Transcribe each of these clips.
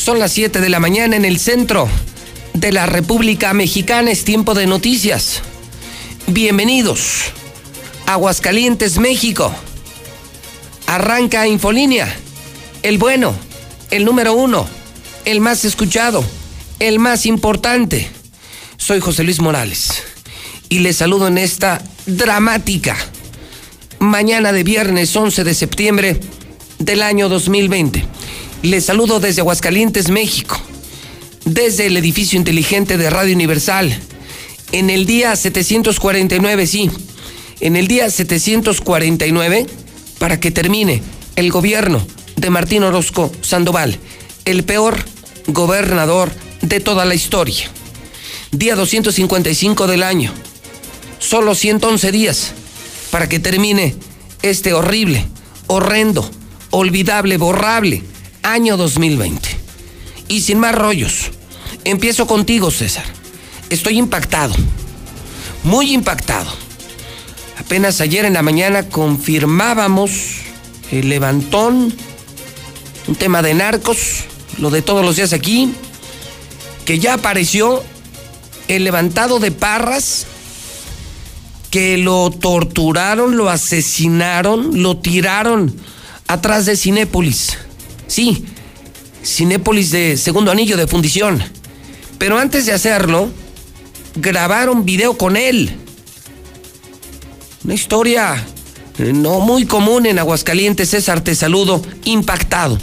Son las 7 de la mañana en el centro de la República Mexicana. Es tiempo de noticias. Bienvenidos. Aguascalientes, México. Arranca Infolínea. El bueno, el número uno, el más escuchado, el más importante. Soy José Luis Morales y les saludo en esta dramática mañana de viernes 11 de septiembre del año 2020. Les saludo desde Aguascalientes, México, desde el edificio inteligente de Radio Universal, en el día 749, sí, en el día 749, para que termine el gobierno de Martín Orozco Sandoval, el peor gobernador de toda la historia. Día 255 del año. Solo 111 días para que termine este horrible, horrendo, olvidable, borrable año 2020. Y sin más rollos, empiezo contigo, César. Estoy impactado, muy impactado. Apenas ayer en la mañana confirmábamos el levantón, un tema de narcos, lo de todos los días aquí, que ya apareció el levantado de Parras, que lo torturaron, lo asesinaron, lo tiraron atrás de Cinépolis. Sí, Cinépolis de segundo anillo de fundición. Pero antes de hacerlo, grabaron video con él. Una historia eh, no muy común en Aguascalientes, César, te saludo, impactado.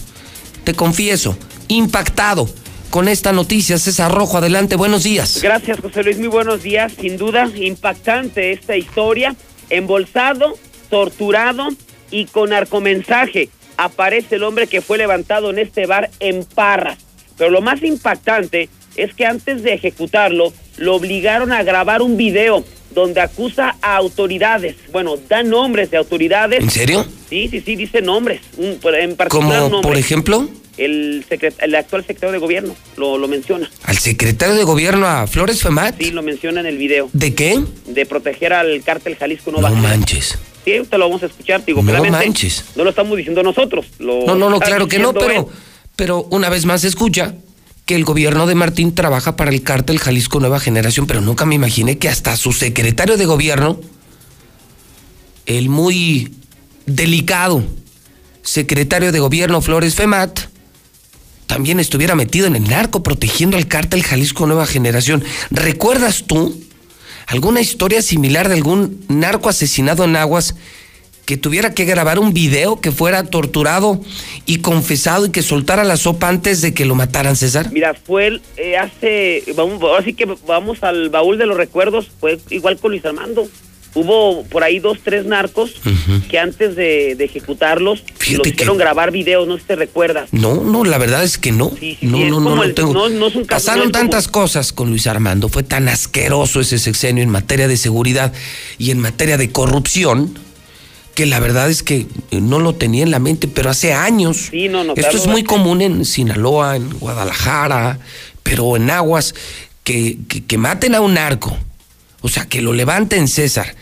Te confieso, impactado con esta noticia. César Rojo, adelante, buenos días. Gracias, José Luis, muy buenos días. Sin duda, impactante esta historia. Embolsado, torturado y con arcomensaje aparece el hombre que fue levantado en este bar en Parras. Pero lo más impactante es que antes de ejecutarlo, lo obligaron a grabar un video donde acusa a autoridades. Bueno, da nombres de autoridades. ¿En serio? Sí, sí, sí, dice nombres. en particular ¿Como por ejemplo? El, el actual secretario de gobierno lo, lo menciona. ¿Al secretario de gobierno a Flores Femat? Sí, lo menciona en el video. ¿De qué? De proteger al cártel Jalisco Nueva No manches. Sí, lo vamos a escuchar. Digo, no manches. No lo estamos diciendo nosotros. no, no, no, claro que no, pero, pero una vez más escucha que el gobierno de Martín trabaja para el cártel Jalisco Nueva Generación, pero nunca me imaginé que hasta su secretario de gobierno, el muy delicado secretario de gobierno Flores Femat, también estuviera metido en el narco protegiendo al cártel Jalisco Nueva Generación. ¿Recuerdas tú alguna historia similar de algún narco asesinado en aguas que tuviera que grabar un video que fuera torturado y confesado y que soltara la sopa antes de que lo mataran, César? Mira, fue eh, hace, vamos, así que vamos al baúl de los recuerdos, fue igual con Luis Armando hubo por ahí dos, tres narcos que antes de, ejecutarlos los hicieron grabar videos, no sé si te recuerdas. No, no, la verdad es que no. no, no, no, no, tengo. Pasaron tantas cosas con Luis Armando, fue tan asqueroso ese sexenio en materia de seguridad y en materia de corrupción que la verdad es que eh, no lo tenía en la mente, pero hace años. Sí, no, no, Esto es muy común en Sinaloa, en Guadalajara, pero en aguas, que, que, que maten a un narco. O sea, que lo levanten César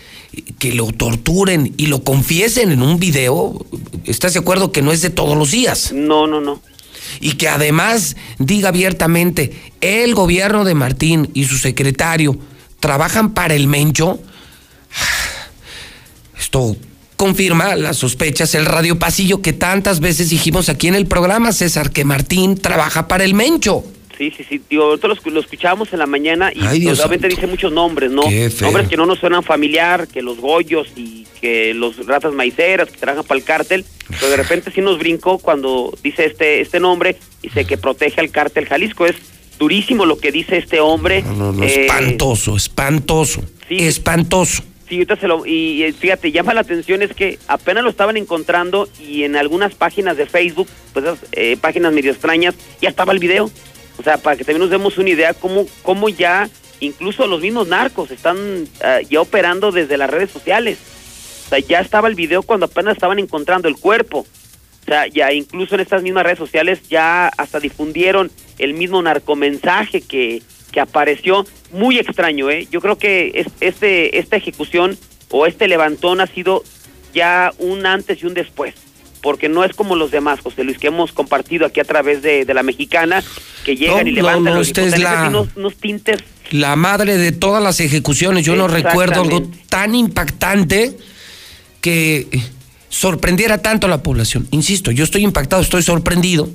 que lo torturen y lo confiesen en un video, ¿estás de acuerdo que no es de todos los días? No, no, no. Y que además diga abiertamente, el gobierno de Martín y su secretario trabajan para el Mencho. Esto confirma las sospechas, el radio pasillo que tantas veces dijimos aquí en el programa, César, que Martín trabaja para el Mencho. Sí, sí, sí. Digo, nosotros lo, escuchábamos en la mañana y obviamente dice muchos nombres, ¿no? Nombres que no nos suenan familiar, que los Goyos y que los ratas maiceras que trabajan para el cártel. Pero de repente sí nos brincó cuando dice este, este nombre, dice que protege al cártel Jalisco. Es durísimo lo que dice este hombre. No, no, eh, espantoso, espantoso. Sí, espantoso. Sí, ahorita se lo, y fíjate, llama la atención es que apenas lo estaban encontrando y en algunas páginas de Facebook, pues esas eh, páginas medio extrañas, ya estaba el video O sea, para que también nos demos una idea cómo, cómo ya incluso los mismos narcos están ah, ya operando desde las redes sociales. O sea, ya estaba el video cuando apenas estaban encontrando el cuerpo. O sea, ya incluso en estas mismas redes sociales ya hasta difundieron el mismo narcomensaje que, que apareció. Muy extraño, ¿eh? Yo creo que es, este, esta ejecución o este levantón ha sido ya un antes y un después porque no es como los demás, José Luis, que hemos compartido aquí a través de, la mexicana, que llegan y levantan los unos, tintes. La madre de todas las ejecuciones, yo no recuerdo algo tan impactante que sorprendiera tanto a la población. Insisto, yo estoy impactado, estoy sorprendido,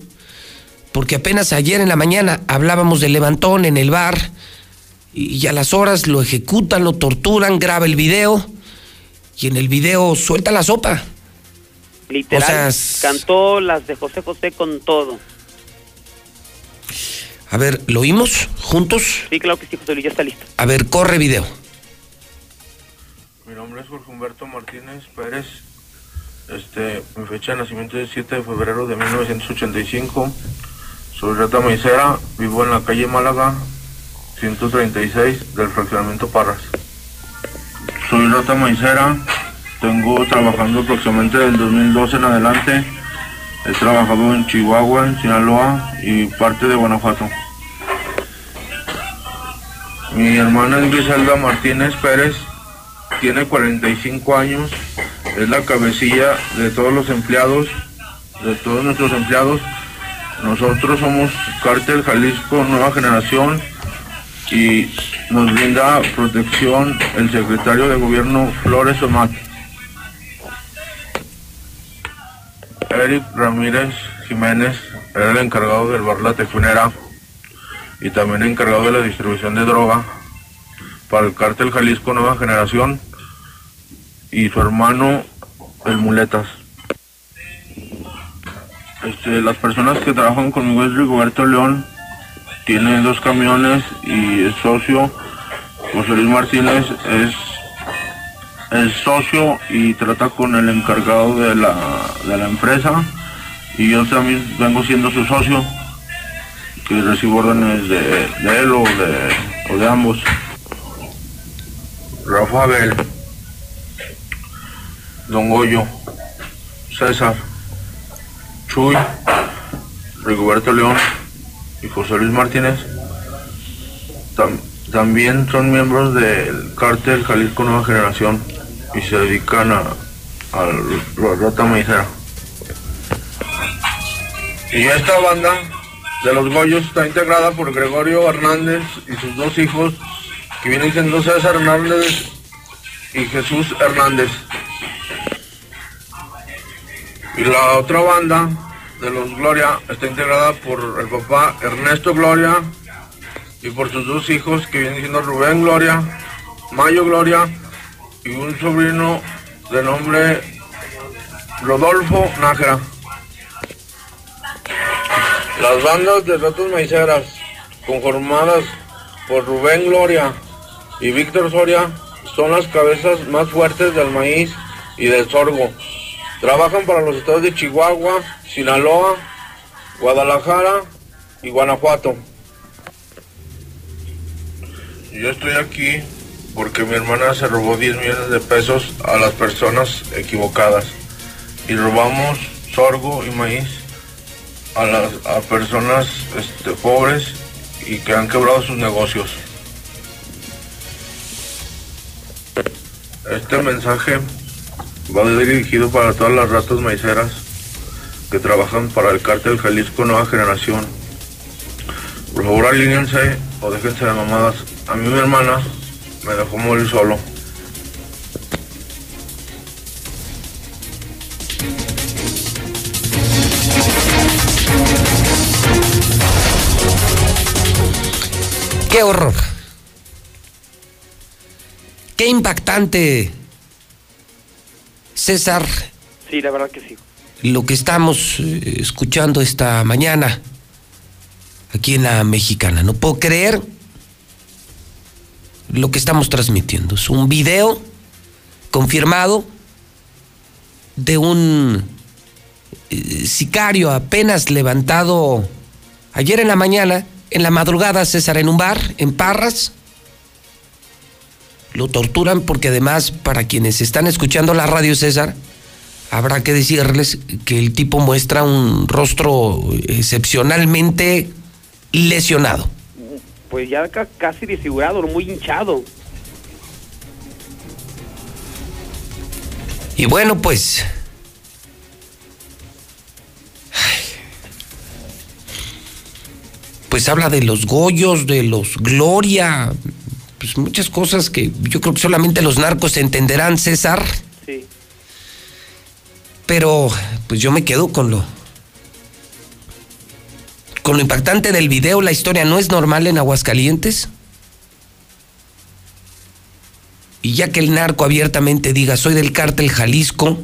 porque apenas ayer en la mañana hablábamos del levantón en el bar, y a las horas lo ejecutan, lo torturan, graba el video, y en el video suelta la sopa. Literal, cantó las de José José con todo. A ver, ¿lo oímos juntos? Sí, claro que sí, José Luis, ya está listo. A ver, corre video. Mi nombre es Jorge Humberto Martínez Pérez. Este, mi fecha de nacimiento es 7 de febrero de 1985. Soy Rata Maicera, vivo en la calle Málaga, 136 del fraccionamiento Parras. Soy Rata Maicera, tengo trabajando aproximadamente del 2012 en adelante. He trabajado en Chihuahua, en Sinaloa y parte de Guanajuato. Mi hermana es Griselda Martínez Pérez, tiene 45 años, es la cabecilla de todos los empleados, de todos nuestros empleados. Nosotros somos Cártel Jalisco Nueva Generación y nos brinda protección el secretario de gobierno Flores Omat. Eric Ramírez Jiménez era el encargado del bar La Tefunera y también encargado de la distribución de droga para el cártel Jalisco Nueva Generación y su hermano el Muletas. Este, las personas que trabajan conmigo es Rigoberto León, tiene dos camiones y es socio. José Luis Martínez es el socio y trata con el encargado de la, de la empresa. Y yo también vengo siendo su socio que recibo órdenes de, él o de, de ambos. Rafael, Don Goyo, César, Chuy, Rigoberto León y José Luis Martínez. También son miembros del cártel Jalisco Nueva Generación y se dedican a, a la rata maicera. Y esta banda de los Goyos está integrada por Gregorio Hernández y sus dos hijos, que vienen siendo César Hernández y Jesús Hernández. Y la otra banda de los Gloria está integrada por el papá Ernesto Gloria y por sus dos hijos que vienen siendo Rubén Gloria, Mayo Gloria y un sobrino de nombre Rodolfo Nájera. Las bandas de ratos maiceras, conformadas por Rubén Gloria y Víctor Soria, son las cabezas más fuertes del maíz y del sorgo. Trabajan para los estados de Chihuahua, Sinaloa, Guadalajara y Guanajuato. Yo estoy aquí porque mi hermana se robó 10 millones de pesos a las personas equivocadas y robamos sorgo y maíz a las personas este, pobres y que han quebrado sus negocios. Este mensaje va dirigido para todas las ratas maiceras que trabajan para el cártel Jalisco Nueva Generación. Por favor, alíñense o déjense de mamadas. A mí mi hermana me dejó morir solo. ¡Qué horror! ¡Qué impactante! César. Sí, la verdad que sí. Lo que estamos eh, escuchando esta mañana aquí en la mexicana. No puedo creer lo que estamos transmitiendo. Es un video confirmado de un eh, sicario apenas levantado ayer en la mañana en la madrugada, César, en un bar, en Parras. Lo torturan porque además, para quienes están escuchando la radio, César, habrá que decirles que el tipo muestra un rostro excepcionalmente lesionado. Pues ya casi desfigurado, muy hinchado. Y bueno, pues... Pues habla de los Goyos, de los Gloria, pues muchas cosas que yo creo que solamente los narcos entenderán, César. Sí. Pero pues yo me quedo con lo con lo impactante del video, la historia no es normal en Aguascalientes. Y ya que el narco abiertamente diga, soy del cártel Jalisco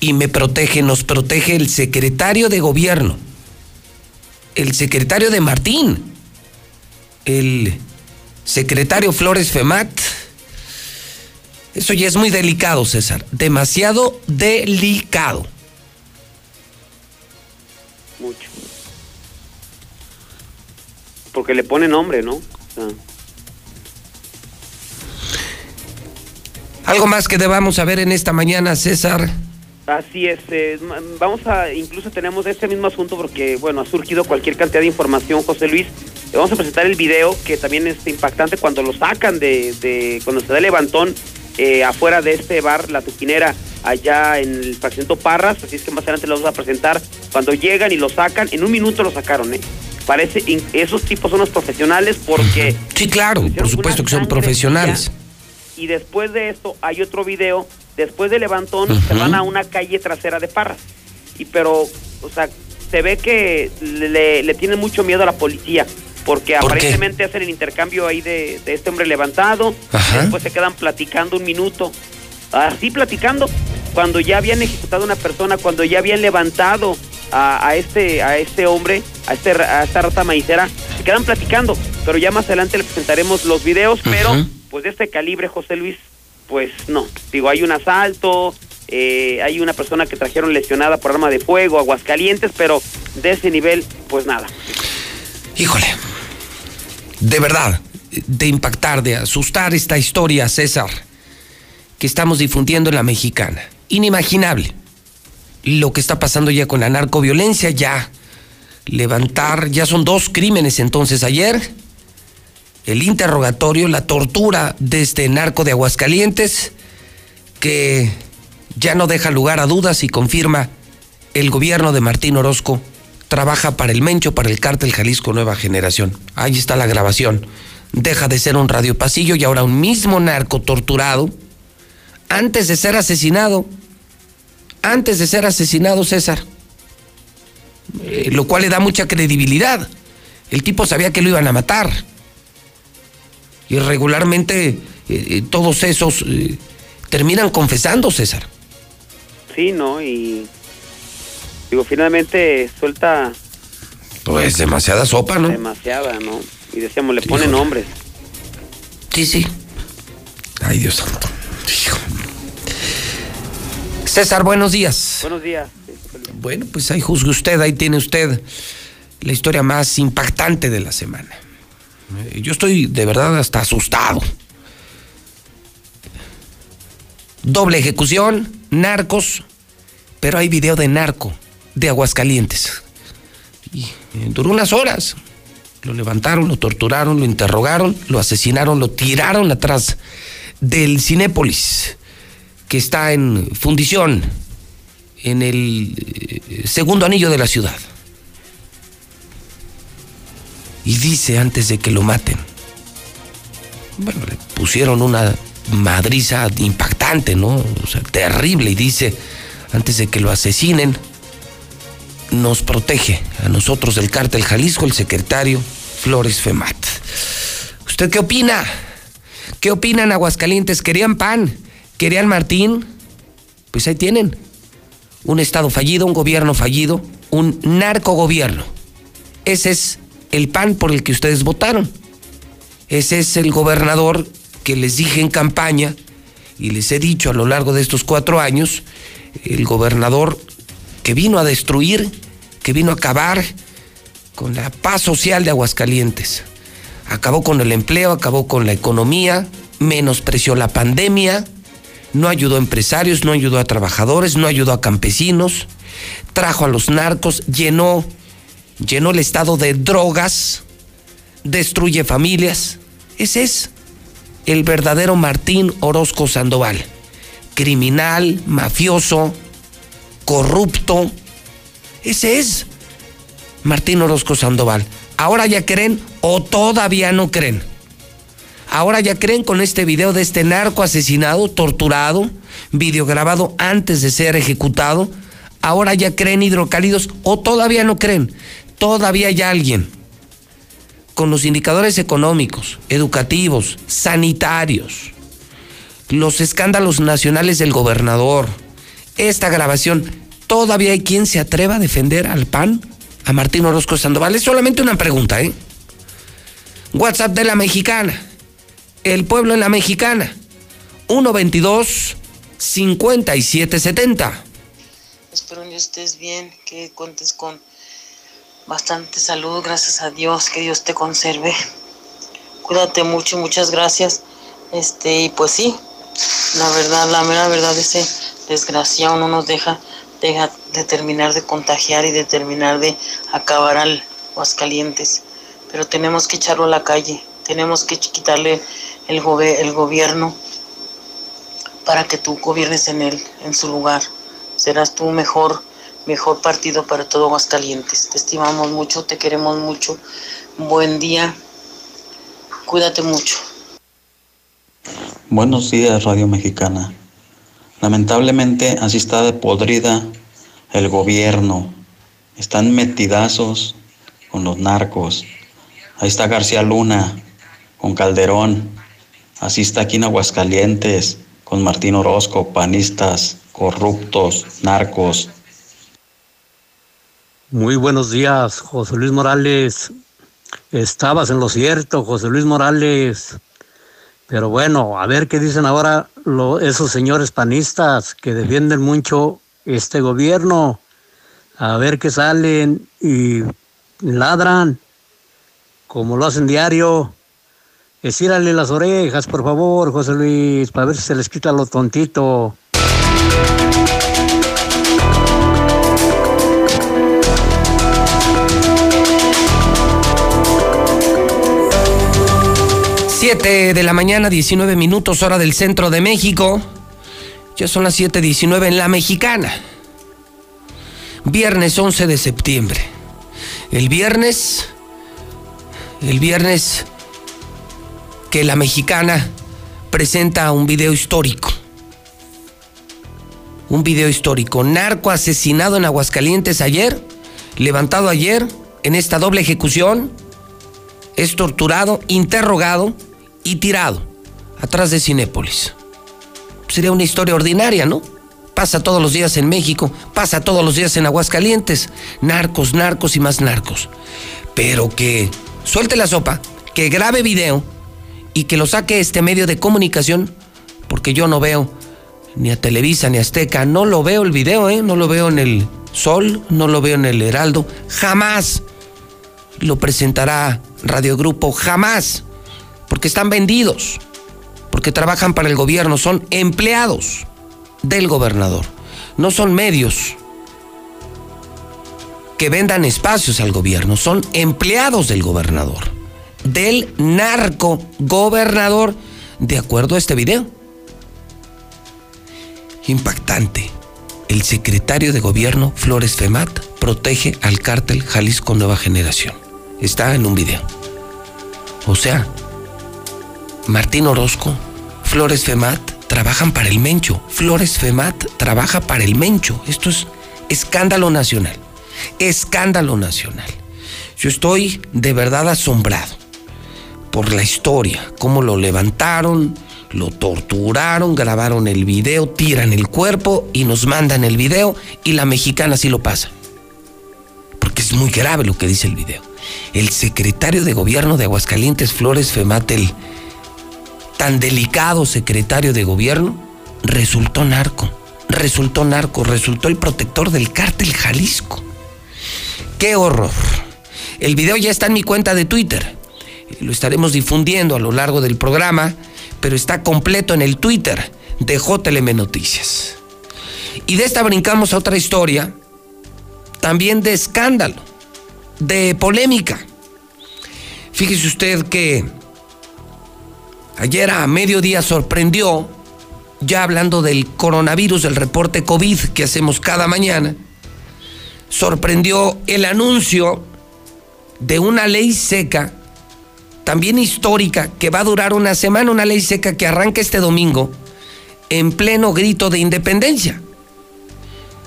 y me protege, nos protege el secretario de gobierno, el secretario de Martín, el secretario Flores Femat. Eso ya es muy delicado, César, demasiado delicado. Mucho. Porque le pone nombre, ¿no? ¿Algo más que debamos saber en esta mañana, César? Así es, eh, vamos a, incluso tenemos este mismo asunto porque, bueno, ha surgido cualquier cantidad de información, José Luis. Vamos a presentar el video que también es impactante cuando lo sacan de, cuando se da el levantón eh, afuera de este bar, La Tuquinera, allá en el fraccionamiento Parras, así es que más adelante lo vamos a presentar. Cuando llegan y lo sacan, en un minuto lo sacaron, ¿eh? Parece, esos tipos son los profesionales porque... Sí, claro, por supuesto que son profesionales. y después de esto hay otro video, después de levantón se van a una calle trasera de Parras. Y pero, o sea, se ve que le, le tienen mucho miedo a la policía, porque aparentemente hacen el intercambio ahí de, este hombre levantado, después se quedan platicando un minuto, así platicando, cuando ya habían ejecutado a una persona, cuando ya habían levantado a, este a este hombre, a este a esta rata maicera, se quedan platicando, pero ya más adelante le presentaremos los videos, pero pues de este calibre, José Luis, pues no. Digo, hay un asalto, eh, hay una persona que trajeron lesionada por arma de fuego, aguascalientes, pero de ese nivel, pues nada. Híjole, de verdad, de impactar, de asustar esta historia, César, que estamos difundiendo en la mexicana. Inimaginable lo que está pasando ya con la narcoviolencia, ya levantar, ya son dos crímenes entonces ayer el interrogatorio, la tortura de este narco de Aguascalientes, que ya no deja lugar a dudas y confirma el gobierno de Martín Orozco trabaja para el Mencho, para el cártel Jalisco Nueva Generación. Ahí está la grabación. Deja de ser un radio pasillo y ahora un mismo narco torturado antes de ser asesinado. Antes de ser asesinado, César. Eh, lo cual le da mucha credibilidad. El tipo sabía que lo iban a matar y regularmente eh, eh, todos esos terminan confesando, César. Sí, ¿no? Y digo, finalmente suelta... Pues demasiada sopa, ¿no? Demasiada, ¿no? Y decíamos, le pone nombres. Sí, sí. Ay, Dios santo. César, buenos días. Buenos días. Bueno, pues ahí juzgue usted, ahí tiene usted la historia más impactante de la semana. Eh, yo estoy de verdad hasta asustado. Doble ejecución, narcos, pero hay video de narco de Aguascalientes. Y eh, duró unas horas. Lo levantaron, lo torturaron, lo interrogaron, lo asesinaron, lo tiraron atrás del Cinépolis, que está en fundición, en el eh, segundo anillo de la ciudad y dice antes de que lo maten. Bueno, le pusieron una madriza impactante, ¿no? O sea, terrible y dice, antes de que lo asesinen, nos protege a nosotros del cártel Jalisco el secretario Flores Femat. ¿Usted qué opina? ¿Qué opinan Aguascalientes? ¿Querían pan? ¿Querían Martín? Pues ahí tienen. Un Estado fallido, un gobierno fallido, un narcogobierno. Ese es el PAN por el que ustedes votaron. Ese es el gobernador que les dije en campaña y les he dicho a lo largo de estos cuatro años, el gobernador que vino a destruir, que vino a acabar con la paz social de Aguascalientes. Acabó con el empleo, acabó con la economía, menospreció la pandemia, no ayudó a empresarios, no ayudó a trabajadores, no ayudó a campesinos, trajo a los narcos, llenó, llenó el estado de drogas, destruye familias. Ese es el verdadero Martín Orozco Sandoval. Criminal, mafioso, corrupto. Ese es Martín Orozco Sandoval. Ahora ya creen o todavía no creen. Ahora ya creen con este video de este narco asesinado, torturado, videograbado antes de ser ejecutado. Ahora ya creen hidrocálidos o todavía no creen. Todavía hay alguien con los indicadores económicos, educativos, sanitarios, los escándalos nacionales del gobernador, esta grabación, todavía hay quien se atreva a defender al PAN, a Martín Orozco Sandoval. Es solamente una pregunta, ¿eh? WhatsApp de la mexicana, el pueblo en la mexicana, 122 5770. Espero que estés bien, que cuentes con bastante salud, gracias a Dios, que Dios te conserve. Cuídate mucho, muchas gracias. Este, y pues sí, la verdad, la mera verdad, ese desgraciado no nos deja, deja de terminar de contagiar y de terminar de acabar al Aguascalientes. Pero tenemos que echarlo a la calle, tenemos que quitarle el, el gobierno para que tú gobiernes en él, en su lugar. Serás tú mejor mejor partido para todo Aguascalientes. Te estimamos mucho, te queremos mucho. Buen día. Cuídate mucho. Buenos días, Radio Mexicana. Lamentablemente así está de podrida el gobierno. Están metidazos con los narcos. Ahí está García Luna con Calderón. Así está aquí en Aguascalientes con Martín Orozco, panistas, corruptos, narcos. Muy buenos días, José Luis Morales. Estabas en lo cierto, José Luis Morales. Pero bueno, a ver qué dicen ahora esos señores panistas que defienden mucho este gobierno. A ver qué salen y ladran, como lo hacen diario. Esírale las orejas, por favor, José Luis, para ver si se les quita lo tontito. de la mañana, 19 minutos, hora del centro de México. Ya son las 7:19 en la mexicana. Viernes 11 de septiembre. El viernes. El viernes que la mexicana presenta un video histórico. Un video histórico. Narco asesinado en Aguascalientes ayer. Levantado ayer en esta doble ejecución. Es torturado, interrogado y tirado atrás de Cinépolis. Sería una historia ordinaria, ¿no? Pasa todos los días en México, pasa todos los días en Aguascalientes. Narcos, narcos y más narcos. Pero que suelte la sopa, que grabe video y que lo saque este medio de comunicación, porque yo no veo ni a Televisa ni a Azteca, no lo veo el video, ¿eh? No lo veo en el Sol, no lo veo en el Heraldo, jamás lo presentará Radio Grupo, jamás porque están vendidos, porque trabajan para el gobierno, son empleados del gobernador, no son medios que vendan espacios al gobierno, son empleados del gobernador, del narco gobernador, de acuerdo a este video. Impactante. El secretario de gobierno, Flores Femat, protege al cártel Jalisco Nueva Generación. Está en un video. O sea, Martín Orozco, Flores Femat trabajan para el Mencho. Flores Femat trabaja para el Mencho. Esto es escándalo nacional. Escándalo nacional. Yo estoy de verdad asombrado por la historia, cómo lo levantaron, lo torturaron, grabaron el video, tiran el cuerpo y nos mandan el video y la mexicana sí lo pasa. Porque es muy grave lo que dice el video. El secretario de gobierno de Aguascalientes, Flores Fematel, tan delicado secretario de gobierno resultó narco, resultó narco, resultó el protector del cártel Jalisco. ¡Qué horror! El video ya está en mi cuenta de Twitter. Lo estaremos difundiendo a lo largo del programa, pero está completo en el Twitter de JLM Noticias. Y de esta brincamos a otra historia, también de escándalo, de polémica. Fíjese usted que ayer a mediodía sorprendió, ya hablando del coronavirus, del reporte COVID que hacemos cada mañana, sorprendió el anuncio de una ley seca, también histórica, que va a durar una semana, una ley seca que arranca este domingo en pleno grito de independencia,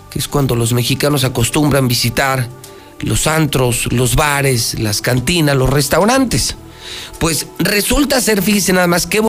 que es cuando los mexicanos acostumbran visitar los antros, los bares, las cantinas, los restaurantes. Pues resulta ser, fíjense nada más que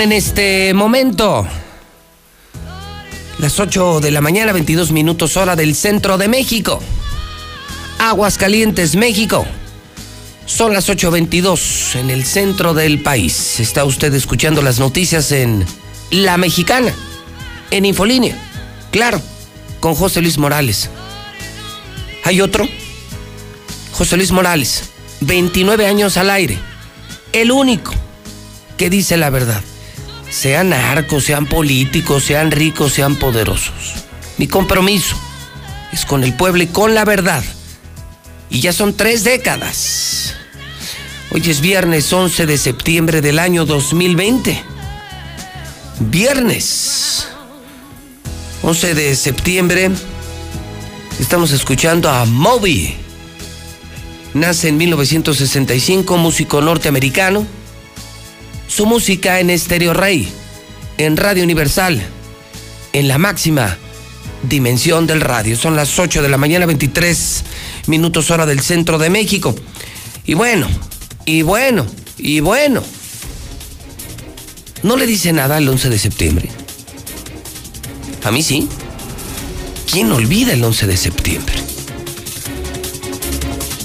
en este momento. Las 8 de la mañana, 22 minutos hora del centro de México. Aguascalientes, México. Son las 8.22 en el centro del país. Está usted escuchando las noticias en La Mexicana, en Infolínea. Claro, con José Luis Morales. ¿Hay otro? José Luis Morales, 29 años al aire. El único que dice la verdad sean narcos, sean políticos, sean ricos, sean poderosos. Mi compromiso es con el pueblo y con la verdad. Y ya son tres décadas. Hoy es viernes 11 de septiembre del año 2020. Viernes 11 de septiembre. Estamos escuchando a Moby. Nace en 1965, músico norteamericano su música en Estéreo Rey, en Radio Universal, en la máxima dimensión del radio. Son las 8 de la mañana, 23 minutos hora del centro de México. Y bueno, y bueno, y bueno. ¿No le dice nada el 11 de septiembre? A mí sí. ¿Quién olvida el 11 de septiembre?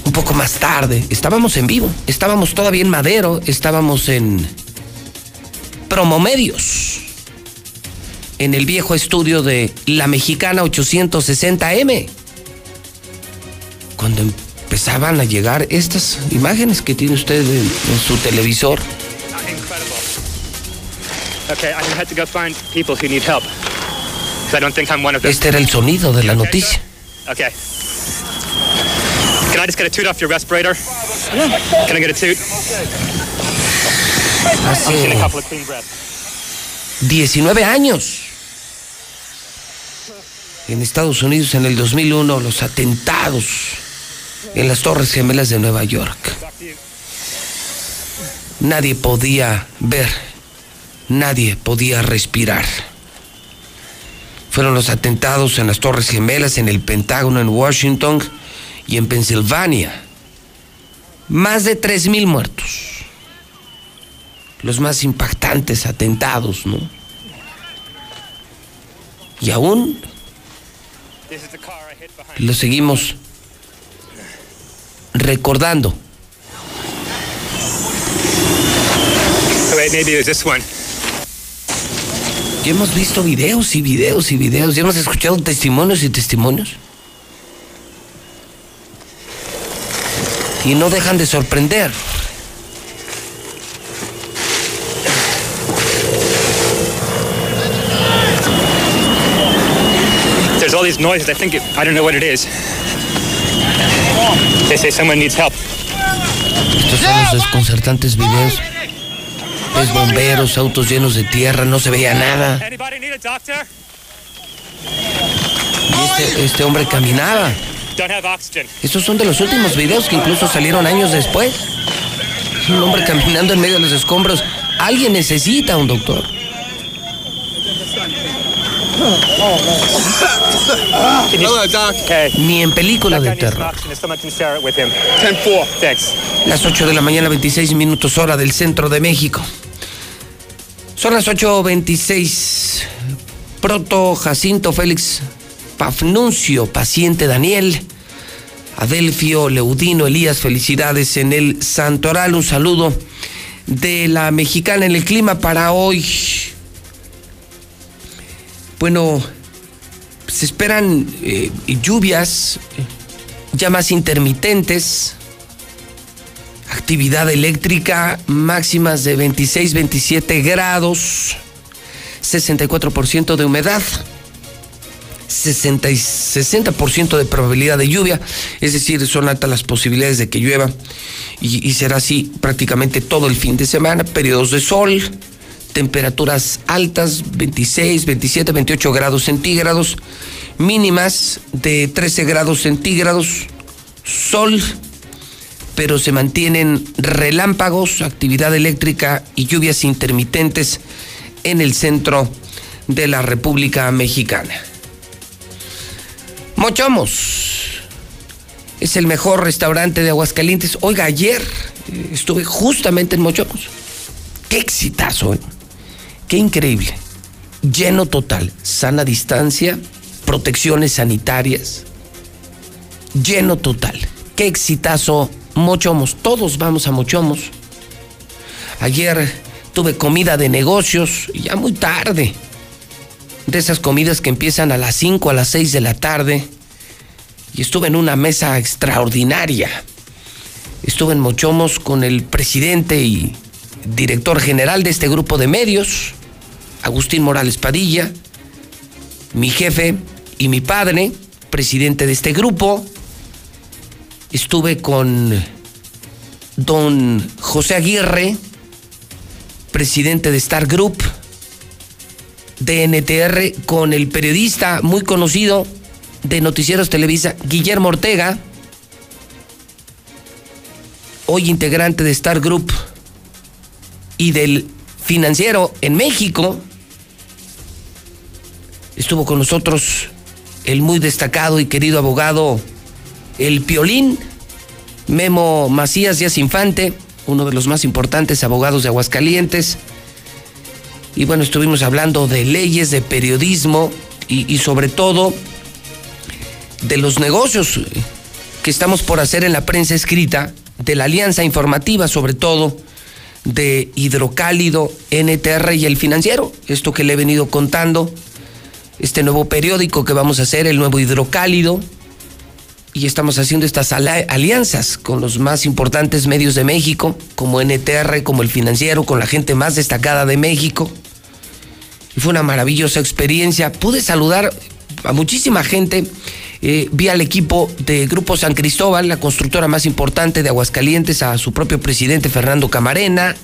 Un poco más tarde, estábamos en vivo, estábamos todavía en Madero, estábamos en Promomedios, en el viejo estudio de La Mexicana 860M, cuando empezaban a llegar estas imágenes que tiene usted en, su televisor. Este era el sonido de la noticia. Okay. Can I just get a toot off your respirator? Can I get a toot? Hace 19 años. En Estados Unidos, en el 2001, los atentados en las Torres Gemelas de Nueva York. Nadie podía ver, nadie podía respirar. Fueron los atentados en las Torres Gemelas, en el Pentágono en Washington y en Pensilvania. Más de 3.000 muertos los más impactantes atentados, ¿no? Y aún lo seguimos recordando. Ya hemos visto videos y videos y videos, ya hemos escuchado testimonios y testimonios. Y no dejan de sorprender. These noises. I think it, I don't know what it is. They say someone needs help. Estos son los desconcertantes videos. Es bomberos, autos llenos de tierra, no se veía nada. Y este, este hombre caminaba. Estos son de los últimos videos que incluso salieron años después. Un hombre caminando en medio de los escombros. Alguien necesita un doctor. Ni en película de terror. Las 8 de la mañana, 26 minutos hora del centro de México. Son las 8.26. Proto Jacinto Félix Pafnuncio, paciente Daniel. Adelfio Leudino Elías, felicidades en el Santoral. Un saludo de la mexicana en el clima para hoy. Bueno, se esperan eh, lluvias ya más intermitentes, actividad eléctrica máximas de 26, 27 grados, 64% de humedad. 60 y 60% de probabilidad de lluvia, es decir, son altas las posibilidades de que llueva y, y, será así prácticamente todo el fin de semana, periodos de sol, temperaturas altas, 26, 27, 28 grados centígrados, mínimas de 13 grados centígrados, sol, pero se mantienen relámpagos, actividad eléctrica y lluvias intermitentes en el centro de la República Mexicana. Mochomos es el mejor restaurante de Aguascalientes. Oiga, ayer estuve justamente en Mochomos. Qué exitazo, ¿eh? Qué increíble. Lleno total, sana distancia, protecciones sanitarias. Lleno total. Qué exitazo Mochomos. Todos vamos a Mochomos. Ayer tuve comida de negocios, ya muy tarde. De esas comidas que empiezan a las 5, a las 6 de la tarde. Y estuve en una mesa extraordinaria. Estuve en Mochomos con el presidente y director general de este grupo de medios, Agustín Morales Padilla, mi jefe y mi padre, presidente de este grupo. Estuve con don José Aguirre, presidente de Star Group, de NTR, con el periodista muy conocido de Noticieros Televisa, Guillermo Ortega, hoy integrante de Star Group y del financiero en México. Estuvo con nosotros el muy destacado y querido abogado, el Piolín, Memo Macías Díaz Infante, uno de los más importantes abogados de Aguascalientes. Y bueno, estuvimos hablando de leyes, de periodismo y, sobre todo de los negocios que estamos por hacer en la prensa escrita, de la alianza informativa sobre todo, de Hidrocálido, NTR y el financiero, esto que le he venido contando, este nuevo periódico que vamos a hacer, el nuevo Hidrocálido, y estamos haciendo estas alianzas con los más importantes medios de México, como NTR, como el financiero, con la gente más destacada de México. Fue una maravillosa experiencia. Pude saludar a muchísima gente. Eh, vi al equipo de Grupo San Cristóbal, la constructora más importante de Aguascalientes, a su propio presidente Fernando Camarena.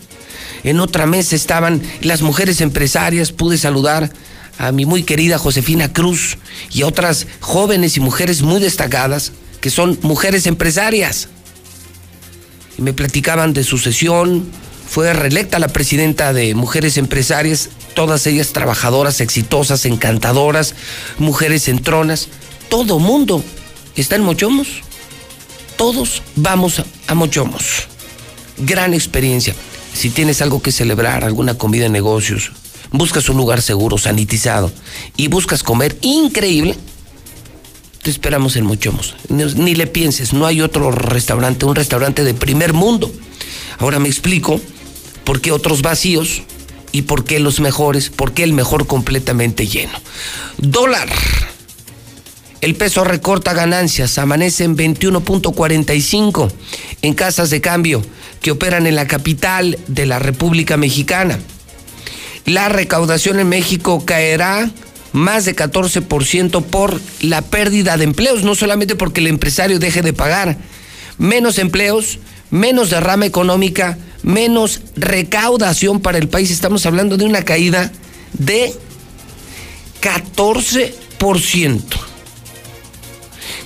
En otra mesa estaban las mujeres empresarias. Pude saludar a mi muy querida Josefina Cruz y a otras jóvenes y mujeres muy destacadas que son mujeres empresarias. Y me platicaban de su sesión, fue reelecta la presidenta de Mujeres Empresarias, todas ellas trabajadoras exitosas, encantadoras, mujeres entronas, todo mundo está en Mochomos. Todos vamos a Mochomos. Gran experiencia. Si tienes algo que celebrar, alguna comida de negocios, buscas un lugar seguro, sanitizado y buscas comer increíble, te esperamos en Mochomos. Ni le pienses, no hay otro restaurante, un restaurante de primer mundo. Ahora me explico por qué otros vacíos y por qué los mejores, por qué el mejor completamente lleno. Dólar. El peso recorta ganancias, amanece en 21.45 en casas de cambio que operan en la capital de la República Mexicana. La recaudación en México caerá más de 14% por la pérdida de empleos, no solamente porque el empresario deje de pagar, menos empleos, menos derrama económica, menos recaudación para el país. Estamos hablando de una caída de 14%.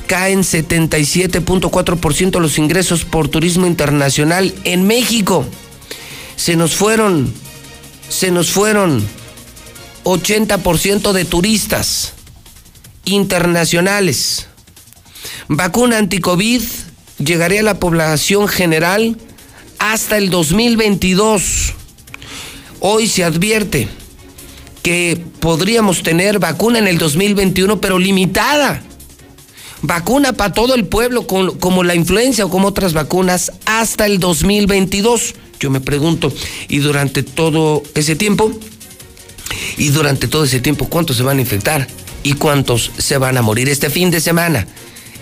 caen 77.4% los ingresos por turismo internacional en México. Se nos fueron, se nos fueron 80% de turistas internacionales. Vacuna anticovid llegaría a la población general hasta el 2022. Hoy se advierte que podríamos tener vacuna en el 2021, pero limitada. Vacuna para todo el pueblo, como la influenza o como otras vacunas, hasta el 2022. Yo me pregunto, ¿y durante todo ese tiempo? ¿Y durante todo ese tiempo cuántos se van a infectar? ¿Y cuántos se van a morir este fin de semana?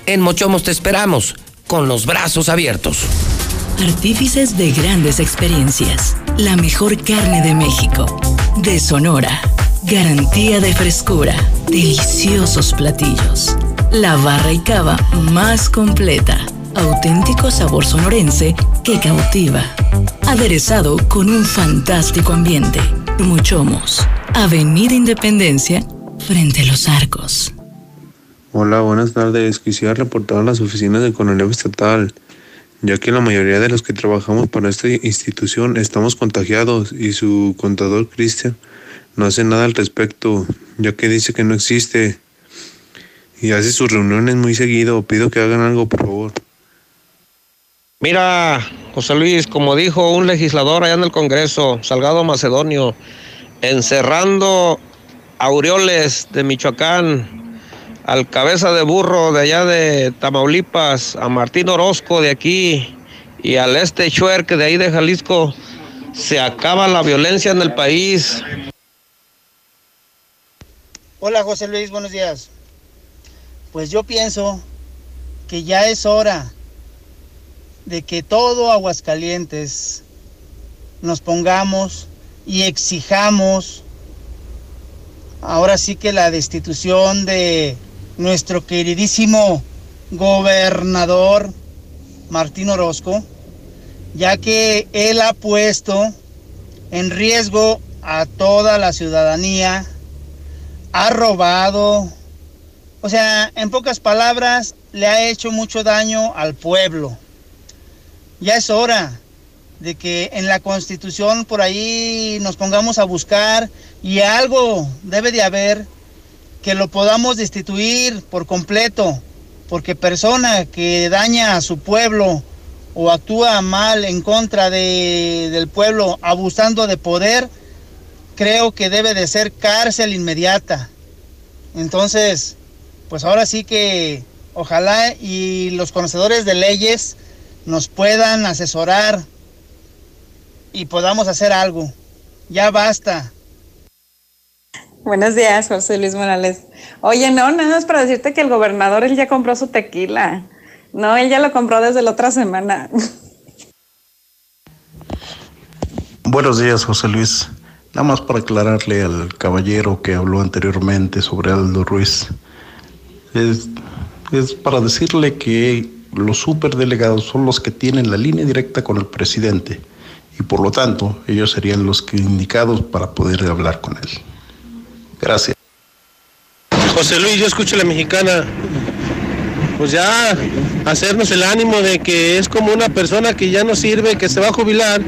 En Mochomos te esperamos, con los brazos abiertos. Artífices de grandes experiencias. La mejor carne de México. De Sonora. Garantía de frescura. Deliciosos platillos. La barra y cava más completa. Auténtico sabor sonorense que cautiva. Aderezado con un fantástico ambiente. Muchomos. Avenida Independencia, frente a los arcos. Hola, buenas tardes. Quisiera reportar a las oficinas de Conalep Estatal ya que la mayoría de los que trabajamos para esta institución estamos contagiados y su contador Cristian no hace nada al respecto, ya que dice que no existe y hace sus reuniones muy seguido. Pido que hagan algo, por favor. Mira, José Luis, como dijo un legislador allá en el Congreso, Salgado Macedonio, encerrando aureoles de Michoacán al cabeza de burro de allá de Tamaulipas, a Martín Orozco de aquí y al este Chuerque de ahí de Jalisco, se acaba la violencia en el país. Hola José Luis, buenos días. Pues yo pienso que ya es hora de que todo Aguascalientes nos pongamos y exijamos ahora sí que la destitución de nuestro queridísimo gobernador Martín Orozco, ya que él ha puesto en riesgo a toda la ciudadanía, ha robado, o sea, en pocas palabras, le ha hecho mucho daño al pueblo. Ya es hora de que en la constitución por ahí nos pongamos a buscar y algo debe de haber que lo podamos destituir por completo, porque persona que daña a su pueblo o actúa mal en contra de, del pueblo abusando de poder, creo que debe de ser cárcel inmediata. Entonces, pues ahora sí que ojalá y los conocedores de leyes nos puedan asesorar y podamos hacer algo. Ya basta Buenos días, José Luis Morales. Oye, no, nada más para decirte que el gobernador él ya compró su tequila. No, él ya lo compró desde la otra semana. Buenos días, José Luis. Nada más para aclararle al caballero que habló anteriormente sobre Aldo Ruiz. Es, es para decirle que los superdelegados son los que tienen la línea directa con el presidente y por lo tanto ellos serían los que indicados para poder hablar con él. Gracias. José Luis, yo escucho a la mexicana. Pues ya hacernos el ánimo de que es como una persona que ya no sirve, que se va a jubilar,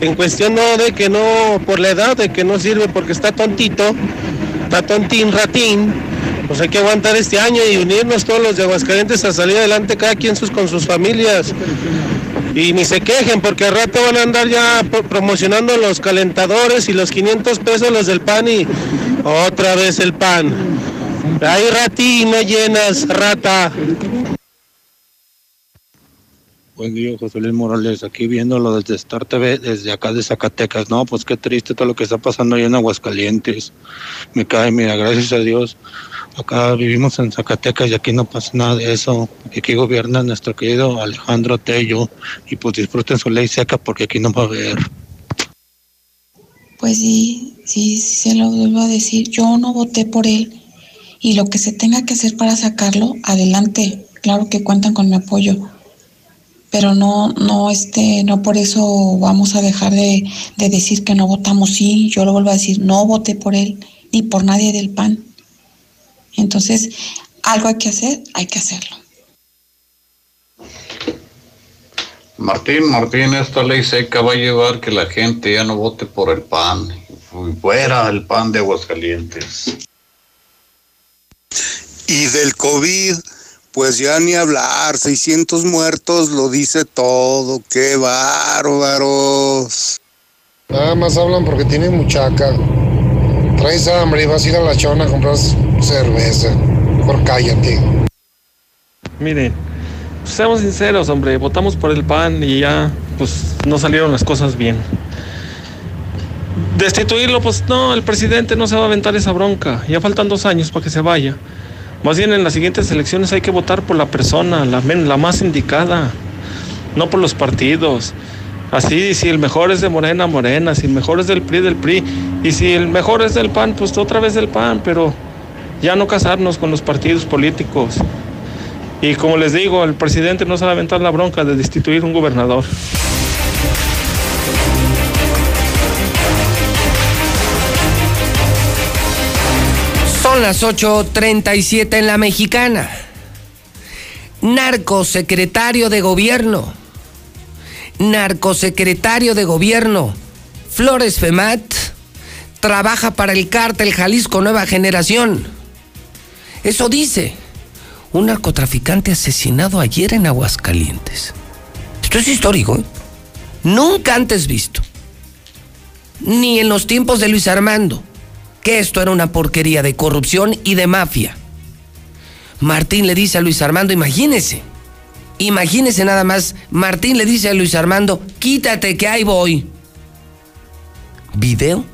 en cuestión no de que no, por la edad, de que no sirve porque está tontito, está tontín, ratín, pues hay que aguantar este año y unirnos todos los de Aguascalientes a salir adelante, cada quien sus, con sus familias. Y ni se quejen porque al rato van a andar ya promocionando los calentadores y los 500 pesos los del pan y otra vez el pan. Ahí no llenas, rata. Buen día, José Luis Morales, aquí viéndolo desde Star TV, desde acá de Zacatecas. No, pues qué triste todo lo que está pasando ahí en Aguascalientes. Me cae, mira, gracias a Dios. Acá vivimos en Zacatecas y aquí no pasa nada de eso. Aquí gobierna nuestro querido Alejandro Tello y pues disfruten su ley seca porque aquí no va a haber. Pues sí, sí, sí se lo vuelvo a decir. Yo no voté por él y lo que se tenga que hacer para sacarlo, adelante. Claro que cuentan con mi apoyo, pero no, no, este, no por eso vamos a dejar de, de decir que no votamos sí, yo lo vuelvo a decir, no voté por él ni por nadie del PAN. Entonces, algo hay que hacer, hay que hacerlo. Martín, Martín, esta ley seca va a llevar que la gente ya no vote por el PAN. Fuera el PAN de Aguascalientes. Y del COVID pues ya ni hablar, 600 muertos lo dice todo, qué bárbaros. Nada más hablan porque tienen muchaca. Traes hambre y vas a ir a la chona a comprar cerveza. Por cállate. Miren, seamos sinceros, hombre, votamos por el PAN y ya, pues no salieron las cosas bien. Destituirlo, pues no, el presidente no se va a aventar esa bronca. Ya faltan dos años para que se vaya. Más bien en las siguientes elecciones hay que votar por la persona, la, más indicada, no por los partidos. Así, si el mejor es de Morena, Morena, si el mejor es del PRI, del PRI, y si el mejor es del PAN, pues otra vez del PAN, pero ya no casarnos con los partidos políticos. Y como les digo, el presidente no se va a aventar la bronca de destituir un gobernador. Son las 8.37 en la mexicana. Narcosecretario de gobierno. Narcosecretario de gobierno. Flores Femat trabaja para el cártel Jalisco Nueva Generación. Eso dice un narcotraficante asesinado ayer en Aguascalientes. Esto es histórico, ¿eh? nunca antes visto. Ni en los tiempos de Luis Armando, que esto era una porquería de corrupción y de mafia. Martín le dice a Luis Armando, imagínese, imagínese nada más, Martín le dice a Luis Armando, quítate que ahí voy. ¿Video?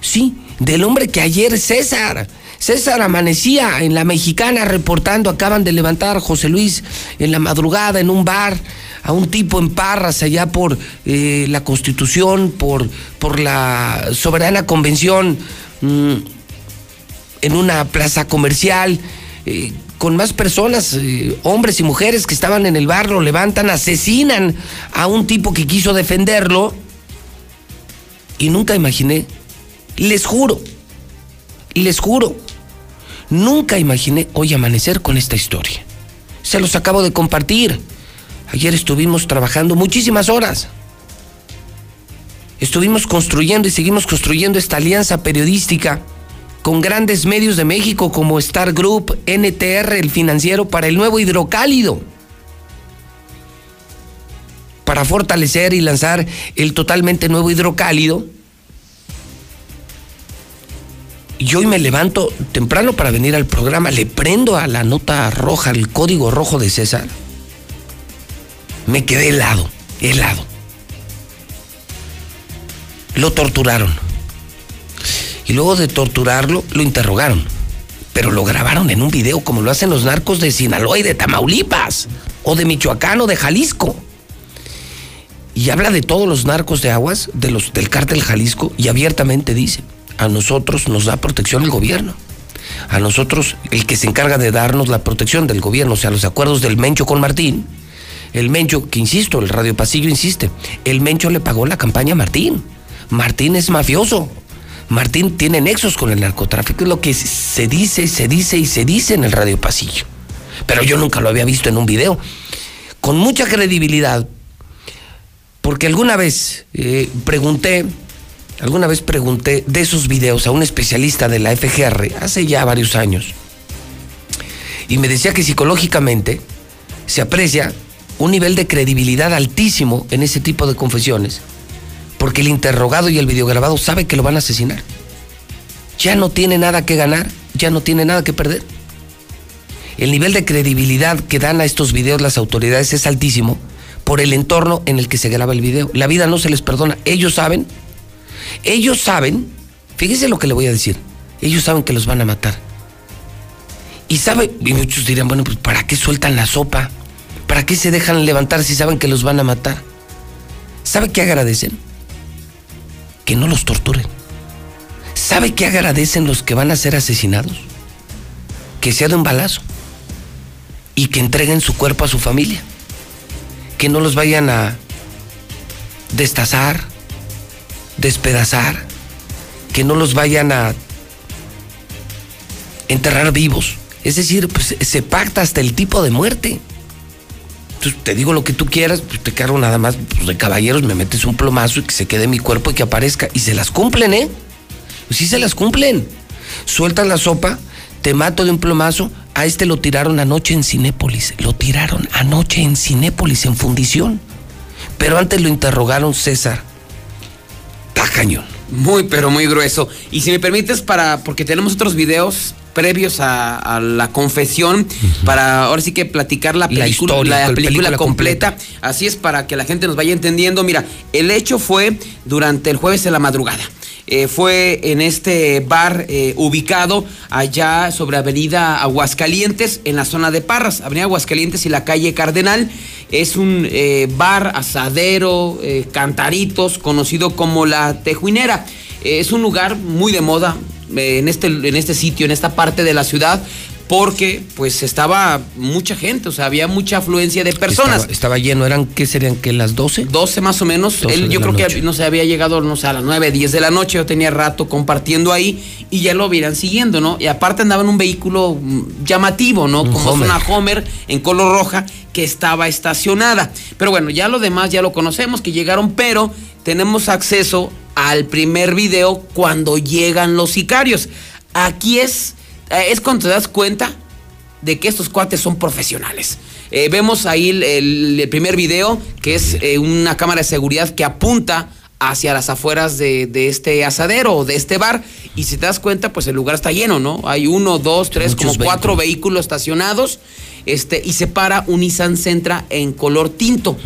Sí, del hombre que ayer César César amanecía en la mexicana reportando, acaban de levantar José Luis en la madrugada en un bar a un tipo en Parras allá por eh, la Constitución, por, por la soberana convención, mm, en una plaza comercial, eh, con más personas, eh, hombres y mujeres que estaban en el bar, lo levantan, asesinan a un tipo que quiso defenderlo. Y nunca imaginé, les juro, les juro, Nunca imaginé hoy amanecer con esta historia. Se los acabo de compartir. Ayer estuvimos trabajando muchísimas horas. Estuvimos construyendo y seguimos construyendo esta alianza periodística con grandes medios de México como Star Group, NTR, el financiero, para el nuevo hidrocálido. Para fortalecer y lanzar el totalmente nuevo hidrocálido y hoy me levanto temprano para venir al programa, le prendo a la nota roja, el código rojo de César. Me quedé helado, helado. Lo torturaron. Y luego de torturarlo, lo interrogaron. Pero lo grabaron en un video como lo hacen los narcos de Sinaloa y de Tamaulipas, o de Michoacán o de Jalisco. Y habla de todos los narcos de aguas, de los del cártel Jalisco, y abiertamente dice, a nosotros nos da protección el gobierno. A nosotros, el que se encarga de darnos la protección del gobierno, o sea, los acuerdos del Mencho con Martín, el Mencho, que insisto, el Radio Pasillo insiste, el Mencho le pagó la campaña a Martín. Martín es mafioso. Martín tiene nexos con el narcotráfico, es lo que se dice, se dice y se dice en el Radio Pasillo. Pero yo nunca lo había visto en un video. Con mucha credibilidad, porque alguna vez eh, pregunté Alguna vez pregunté de esos videos a un especialista de la FGR hace ya varios años. Y me decía que psicológicamente se aprecia un nivel de credibilidad altísimo en ese tipo de confesiones. Porque el interrogado y el videograbado sabe que lo van a asesinar. Ya no tiene nada que ganar, ya no tiene nada que perder. El nivel de credibilidad que dan a estos videos las autoridades es altísimo por el entorno en el que se graba el video. La vida no se les perdona. Ellos saben ellos saben, fíjense lo que le voy a decir, ellos saben que los van a matar. Y saben, y muchos dirán, bueno, pues ¿para qué sueltan la sopa? ¿Para qué se dejan levantar si saben que los van a matar? ¿Sabe qué agradecen? Que no los torturen. ¿Sabe qué agradecen los que van a ser asesinados? Que sea de un balazo. Y que entreguen su cuerpo a su familia. Que no los vayan a destazar, despedazar, que no los vayan a enterrar vivos. Es decir, pues, se pacta hasta el tipo de muerte. Entonces te digo lo que tú quieras, pues te cargo nada más pues, de caballeros, me metes un plomazo y que se quede mi cuerpo y que aparezca. Y se las cumplen, ¿eh? Pues sí se las cumplen. Sueltan la sopa, te mato de un plomazo. A este lo tiraron anoche en Cinépolis. Lo tiraron anoche en Cinépolis, en fundición. Pero antes lo interrogaron César. Está cañón. Muy, pero muy grueso. Y si me permites, para, porque tenemos otros videos previos a, a la confesión, para ahora sí que platicar la La película, historia, la la película, película completa. Así es, para que la gente nos vaya entendiendo. Mira, el hecho fue durante el jueves de la madrugada. Eh, fue en este bar eh, ubicado allá sobre Avenida Aguascalientes, en la zona de Parras, Avenida Aguascalientes y la calle Cardenal. Es un eh, bar, asadero, eh, cantaritos, conocido como la Tejuinera. Es un lugar muy de moda en, este, en este sitio, en esta parte de la ciudad, porque pues estaba mucha gente, o sea, había mucha afluencia de personas. Estaba, estaba lleno, ¿eran qué serían? ¿Que las 12? 12 más o menos. 12 Él, yo creo noche. que no sé, había llegado, no sé, a las 9, 10 de la noche. Yo tenía rato compartiendo ahí y ya lo vieran siguiendo, ¿no? Y aparte andaba en un vehículo mm, llamativo, ¿no? Un Como es Homer. una Homer en color roja que estaba estacionada. Pero bueno, ya lo demás ya lo conocemos, que llegaron, pero tenemos acceso al primer video cuando llegan los sicarios. Aquí es, eh, es cuando te das cuenta de que estos cuates son profesionales. Eh, vemos ahí el, el- primer video, que es eh, una cámara de seguridad que apunta hacia las afueras de, de este asadero o de este bar. Y si te das cuenta, pues el lugar está lleno, ¿no? Hay uno, dos, tres, como cuatro vehículos estacionados. Este, y se para un Nissan Sentra en color tinto.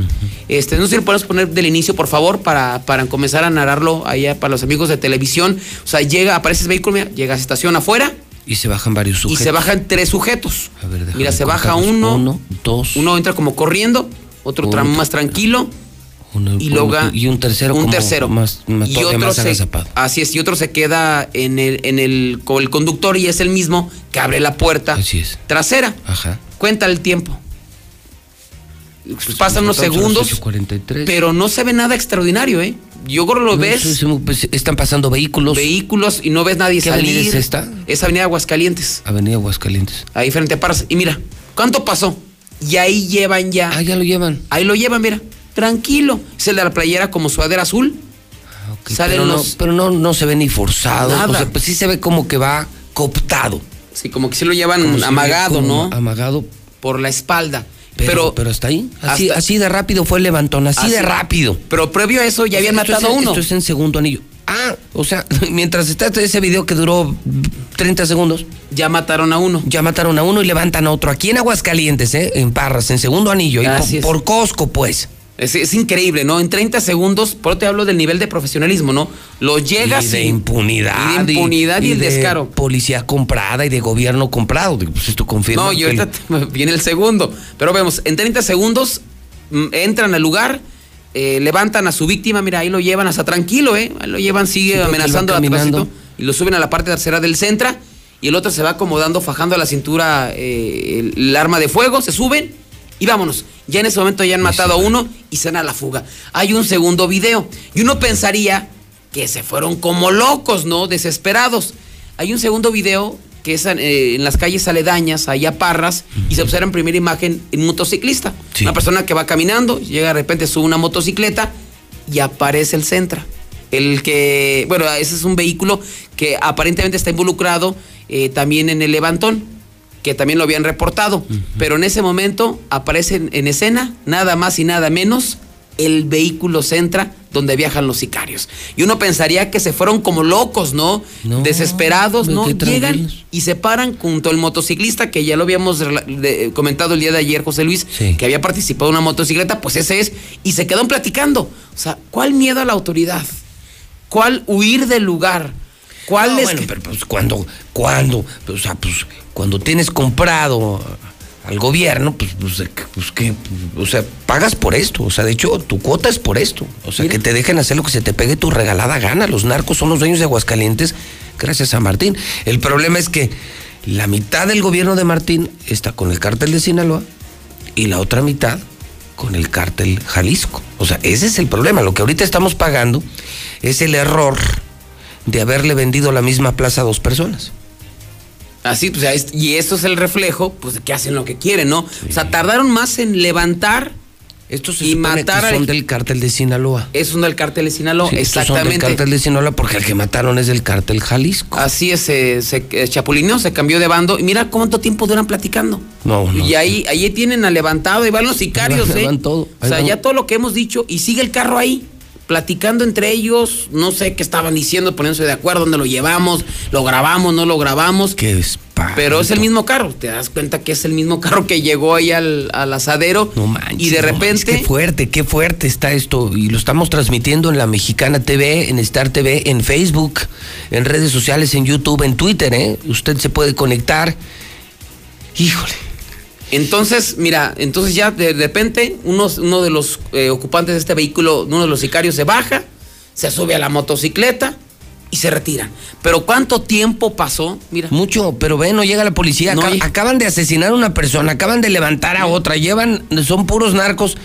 Este, no sé si lo podemos poner del inicio, por favor, para, para comenzar a narrarlo allá para los amigos de televisión. O sea, llega, aparece ese vehículo, mira, llega, se estaciona afuera Y se bajan varios sujetos. y se bajan tres sujetos. A ver, Mira, se baja uno, Uno, dos. uno entra como corriendo, otro Uno. tra- más tranquilo y un tercero un como tercero más, más, y otro más se, así es y otro se queda en el en el con el conductor y es el mismo que abre la puerta Así es. trasera. Ajá. Cuenta el tiempo. Pues Pasan unos segundos, 8:43. pero no se ve nada extraordinario, ¿eh? Yo creo que lo No, ves sí, sí, pues, están pasando vehículos. vehículos y no ves nadie ¿Qué salir. avenida es esta? Es Avenida Aguascalientes, Avenida Aguascalientes. ahí frente a Parras. Y mira, ¿cuánto pasó? Y ahí llevan ya. Ah, ya lo llevan. Ahí lo llevan, mira. Tranquilo. Es el de la playera como sudadera azul. Ok, Salen pero no, pero no, no se ve ni forzado. Nada. O sea, pues sí se ve como que va cooptado. Sí, como que sí lo llevan se amagado, ¿no? Amagado. Por la espalda. Pero, Pero, pero, hasta ahí. Así, hasta- así de rápido fue el levantón, así, de rápido. pero previo a eso ya habían Esto es matado a uno. Esto es en segundo anillo. Ah, o sea, mientras está ese video que duró 30 segundos, Ya mataron a uno. ya mataron a uno y levantan a otro. Aquí en Aguascalientes, ¿eh? En Parras, en segundo anillo. y por, por Costco, pues. Es, es increíble, ¿no? En 30 segundos, por eso te hablo del nivel de profesionalismo, ¿no? Lo llegas y de y- impunidad. y de impunidad y el de descaro. Policía comprada y de gobierno comprado. Pues esto confirma. No, y ahorita viene el segundo. Pero vemos, en 30 segundos mm, entran al lugar, eh, levantan a su víctima, mira, ahí lo llevan hasta tranquilo, ¿eh? Ahí lo llevan, sigue Sí, amenazando caminando. tránsito y lo suben a la parte trasera del Centra y el otro se va acomodando, fajando a la cintura eh, el, el arma de fuego, se suben y vámonos. Ya en ese momento ya han matado a uno y se dan a la fuga. Hay un segundo video y uno pensaría que se fueron como locos, ¿no? Desesperados. Hay un segundo video que es eh, en las calles aledañas, allá Parras, y se observa en primera imagen un motociclista. Sí. Una persona que va caminando, llega de repente, sube una motocicleta y aparece el Centra. El que, bueno, ese es un vehículo que aparentemente está involucrado eh, también en el levantón, que también lo habían reportado. Pero en ese momento aparece en, en escena nada más y nada menos el vehículo Centra donde viajan los sicarios. Y uno pensaría que se fueron como locos, ¿no? No, Desesperados, ¿no? Llegan y se paran junto al motociclista que ya lo habíamos comentado el día de ayer, José Luis, Sí. que había participado en una motocicleta, pues ese es, y se quedan platicando. O sea, ¿cuál miedo a la autoridad? ¿Cuál huir del lugar? ¿Cuál No, es bueno, que- pero pues cuando, cuando, o sea, pues cuando tienes comprado al gobierno, pues, pues, pues, que, o sea, pagas por esto. O sea, de hecho, tu cuota es por esto. O sea, Mira. que te dejen hacer lo que se te pegue tu regalada gana. Los narcos son los dueños de Aguascalientes, gracias a Martín. El problema es que la mitad del gobierno de Martín está con el cártel de Sinaloa y la otra mitad con el cártel Jalisco. O sea, ese es el problema. Lo que ahorita estamos pagando es el error de haberle vendido la misma plaza a dos personas. Así, pues, es- y esto es el reflejo, pues, de que hacen lo que quieren, ¿no? O sea, tardaron más en levantar Estos se y matar que son del cártel de Sinaloa. Es un del cártel de Sinaloa, Sí, estos son del exactamente. cártel de Sinaloa porque el que mataron es del cártel Jalisco. Así es, se, se eh, chapulineó, se cambió de bando. Y mira cuánto tiempo duran platicando. No, no. Y ahí, ahí tienen al levantado, y van los sicarios, Ahí ¿eh? van todo, o sea, van. ya todo lo que hemos dicho, y sigue el carro ahí, platicando entre ellos, no sé qué estaban diciendo, poniéndose de acuerdo, dónde lo llevamos, lo grabamos, no lo grabamos. Qué espanto. Pero es el mismo carro, te das cuenta que es el mismo carro que llegó ahí al, al asadero. No manches. Y de no, repente. es que fuerte, qué fuerte está esto. Y lo estamos transmitiendo en la Mexicana TV, en Star TV, en Facebook, en redes sociales, en YouTube, en Twitter, ¿eh? Usted se puede conectar. Híjole. Entonces, mira, entonces ya de repente uno, uno de los eh, ocupantes de este vehículo, uno de los sicarios se baja, se sube a la motocicleta y se retira. Pero ¿cuánto tiempo pasó? Mira. Mucho, pero ve, no llega la policía. No Acab- llega. acaban de asesinar a una persona, acaban de levantar a otra, llevan, son puros narcos.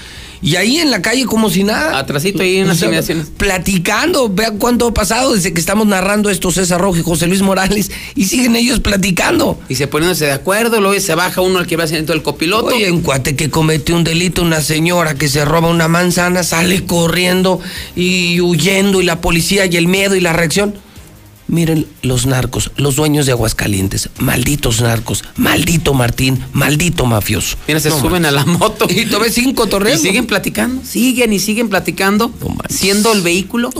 Y ahí en la calle como si nada. Atrasito ahí en las inmediaciones. Platicando, vean cuánto ha pasado desde que estamos narrando esto César Rojo y José Luis Morales. Y siguen ellos platicando. Y se poniéndose de acuerdo, luego se baja uno al que va haciendo el copiloto. Oye, un cuate que comete un delito, una señora que se roba una manzana, sale corriendo y huyendo y la policía y el miedo y la reacción. Miren los narcos, los dueños de Aguascalientes, malditos narcos, maldito Martín, maldito mafioso. Mira, se No suben a la moto. Y ves cinco Y torreos. siguen platicando, siguen y siguen platicando, siendo el vehículo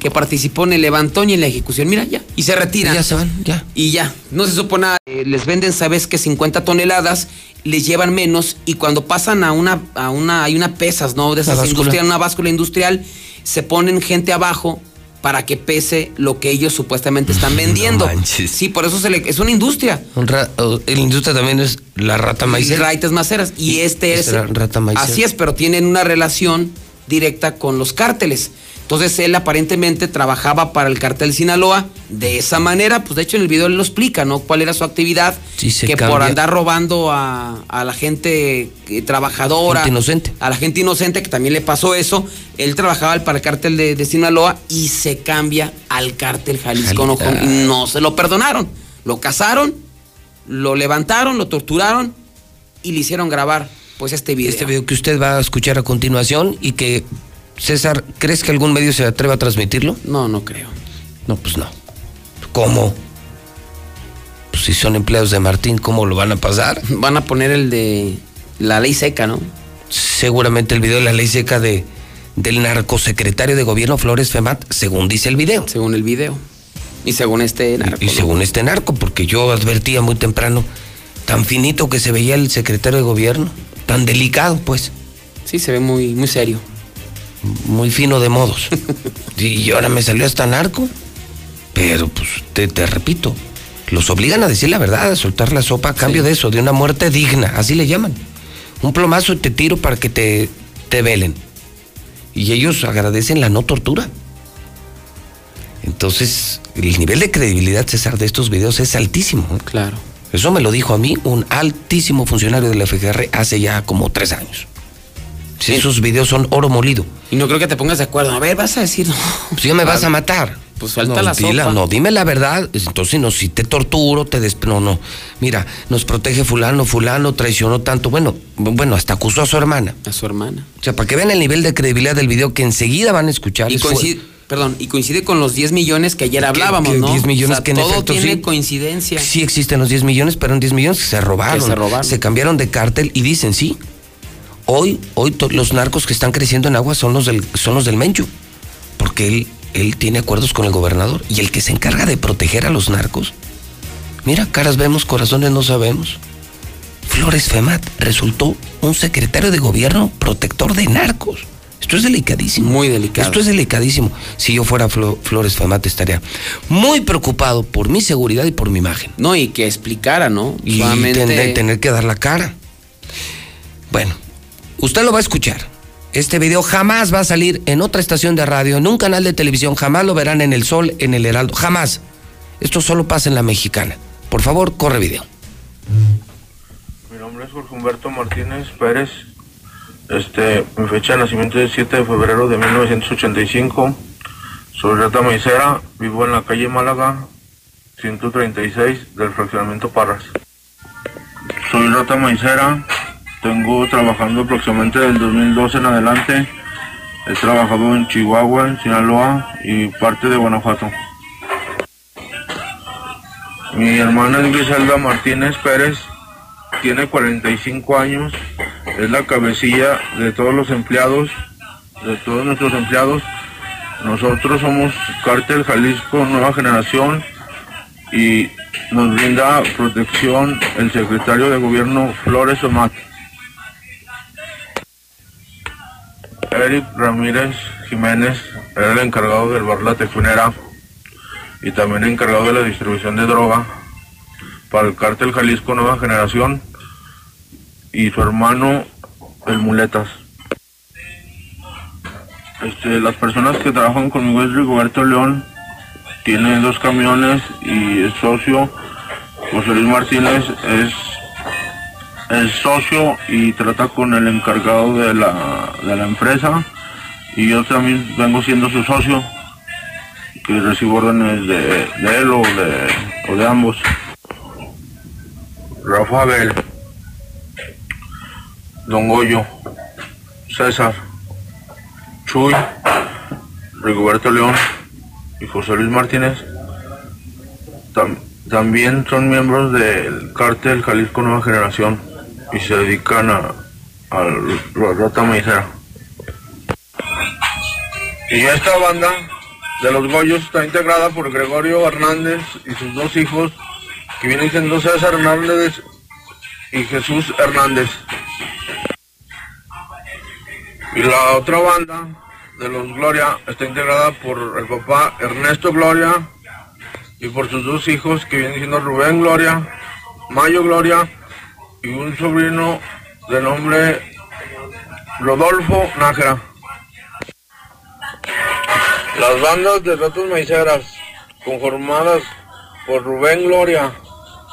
que participó en el levantón y en la ejecución. Mira, ya. Y se retiran. Ya se van, ya. Y ya. No se supo nada. Eh, les venden, sabes que 50 toneladas, les llevan menos y cuando pasan a una, a una, hay una pesas, ¿no? De esas industrial, una báscula industrial, se ponen gente abajo para que pese lo que ellos supuestamente están vendiendo. sí, por eso se le, es una industria. Un ra- o- la industria también es la rata maicera. Raitas maceras. Y este es. Rata maicera. Así es, pero tienen una relación directa con los cárteles. Entonces él aparentemente trabajaba para el cartel Sinaloa de esa manera. Pues de hecho en el video él lo explica, ¿no? Cuál era su actividad. Sí, se que por andar robando a, a la gente eh, trabajadora. Gente inocente. A la gente inocente que también le pasó eso. Él trabajaba para el cártel de, de Sinaloa y se cambia al cártel Jalisco. No, no se lo perdonaron. Lo cazaron, lo levantaron, lo torturaron y le hicieron grabar pues este video. Este video que usted va a escuchar a continuación y que, César, ¿crees que algún medio se atreva a transmitirlo? No, no creo. No, pues no. ¿Cómo? Pues si son empleados de Martín, ¿cómo lo van a pasar? Van a poner el de la ley seca, ¿no? Seguramente el video de la ley seca de, del narcosecretario de gobierno Flores Femat, según dice el video. Según el video. Y según este narco. Y según este narco, porque yo advertía muy temprano, tan finito que se veía el secretario de gobierno, tan delicado, pues, Sí, se ve muy, muy serio. Muy fino de modos. y ahora me salió hasta narco. Pero, pues, te, te repito, los obligan a decir la verdad, a soltar la sopa a cambio de eso, de una muerte digna, así le llaman. Un plomazo y te tiro para que te, te velen. Y ellos agradecen la no tortura. Entonces, el nivel de credibilidad, César, de estos videos es altísimo. ¿eh? Claro. Eso me lo dijo a mí un altísimo funcionario de la FGR hace ya como tres años. Si esos videos son oro molido. Y no creo que te pongas de acuerdo. A ver, vas a decir. no. Pues ya me vas a matar. Pues suelta no, la dila- sopa. No, dime la verdad. Entonces, no, si te torturo, te des... No, no. Mira, nos protege fulano, fulano, traicionó tanto. Bueno, bueno, hasta acusó a su hermana. A su hermana. O sea, para que vean el nivel de credibilidad del video que enseguida van a escuchar. Y coincide, perdón, y coincide con los 10 millones que ayer hablábamos, que ¿no? 10 millones O sea, que en todo efecto tiene sí. coincidencia. Sí existen los 10 millones, pero en 10 millones que se robaron. Que se robaron. cambiaron de cártel y dicen, sí, hoy, hoy los narcos que están creciendo en agua son los del, son los del Menchu. Porque él, él tiene acuerdos con el gobernador. Y el que se encarga de proteger a los narcos, mira, caras vemos, corazones no sabemos. Flores Femat resultó un secretario de gobierno protector de narcos. Esto es delicadísimo. Muy delicado. Esto es delicadísimo. Si yo fuera Flo- Flores Femat estaría muy preocupado por mi seguridad y por mi imagen. No, y que explicara, ¿no? Y tener que dar la cara. Bueno, usted lo va a escuchar. Este video jamás va a salir en otra estación de radio, en un canal de televisión, jamás lo verán en El Sol, en El Heraldo, jamás. Esto solo pasa en la mexicana. Por favor, corre video. Mi nombre es Jorge Humberto Martínez Pérez. Este, mi fecha de nacimiento es 7 de febrero de 1985. Soy Rata Maicera, vivo en la calle Málaga, 136 del fraccionamiento Parras. Soy Rata Maicera, tengo trabajando aproximadamente del 2012 en adelante. He trabajado en Chihuahua, en Sinaloa y parte de Guanajuato. Mi hermana es Griselda Martínez Pérez, tiene 45 años, es la cabecilla de todos los empleados, de todos nuestros empleados. Nosotros somos Cártel Jalisco Nueva Generación y nos brinda protección el secretario de gobierno Flores Omat. Eric Ramírez Jiménez era el encargado del bar La Tefunera y también encargado de la distribución de droga para el cártel Jalisco Nueva Generación y su hermano el Muletas. Este, las personas que trabajan conmigo es Rigoberto León, tiene dos camiones y es socio. José Luis Martínez es, es socio y trata con el encargado de la, de la empresa. Y yo también vengo siendo su socio que recibo órdenes de, de él o de, o de ambos. Rafa Abel, Don Goyo, César, Chuy, Rigoberto León y José Luis Martínez. Tam- también son miembros del cártel Jalisco Nueva Generación y se dedican a, la rata maicera. Y esta banda de los Goyos está integrada por Gregorio Hernández y sus dos hijos, que vienen siendo César Hernández y Jesús Hernández. Y la otra banda de los Gloria está integrada por el papá Ernesto Gloria y por sus dos hijos, que vienen siendo Rubén Gloria, Mayo Gloria y un sobrino de nombre Rodolfo Nájera. Las bandas de ratos maiceras, conformadas por Rubén Gloria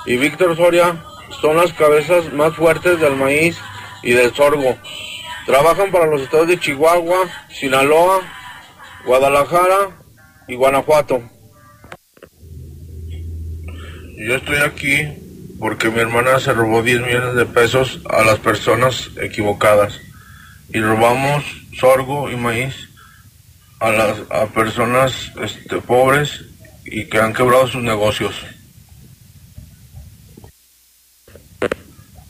y Víctor Soria, son las cabezas más fuertes del maíz y del sorgo. Trabajan para los estados de Chihuahua, Sinaloa, Guadalajara y Guanajuato. Yo estoy aquí porque mi hermana se robó 10 millones de pesos a las personas equivocadas y robamos sorgo y maíz a las a personas este, pobres y que han quebrado sus negocios.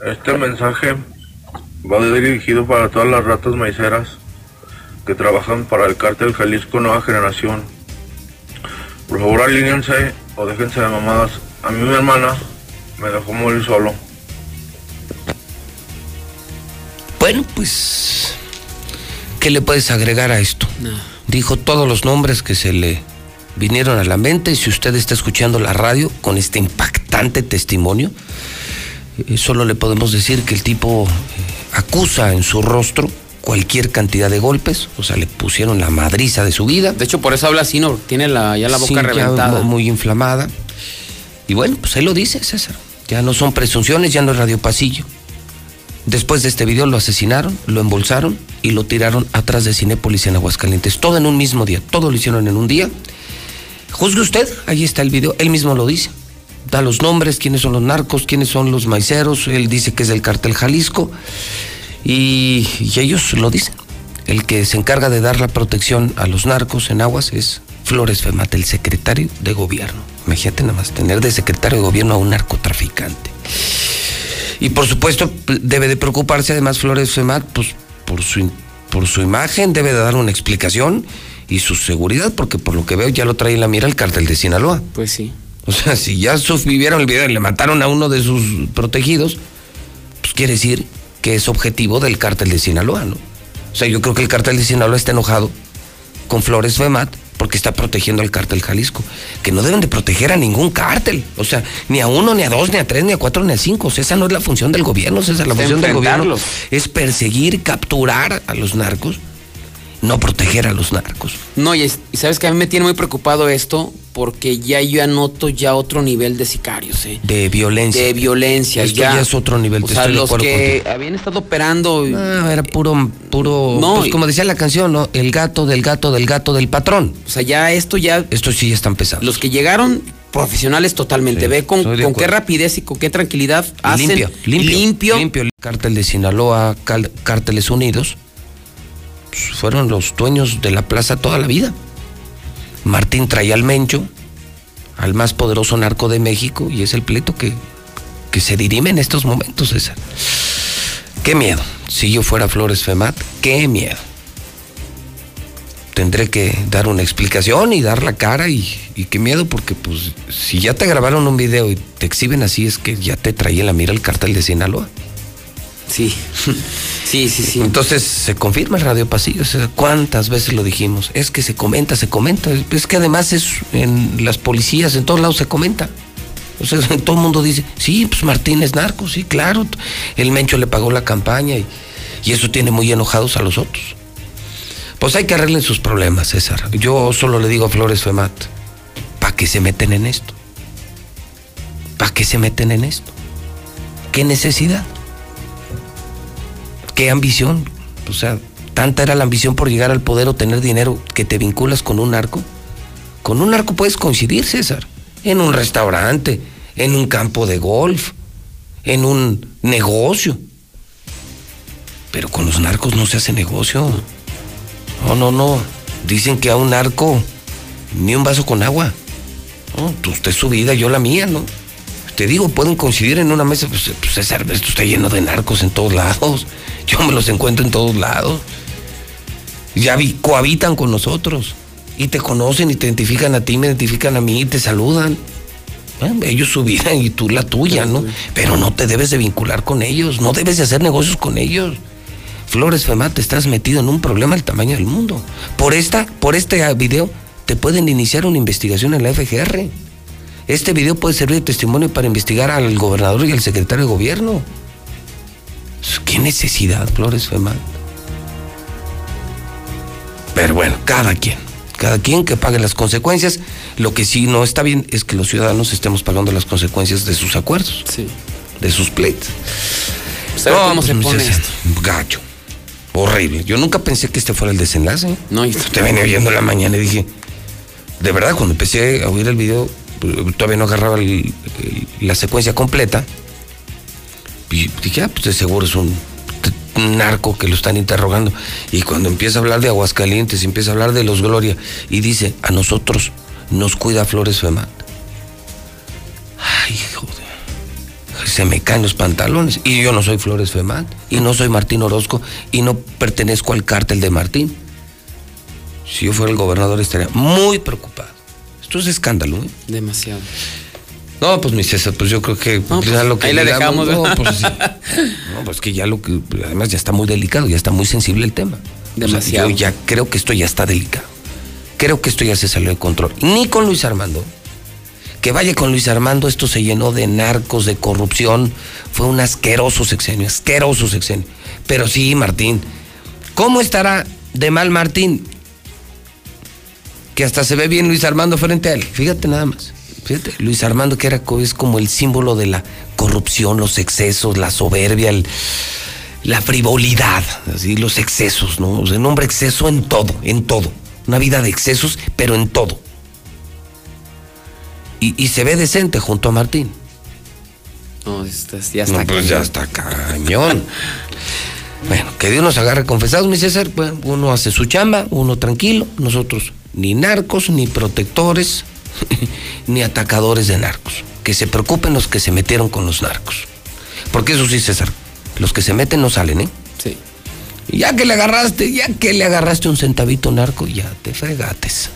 Este mensaje va dirigido para todas las ratas maiceras que trabajan para el cártel Jalisco Nueva Generación. Por favor, alíñense o déjense de mamadas. A mi hermana me dejó morir solo. Bueno, pues, ¿qué le puedes agregar a esto? Dijo todos los nombres que se le vinieron a la mente. Si usted está escuchando la radio con este impactante testimonio, eh, solo le podemos decir que el tipo eh, acusa en su rostro cualquier cantidad de golpes, o sea, le pusieron la madriza de su vida. De hecho, por eso habla así, ¿no? Tiene la, ya la boca Sí, ya reventada. muy inflamada. Y bueno, pues ahí lo dice César. Ya no son presunciones, ya no es radio pasillo. Después de este video lo asesinaron, lo embolsaron y lo tiraron atrás de Cinépolis en Aguascalientes. Todo en un mismo día, todo lo hicieron en un día. Juzgue usted, ahí está el video, él mismo lo dice. Da los nombres, quiénes son los narcos, quiénes son los maiceros, él dice que es del cartel Jalisco y, y ellos lo dicen. El que se encarga de dar la protección a los narcos en aguas es Flores Femat, el secretario de gobierno. Imagínate nada más tener de secretario de gobierno a un narcotraficante. Y por supuesto debe de preocuparse además Flores Femat pues, por, su, por su imagen, debe de dar una explicación y su seguridad, porque por lo que veo ya lo trae en la mira el cártel de Sinaloa. Pues sí. O sea, si ya vivieron el video y le mataron a uno de sus protegidos, pues quiere decir que es objetivo del cártel de Sinaloa, ¿no? O sea, yo creo que el cártel de Sinaloa está enojado con Flores Femat porque está protegiendo al cártel Jalisco, que no deben de proteger a ningún cártel, o sea, ni a uno, ni a dos, ni a tres, ni a cuatro, ni a cinco, o sea, esa no es la función del gobierno, esa es la función del gobierno, es perseguir, capturar a los narcos, no proteger a los narcos. No, y, es- y sabes que a mí me tiene muy preocupado esto porque ya yo anoto ya otro nivel de sicarios, ¿eh? De violencia. De violencia, Esto ya es otro nivel, O te sea, estoy de los acuerdo que contigo. habían estado operando. Ah, era puro, puro, No, pues como decía la canción, ¿no? El gato del gato del gato del patrón. O sea, ya esto ya. Estos sí ya están pesados. Los que llegaron profesionales totalmente. Sí, Ve con, de con qué rapidez y con qué tranquilidad hacen limpio, limpio, limpio. limpio. Cártel de Sinaloa, cal- Cárteles Unidos, pues, fueron los dueños de la plaza toda la vida. Martín traía al Mencho, al más poderoso narco de México, y es el pleito que, que se dirime en estos momentos, César. Qué miedo. Si yo fuera Flores Femat, qué miedo. Tendré que dar una explicación y dar la cara y, qué miedo porque pues si ya te grabaron un video y te exhiben así es que ya te traía la mira el cartel de Sinaloa. Sí, sí, sí, sí. Entonces se confirma el Radio Pasillo. ¿Cuántas veces lo dijimos? Es que se comenta, se comenta. Es que además es en las policías, en todos lados se comenta. O sea, todo el mundo dice, sí, pues Martín es narco, sí, claro. El Mencho le pagó la campaña y, y eso tiene muy enojados a los otros. Pues hay que arreglen sus problemas, César. Yo solo le digo a Flores Femat, ¿para qué se meten en esto? ¿Para qué se meten en esto? ¿Qué necesidad? ¿Qué ambición? O sea, tanta era la ambición por llegar al poder o tener dinero que te vinculas con un narco. Con un narco puedes coincidir, César. En un restaurante, en un campo de golf, en un negocio. Pero con los narcos no se hace negocio. No, no, no. Dicen que a un narco ni un vaso con agua. No, tú- usted su vida, yo la mía, ¿no? Te digo, pueden coincidir en una mesa, pues, pues César, esto está lleno de narcos en todos lados. Yo me los encuentro en todos lados. Ya cohabitan con nosotros. Y te conocen y te identifican a ti, me identifican a mí y te saludan. Ellos su vida y tú la tuya, ¿no? Pero no te debes de vincular con ellos, no debes de hacer negocios con ellos. Flores Femat, te estás metido en un problema del tamaño del mundo. Por esta, por este video, te pueden iniciar una investigación en la FGR. Este video puede servir de testimonio para investigar al gobernador y al secretario de gobierno. ¿Qué necesidad, Flores Femat? Pero bueno, cada quien. Cada quien que pague las consecuencias. Lo que sí no está bien es que los ciudadanos estemos pagando las consecuencias de sus acuerdos. De sus pleitos. Pues a ver cómo se pues, pone esto. Gacho. Horrible. Yo nunca pensé que este fuera el desenlace. No, y- Te venía oyendo en la mañana y dije, de verdad, cuando empecé a oír el video, todavía no agarraba el- el- la secuencia completa. Y dije, ah, pues de seguro es un, narco que lo están interrogando. Y cuando empieza a hablar de Aguascalientes, empieza a hablar de los Gloria, y dice, a nosotros nos cuida Flores Femat. Ay, joder. Se me caen los pantalones. Y yo no soy Flores Femat, y no soy Martín Orozco, y no pertenezco al cártel de Martín. Si yo fuera el gobernador estaría muy preocupado. Esto es escándalo, ¿eh? Demasiado. No, pues mi César, pues yo creo que No, ya pues, lo que ahí le dejamos, no, pues, sí. No, pues que ya lo que además ya está muy delicado, ya está muy sensible el tema. O sea, Demasiado. yo ya creo que esto ya está delicado. Creo que esto ya se salió de control. Ni con Luis Armando. Que vaya con Luis Armando, esto se llenó de narcos, de corrupción. Fue un asqueroso sexenio, asqueroso sexenio. Pero sí, Martín. ¿Cómo estará de mal Martín? Que hasta se ve bien Luis Armando frente a él. Fíjate nada más. Fíjate, Luis Armando que era es como el símbolo de la corrupción, los excesos, la soberbia, el- la frivolidad, así los excesos, ¿no? O sea, un hombre exceso en todo, en todo. Una vida de excesos, pero en todo. Y, y se ve decente junto a Martín. No, ya está. No, pues ya está cañón. bueno, que Dios nos agarre confesados, mi César. Bueno, uno hace su chamba, uno tranquilo. Nosotros ni narcos, ni protectores, ni atacadores de narcos. Que se preocupen los que se metieron con los narcos. Porque eso sí, César, los que se meten no salen, ¿eh? Sí. Ya que le agarraste, ya que le agarraste un centavito narco, ya te fregates.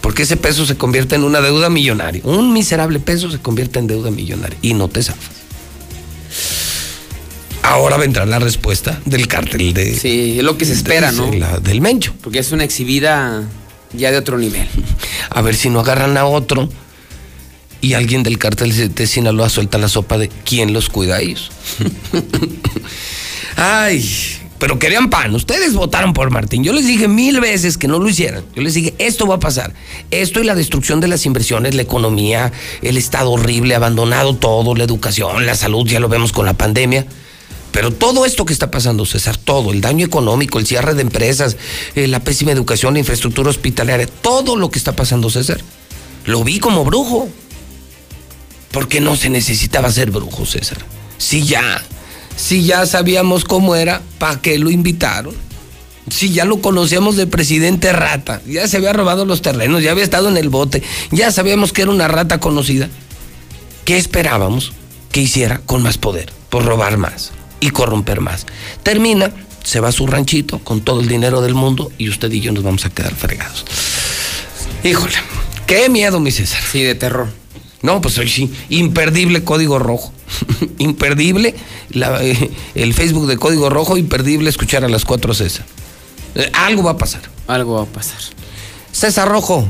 Porque ese peso se convierte en una deuda millonaria. Un miserable peso se convierte en deuda millonaria y no te zafas. Ahora vendrá la respuesta del cártel de. Sí, es lo que se espera, de- ¿no? la- del Mencho. Porque es una exhibida ya de otro nivel. A ver si no agarran a otro y alguien del cártel de- de Sinaloa suelta la sopa de quién los cuida a ellos. Ay, pero querían pan. Ustedes votaron por Martín. Yo les dije mil veces que no lo hicieran. Yo les dije, esto va a pasar. Esto y la destrucción de las inversiones, la economía, el estado horrible, abandonado todo, la educación, la salud, ya lo vemos con la pandemia. Pero todo esto que está pasando, César, todo, el daño económico, el cierre de empresas, eh, la pésima educación, la infraestructura hospitalaria, todo lo que está pasando, César, lo vi como brujo. Porque no se necesitaba ser brujo, César. Si ya, si ya sabíamos cómo era, ¿para qué lo invitaron? Si ya lo conocíamos de presidente rata, ya se había robado los terrenos, ya había estado en el bote, ya sabíamos que era una rata conocida. ¿Qué esperábamos que hiciera con más poder? Por robar más y corromper más. Termina, se va a su ranchito con todo el dinero del mundo y usted y yo nos vamos a quedar fregados. Híjole, qué miedo, mi César. Sí, de terror. No, pues hoy sí, imperdible código rojo. imperdible la, eh, el Facebook de código rojo, imperdible escuchar a las cuatro César. Eh, algo va a pasar. Algo va a pasar. César Rojo,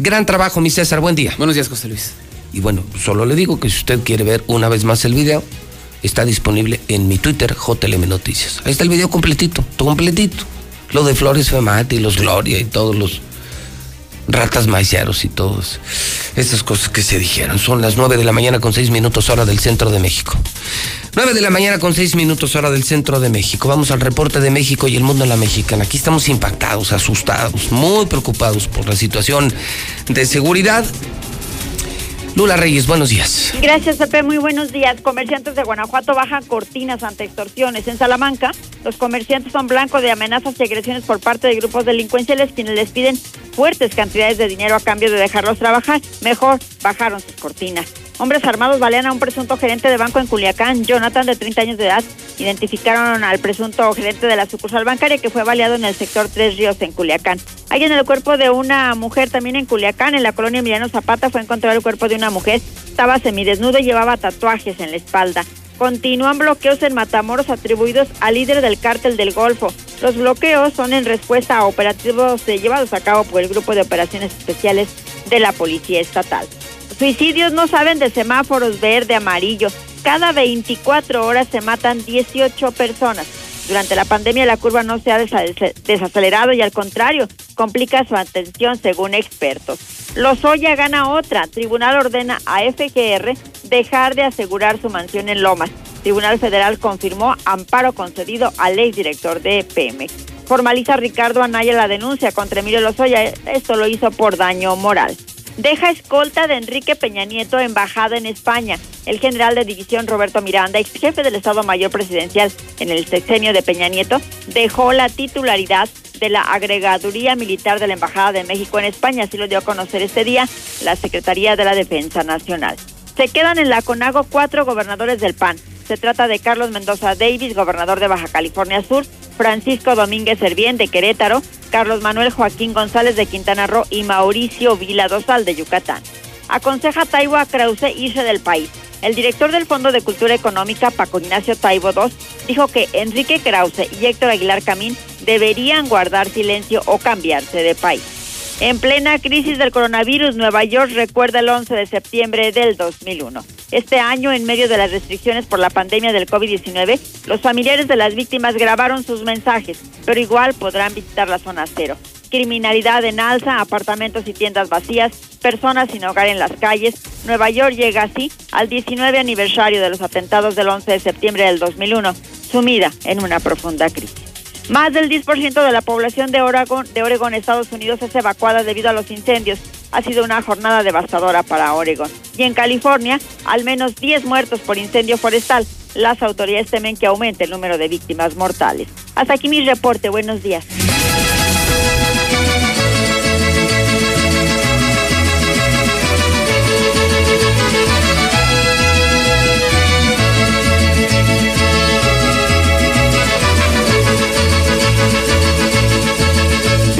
gran trabajo, mi César, buen día. Buenos días, José Luis. Y bueno, solo le digo que si usted quiere ver una vez más el video, está disponible en mi Twitter, JLM Noticias. Ahí está el video completito, todo completito. Lo de Flores Femati, los Gloria y todos los ratas maiceros y todas estas cosas que se dijeron. Son las 9 de la mañana con 6 minutos hora del centro de México. 9 de la mañana con 6 minutos hora del centro de México. Vamos al reporte de México y el mundo en la mexicana. Aquí estamos impactados, asustados, muy preocupados por la situación de seguridad. Lula Reyes, buenos días. Gracias, Pepe. Muy buenos días. Comerciantes de Guanajuato bajan cortinas ante extorsiones. En Salamanca, los comerciantes son blancos de amenazas y agresiones por parte de grupos delincuenciales quienes les piden fuertes cantidades de dinero a cambio de dejarlos trabajar. Mejor bajaron sus cortinas. Hombres armados balean a un presunto gerente de banco en Culiacán, Jonathan, de 30 años de edad. Identificaron al presunto gerente de la sucursal bancaria que fue baleado en el sector Tres Ríos, en Culiacán. Hay en el cuerpo de una mujer también en Culiacán, en la colonia Emiliano Zapata, fue encontrado el cuerpo de una mujer. Estaba semidesnudo y llevaba tatuajes en la espalda. Continúan bloqueos en Matamoros atribuidos al líder del cártel del Golfo. Los bloqueos son en respuesta a operativos llevados a cabo por el Grupo de Operaciones Especiales de la Policía Estatal. Suicidios no saben de semáforos verde, amarillo. Cada 24 horas se matan 18 personas. Durante la pandemia la curva no se ha desacelerado y al contrario, complica su atención según expertos. Lozoya gana otra. Tribunal ordena a FGR dejar de asegurar su mansión en Lomas. Tribunal Federal confirmó amparo concedido al exdirector de Pemex. Formaliza Ricardo Anaya la denuncia contra Emilio Lozoya. Esto lo hizo por daño moral deja escolta de Enrique Peña Nieto embajada en España. El general de división Roberto Miranda, ex jefe del Estado Mayor Presidencial en el sexenio de Peña Nieto, dejó la titularidad de la agregaduría militar de la Embajada de México en España. Así lo dio a conocer este día la Secretaría de la Defensa Nacional. Se quedan en la CONAGO cuatro gobernadores del PAN. Se trata de Carlos Mendoza Davis, gobernador de Baja California Sur, Francisco Domínguez Servién de Querétaro, Carlos Manuel Joaquín González de Quintana Roo y Mauricio Vila Dosal de Yucatán. Aconseja Taibo Krause irse del país. El director del Fondo de Cultura Económica, Paco Ignacio Taibo II, dijo que Enrique Krause y Héctor Aguilar Camín deberían guardar silencio o cambiarse de país. En plena crisis del coronavirus, Nueva York recuerda el 11 de septiembre del 2001. Este año, en medio de las restricciones por la pandemia del COVID-19, los familiares de las víctimas grabaron sus mensajes, pero igual podrán visitar la zona cero. Criminalidad en alza, apartamentos y tiendas vacías, personas sin hogar en las calles. Nueva York llega así al 19 aniversario de los atentados del 11 de septiembre del 2001, sumida en una profunda crisis. Más del 10% de la población de Oregon, Estados Unidos, es evacuada debido a los incendios. Ha sido una jornada devastadora para Oregon. Y en California, al menos 10 muertos por incendio forestal. Las autoridades temen que aumente el número de víctimas mortales. Hasta aquí mi reporte. Buenos días.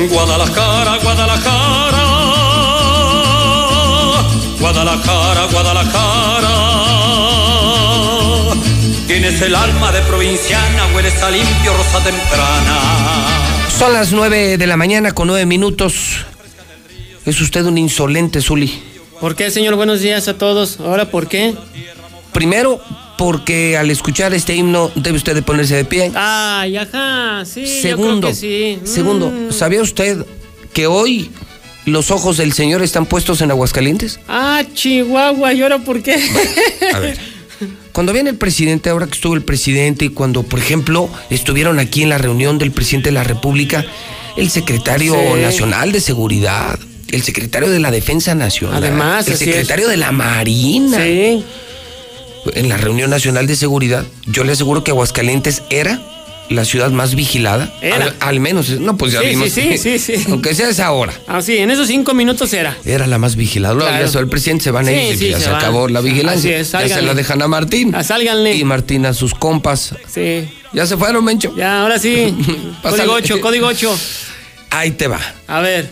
Guadalajara, Guadalajara, Guadalajara, Guadalajara. Tienes el alma de provinciana, hueles a limpio, rosa temprana. Son las nueve de la mañana con nueve minutos. Es usted un insolente, Zuli. ¿Por qué, señor? Buenos días a todos. ¿Ahora por qué? Primero, porque al escuchar este himno debe usted de ponerse de pie. Ay, ajá, sí. Segundo, yo creo que sí. segundo, Mm. ¿sabía usted que hoy los ojos del Señor están puestos en Aguascalientes? Ah, Chihuahua, ¿y ahora por qué? A ver. Cuando viene el presidente, ahora que estuvo el presidente, y cuando, por ejemplo, estuvieron aquí en la reunión del presidente de la República, el secretario Sí. nacional de seguridad, el secretario de la Defensa Nacional, Además, el secretario es. de la Marina. Sí. En la reunión nacional de seguridad, yo le aseguro que Aguascalientes era la ciudad más vigilada. Era. Al, al menos, no, pues ya Sí, vimos. sí, sí, sí, sí. Aunque sea esa hora. Ah, sí, en esos cinco minutos era. Era la más vigilada. Luego Claro. ya el presidente, se van a ir, sí, ya se acabó la vigilancia. Es, ya se la dejan a Martín. Ah, sálganle. Y Martín a sus compas. Sí. Ya se fueron, Mencho. Ya, ahora sí. Código 8, código 8. Ahí te va. A ver.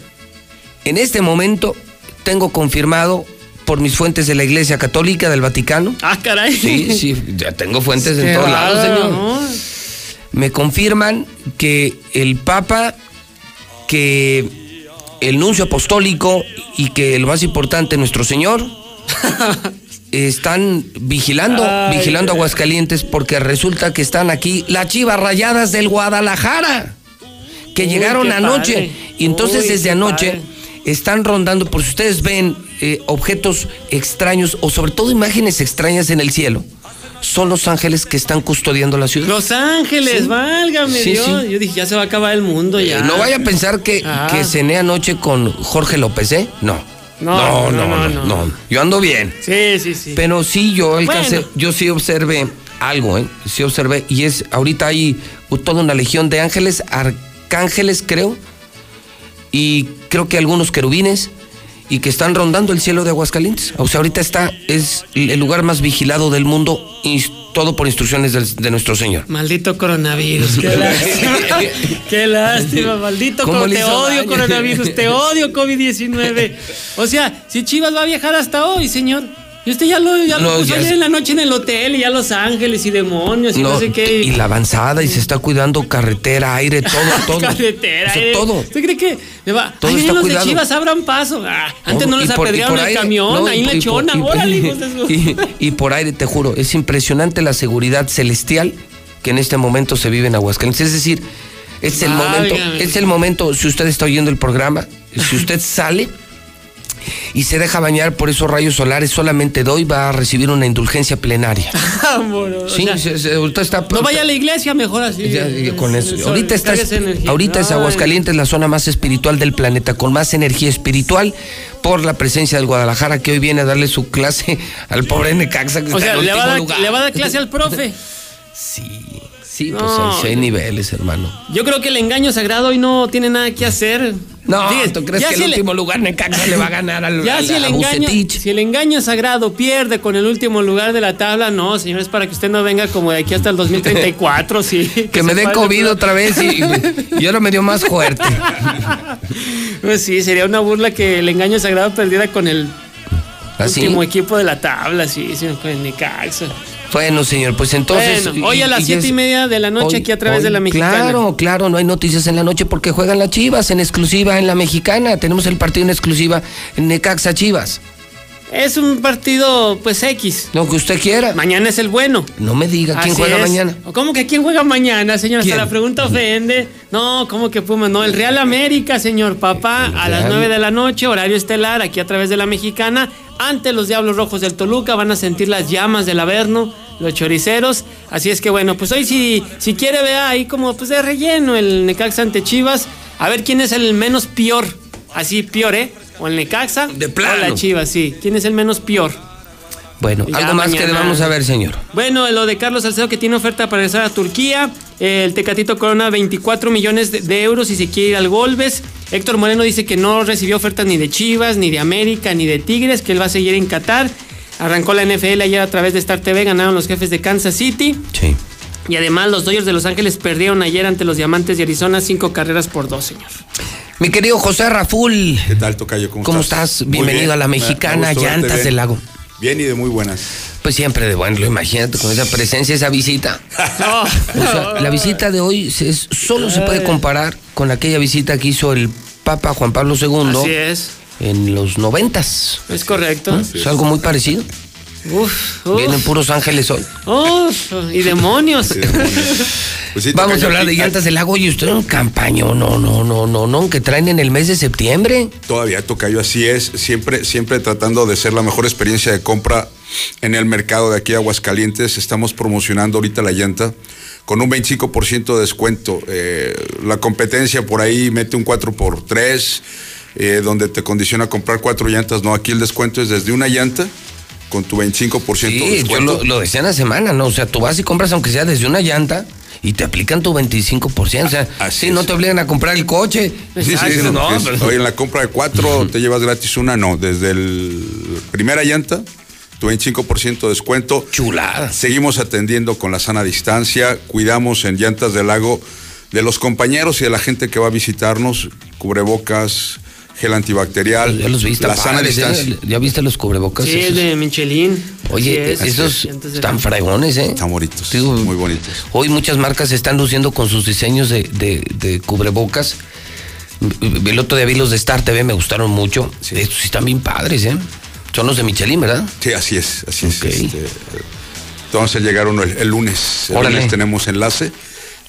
En este momento tengo confirmado por mis fuentes de la Iglesia Católica del Vaticano. Ah, caray. Sí, sí, ya tengo fuentes en todos lados, señor. ¿no? Me confirman que el Papa, que el nuncio apostólico y que lo más importante, nuestro Señor, están vigilando, Ay, vigilando. Aguascalientes porque resulta que están aquí las chivas rayadas del Guadalajara, que Uy, llegaron anoche. padre. Y entonces Uy, desde anoche padre. Están rondando, por si ustedes ven eh, objetos extraños o sobre todo imágenes extrañas en el cielo, son los ángeles que están custodiando la ciudad. Los Ángeles, Sí. válgame Sí, Dios. sí. Yo dije, ya se va a acabar el mundo ya. Eh, No vaya a pensar que, Ah. que cené anoche con Jorge López, ¿eh? No. No, No, no, no, no, no. no. Yo ando bien. Sí, sí, sí. Pero sí, yo alcancé, Bueno. yo sí observé algo, ¿eh? Sí observé. Y es, ahorita hay toda una legión de ángeles, arcángeles, creo. Y creo que algunos querubines. Y que están rondando el cielo de Aguascalientes. O sea, ahorita está, es el lugar más vigilado del mundo. Y todo por instrucciones del- de nuestro Señor. Maldito coronavirus, qué lástima. qué lástima, maldito ¿Cómo coro- le Te odio daño? coronavirus, te odio COVID-19. O sea, si Chivas va a viajar hasta hoy, señor. Y usted ya lo, ya lo puso ya ayer es- en la noche en el hotel y ya Los Ángeles y demonios y no, No, sé qué. y la avanzada y se está cuidando carretera, aire, todo, todo. Carretera, O sea, eh. todo. ¿Usted cree que le va? Todo Ay, está los cuidado. de Chivas abran paso. Ah, antes no y apedrearon el aire, camión, ahí en la por- chona. y- Órale, hijos y, y por aire, te juro, es impresionante la seguridad celestial que en este momento se vive en Aguascalientes. Es decir, es el momento, es el momento, si usted está oyendo el programa, si usted sale y se deja bañar por esos rayos solares, solamente de hoy va a recibir una indulgencia plenaria. O Sí, sea, se- se- ahorita está. no vaya a la iglesia, mejor así. Ya, ya, con eso. Sol, Ahorita está, ahorita es. Aguascalientes la zona más espiritual del planeta, con más energía espiritual por la presencia del Guadalajara que hoy viene a darle su clase al pobre Necaxa que O está sea, en le va, a último dar, lugar. le va a dar clase al profe. Sí, pues No, hay, sí hay niveles, hermano. Yo creo que el engaño sagrado hoy no tiene nada que hacer. No, ¿tú crees ya que si el le- último lugar Necaxa le va a ganar al, Ya al- si el, a engaño, si el engaño sagrado pierde con el último lugar de la tabla, no, señores, para que usted no venga como de aquí hasta el 2034, sí. Que me dé COVID otra vez y, y- ahora me dio más fuerte. Pues sí, sería una burla que el engaño sagrado perdiera con el ¿Así? último equipo de la tabla, sí, sí, con el Necaxa. Bueno, señor, pues entonces. Bueno, hoy a las siete y media de la noche hoy- aquí a través hoy, de la mexicana. Claro, claro, no hay noticias en la noche porque juegan las Chivas en exclusiva en la mexicana. Tenemos el partido en exclusiva en Necaxa Chivas. Es un partido, pues, X. Lo que usted quiera. Mañana es el bueno. No me diga quién Así juega es. mañana. ¿Cómo que quién juega mañana, señor? Hasta ¿Quién? la pregunta ofende. No, ¿cómo que Puma? No, el Real América, señor papá, a las 9 de la noche, horario estelar, aquí a través de la mexicana. Ante los Diablos Rojos del Toluca van a sentir las llamas del Averno, los choriceros. Así es que bueno, pues hoy si, si quiere vea ahí como pues de relleno el Necaxa ante Chivas. A ver quién es el menos peor. Así, peor, ¿eh? O el Necaxa De o plano. la Chivas, sí. ¿Quién es el menos peor? Bueno, Ya algo más que mañana. debamos saber, señor. Bueno, lo de Carlos Salcedo que tiene oferta para regresar a Turquía. El Tecatito Corona 24 millones de, de euros y se quiere ir al Golbes. Héctor Moreno dice que no recibió ofertas ni de Chivas, ni de América, ni de Tigres, que él va a seguir en Qatar. Arrancó la NFL ayer a través de Star TV, ganaron los jefes de Kansas City. Sí. Y además los Dodgers de Los Ángeles perdieron ayer ante los Diamantes de Arizona cinco carreras por dos, señor. Mi querido José Raful. ¿Qué tal, Tocayo? ¿Cómo, ¿Cómo estás? Bienvenido bien. a la Me- me mexicana Llantas del Lago. Bien y de muy buenas. Pues siempre de bueno, lo imagínate con esa presencia, esa visita. O sea, la visita de hoy se- solo se puede comparar con aquella visita que hizo el Papa Juan Pablo II Así es, en los noventas. es correcto. Es algo muy parecido. Uf, uf, Vienen puros ángeles hoy. uf, y demonios. Pues sí, Vamos a hablar de llantas del lago y usted un campaño, no, no, no, no, no, que traen en el mes de septiembre. Todavía Tocayo, así es, siempre, siempre tratando de ser la mejor experiencia de compra en el mercado de aquí a Aguascalientes. Estamos promocionando ahorita la llanta con un 25% de descuento. Eh, la competencia por ahí mete un 4x3. Eh, donde te condiciona a comprar cuatro llantas. No, aquí el descuento es desde una llanta con tu 25% de Sí, yo descuento. lo, lo decía en la semana, ¿no? O sea, tú vas y compras aunque sea desde una llanta y te aplican tu 25%. O sea, sí, no te obligan a comprar el coche. Sí, sí, sí, no, no, es- pero- Oye, en la compra de cuatro te llevas gratis una, no. Desde el primera llanta, tu 25% de descuento. Chulada. Seguimos atendiendo con la sana distancia, cuidamos en llantas del lago de los compañeros y de la gente que va a visitarnos, cubrebocas, gel antibacterial, Ya los viste, la sana padres, ¿eh? distancia. ¿Ya viste los cubrebocas? Sí, es esos? de Michelin. Oye, esos están fregones, ¿eh? Están bonitos, muy bonitos. Hoy muchas marcas se están luciendo con sus diseños de, de- de cubrebocas. El otro día vi los de Star TV, me gustaron mucho. Estos sí están bien padres, ¿eh? Son los de Michelin, ¿verdad? Sí, así es, así es. Este, entonces llegar uno el, el lunes. El Órale. lunes tenemos enlace.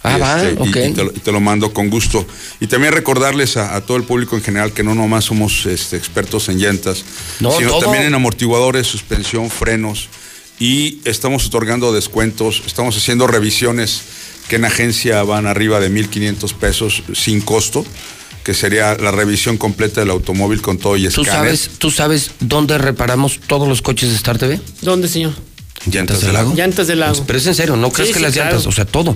Ah, y, va, este, y- ok. y te, lo, y te lo mando con gusto. Y también recordarles a, a todo el público en general que no nomás somos este, expertos en llantas, No, sino todo. también en amortiguadores, suspensión, frenos. Y estamos otorgando descuentos, estamos haciendo revisiones que en agencia van arriba de 1.500 pesos sin costo, que sería la revisión completa del automóvil con todo y ¿Tú escáner. sabes, ¿Tú sabes dónde reparamos todos los coches de Star TV? ¿Dónde, señor? ¿Llantas del lago? Llantas del lago. Pero es en serio, no crees Sí, que sí, las claro. llantas, o sea, todo.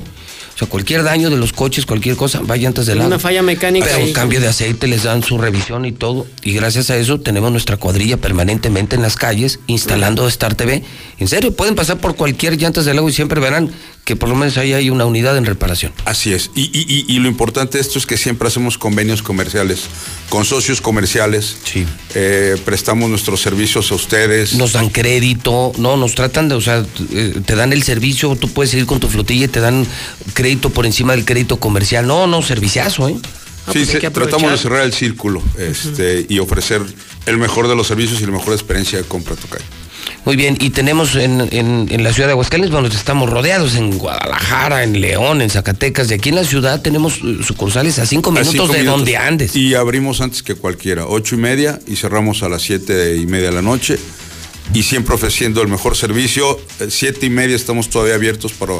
O sea, cualquier daño de los coches, cualquier cosa, va llantas del lago. Una falla mecánica Hasta un cambio de aceite, les dan su revisión y todo. Y gracias a eso tenemos nuestra cuadrilla permanentemente en las calles, instalando Star TV. En serio, pueden pasar por cualquier llantas del lago y siempre verán que por lo menos ahí hay una unidad en reparación. Así es. Y, y- y- y lo importante de esto es que siempre hacemos convenios comerciales con socios comerciales. Sí. Eh, prestamos nuestros servicios a ustedes. Nos dan crédito, no, nos tratan de, o sea, eh, te dan el servicio, tú puedes ir con tu flotilla y te dan crédito por encima del crédito comercial. No, no, serviciazo, ¿eh? sí, se- tratamos de cerrar el círculo este, y ofrecer el mejor de los servicios y la mejor experiencia de compra Tocayo. Muy bien, y tenemos en, en- en la ciudad de Aguascalientes, bueno, estamos rodeados en Guadalajara, en León, en Zacatecas, y aquí en la ciudad tenemos eh, sucursales a cinco A minutos cinco de minutos. donde andes. Y abrimos antes que cualquiera, ocho y media y cerramos a las siete y media de la noche. Y siempre ofreciendo el mejor servicio. Eh, Siete y media estamos todavía abiertos para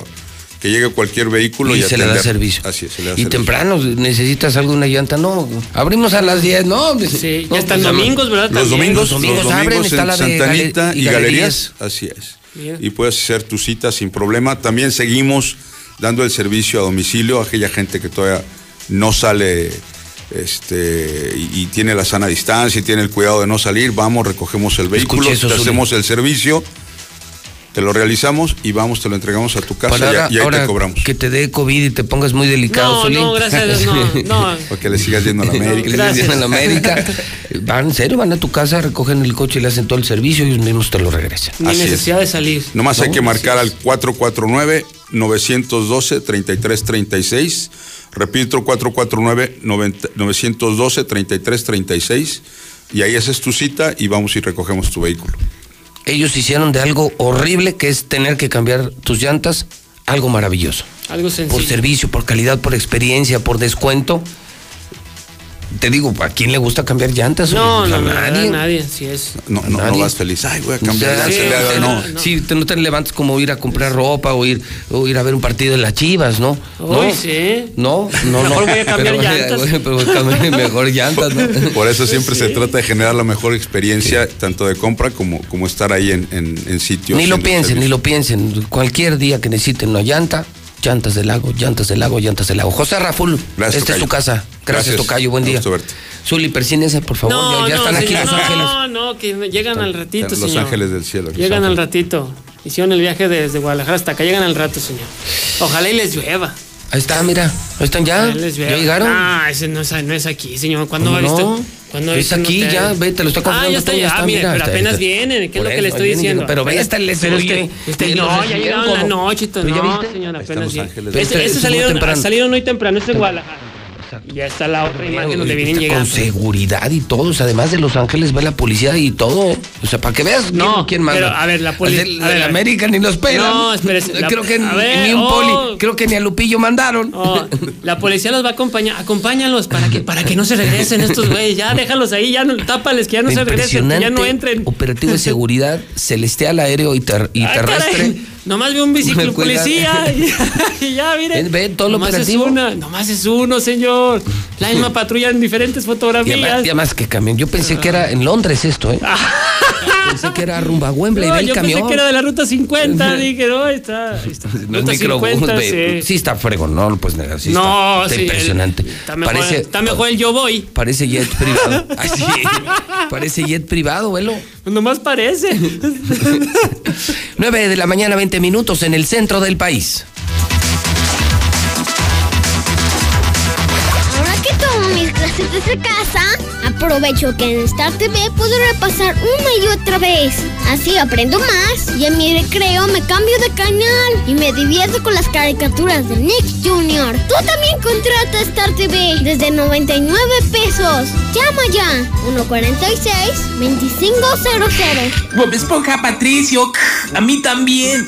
que llegue cualquier vehículo y, Y se le da servicio. Así es, se le da Y servicio. temprano, necesitas alguna llanta, no, abrimos a las 10, no. Sí, no, ya están pues, domingos, ¿verdad? Los También. domingos, Los domingos abren, en está la de Santa gale- Anita y y galerías. galerías. Así es. Bien. Y puedes hacer tu cita sin problema. También seguimos dando el servicio a domicilio a aquella gente que todavía no sale este y, y tiene la sana distancia y tiene el cuidado de no salir. Vamos, recogemos el vehículo, eso, hacemos el servicio, te lo realizamos y vamos, te lo entregamos a tu casa y, ahora, y ahí ahora te cobramos. que te dé COVID y te pongas muy delicado, No, Zuli. no, gracias a Dios, no, no. Porque le sigas yendo a la América. Le Gracias. dicen en América. Van, en serio, van a tu casa, recogen el coche y le hacen todo el servicio y ellos mismos te lo regresan. Ni Así es. necesidad de salir. Nomás hay No, que marcar al 449-912-3336. Repito, 449-912-3336. Y ahí haces tu cita y vamos y recogemos tu vehículo. Ellos hicieron de algo horrible que es tener que cambiar tus llantas, algo maravilloso. Algo Por sencillo. servicio, por calidad, por experiencia, por descuento. Te digo, ¿a quién le gusta cambiar llantas? No, no, no, nadie. nadie. nadie, sí es. No, no, no vas feliz. Ay, voy a cambiar. Dado, te- no. Sí, te- no te levantas como ir a comprar ropa o ir, o ir a ver un partido de las chivas, ¿no? Uy, no, sí. no, no, no. Mejor voy a cambiar pero, llantas. Pero mejor llantas, ¿no? Por eso siempre se Sí. trata de generar la mejor experiencia, tanto de compra como, como estar ahí en, en, en sitio. Ni lo piensen, ni lo piensen. Cualquier día que necesiten una llanta, llantas del lago, llantas del lago, llantas del lago. José Raful, Gracias, esta es tu casa. Gracias, Gracias. Tocayo, buen día. Zuli, persínese, por favor. No, ya ya no, están aquí señor, Los Ángeles. No, no, que llegan al ratito, Los señor. ángeles del cielo. Llegan al ratito. Hicieron el viaje desde Guadalajara hasta acá. Llegan al rato, señor. Ojalá y les llueva. Ahí está, mira. Ahí están ya. ¿Ya llegaron? Ah, ese no es, no es aquí, señor. ¿Cuándo ¿Cómo ha visto? Está un aquí ya, ve, te lo está Ah, ya está, ya está, mire, mira, pero está- apenas está- vienen. ¿Qué es lo que le estoy diciendo? pero ve, hasta les Pero es que, este, no, ya llegaron la noche. y todo. ¿Pero ya No, viste? señor, Ahí están apenas. Este- salieron, hoy temprano, este es Guadalajara. Ya está la otra imagen donde vienen Con llegando. seguridad y todo. O sea, además de Los Ángeles, ve la policía y todo. O sea, para que veas No, quién, manda. pero, a ver, la poli- Al del- a ver, del a ver. América ni los pelan. No, espérese, la- Creo que ver, ni un oh. poli, creo que ni a Lupillo mandaron. Oh, la policía los va a acompañar, acompáñalos para que para que no se regresen estos güeyes, ya déjalos ahí, ya no, tápales que ya no se regresen, que ya no entren. operativo de seguridad celestial, aéreo y, ter- y terrestre caray. Nomás veo un biciclo policía y, y ya, miren. Ven, ven todo lo nomás es operativo. una, nomás es uno, señor. La misma patrulla en diferentes Y fotografías. además, y además que camión. Yo pensé que era en Londres esto, ¿eh? Pensé que era rumba Wembley, No, ve el yo camión. pensé que era de la ruta 50. Dije, no, está. Está. No es ruta microbús, 50, ve. sí. Sí está fregón, no lo puedes negar. Sí No, está, está sí, impresionante. Está mejor, Parece, está mejor el yo voy. parece jet privado. Ay, sí. Parece jet privado, velo. Nomás parece. 9 de la mañana, 20 minutos en el centro del país. Mis clases desde casa, aprovecho que en Star TV puedo repasar una y otra vez. Así aprendo más y en mi recreo me cambio de canal y me divierto con las caricaturas de Nick Jr. Tú también contrata Star TV desde 99 pesos. Llama ya 146-2500. Bob Esponja, Patricio, a mí también.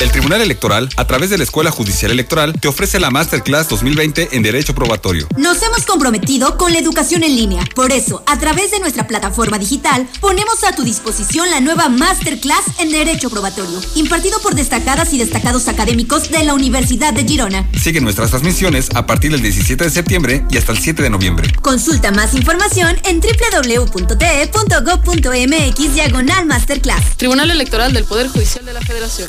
El Tribunal Electoral, a través de la Escuela Judicial Electoral, te ofrece la Masterclass 2020 en Derecho Probatorio. Nos hemos comprometido con la educación en línea. Por eso, a través de nuestra plataforma digital, ponemos a tu disposición la nueva Masterclass en Derecho Probatorio, impartido por destacadas y destacados académicos de la Universidad de Girona. Sigue nuestras transmisiones a partir del 17 de septiembre y hasta el 7 de noviembre. Consulta más información en www.te.gov.mx diagonal masterclass. Tribunal Electoral del Poder Judicial de la Federación.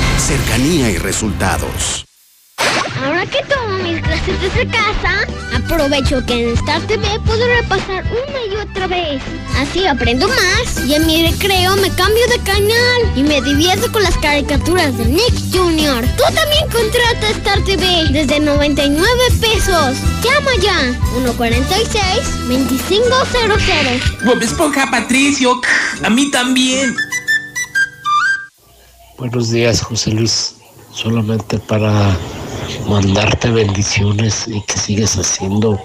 Cercanía y resultados. Ahora que tomo mis clases desde casa, aprovecho que en Star TV puedo repasar una y otra vez. Así aprendo más y en mi recreo me cambio de canal y me divierto con las caricaturas de Nick Jr. Tú también contrata Star TV desde 99 pesos. Llama ya 146-2500. Bob Esponja, Patricio, a mí también. Buenos días, José Luis. Solamente para mandarte bendiciones y que sigas haciendo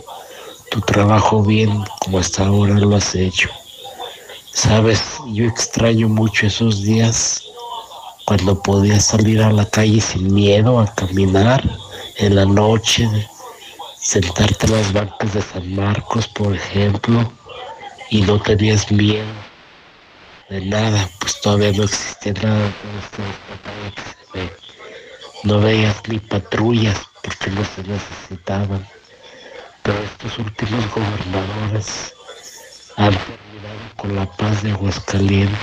tu trabajo bien como hasta ahora lo has hecho. Sabes, yo extraño mucho esos días cuando podías salir a la calle sin miedo a caminar en la noche, sentarte en las bancas de San Marcos, por ejemplo, y no tenías miedo de nada, pues todavía no existía nada. ve. No veías ni patrullas porque no se necesitaban. Pero estos últimos gobernadores han terminado con la paz de Aguascalientes.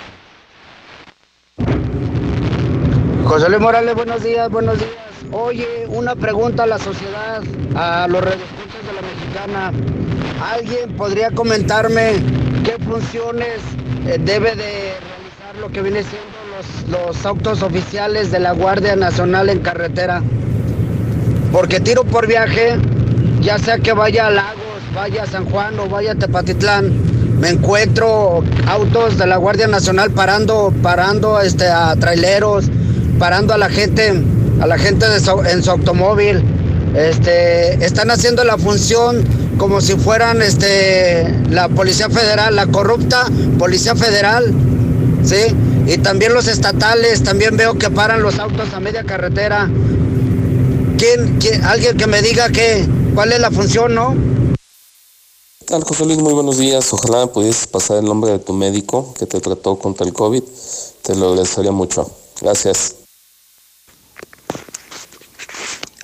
José Luis Morales, buenos días, buenos días. Oye, una pregunta a la sociedad, a los redescuchas de la mexicana. ¿Alguien podría comentarme qué funciones eh, debe de realizar lo que viene siendo los, autos oficiales de la Guardia Nacional en carretera? Porque tiro por viaje, ya sea que vaya a Lagos, vaya a San Juan o vaya a Tepatitlán, me encuentro autos de la Guardia Nacional parando, parando este, a traileros, parando a la gente, a la gente en su automóvil. Este, están haciendo la función como si fueran este, la Policía Federal, la corrupta Policía Federal, ¿sí? Y también los estatales, también veo que paran los autos a media carretera. ¿Quién, quién- alguien que me diga qué, cuál es la función, no? ¿Qué tal, José Luis? Muy buenos días. Ojalá me pudieses pasar el nombre de tu médico que te trató contra el COVID. Te lo agradecería mucho. Gracias.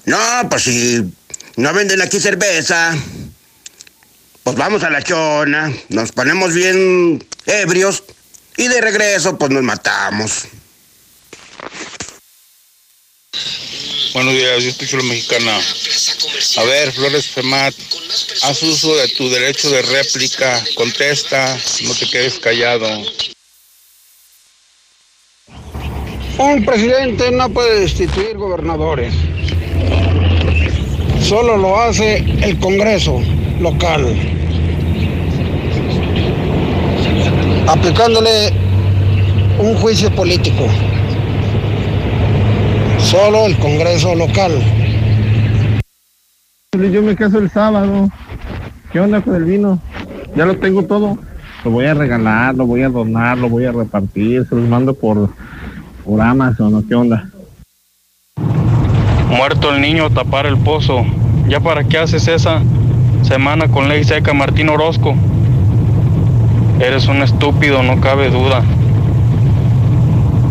No, pues si no venden aquí cerveza, pues vamos a la chona, nos ponemos bien ebrios y de regreso pues nos matamos. Buenos días, yo escucho la mexicana. A ver, Flores Femat, haz uso de tu derecho de réplica, contesta, no te quedes callado. Un presidente no puede destituir gobernadores. Solo lo hace el Congreso local. Aplicándole un juicio político. Solo el Congreso local. Yo me caso el sábado. ¿Qué onda con el vino? Ya lo tengo todo. Lo voy a regalar, lo voy a donar, lo voy a repartir, se los mando por, por Amazon o qué onda. Muerto el niño, tapar el pozo. ¿Ya para qué haces esa semana con ley seca, Martín Orozco? Eres un estúpido, no cabe duda.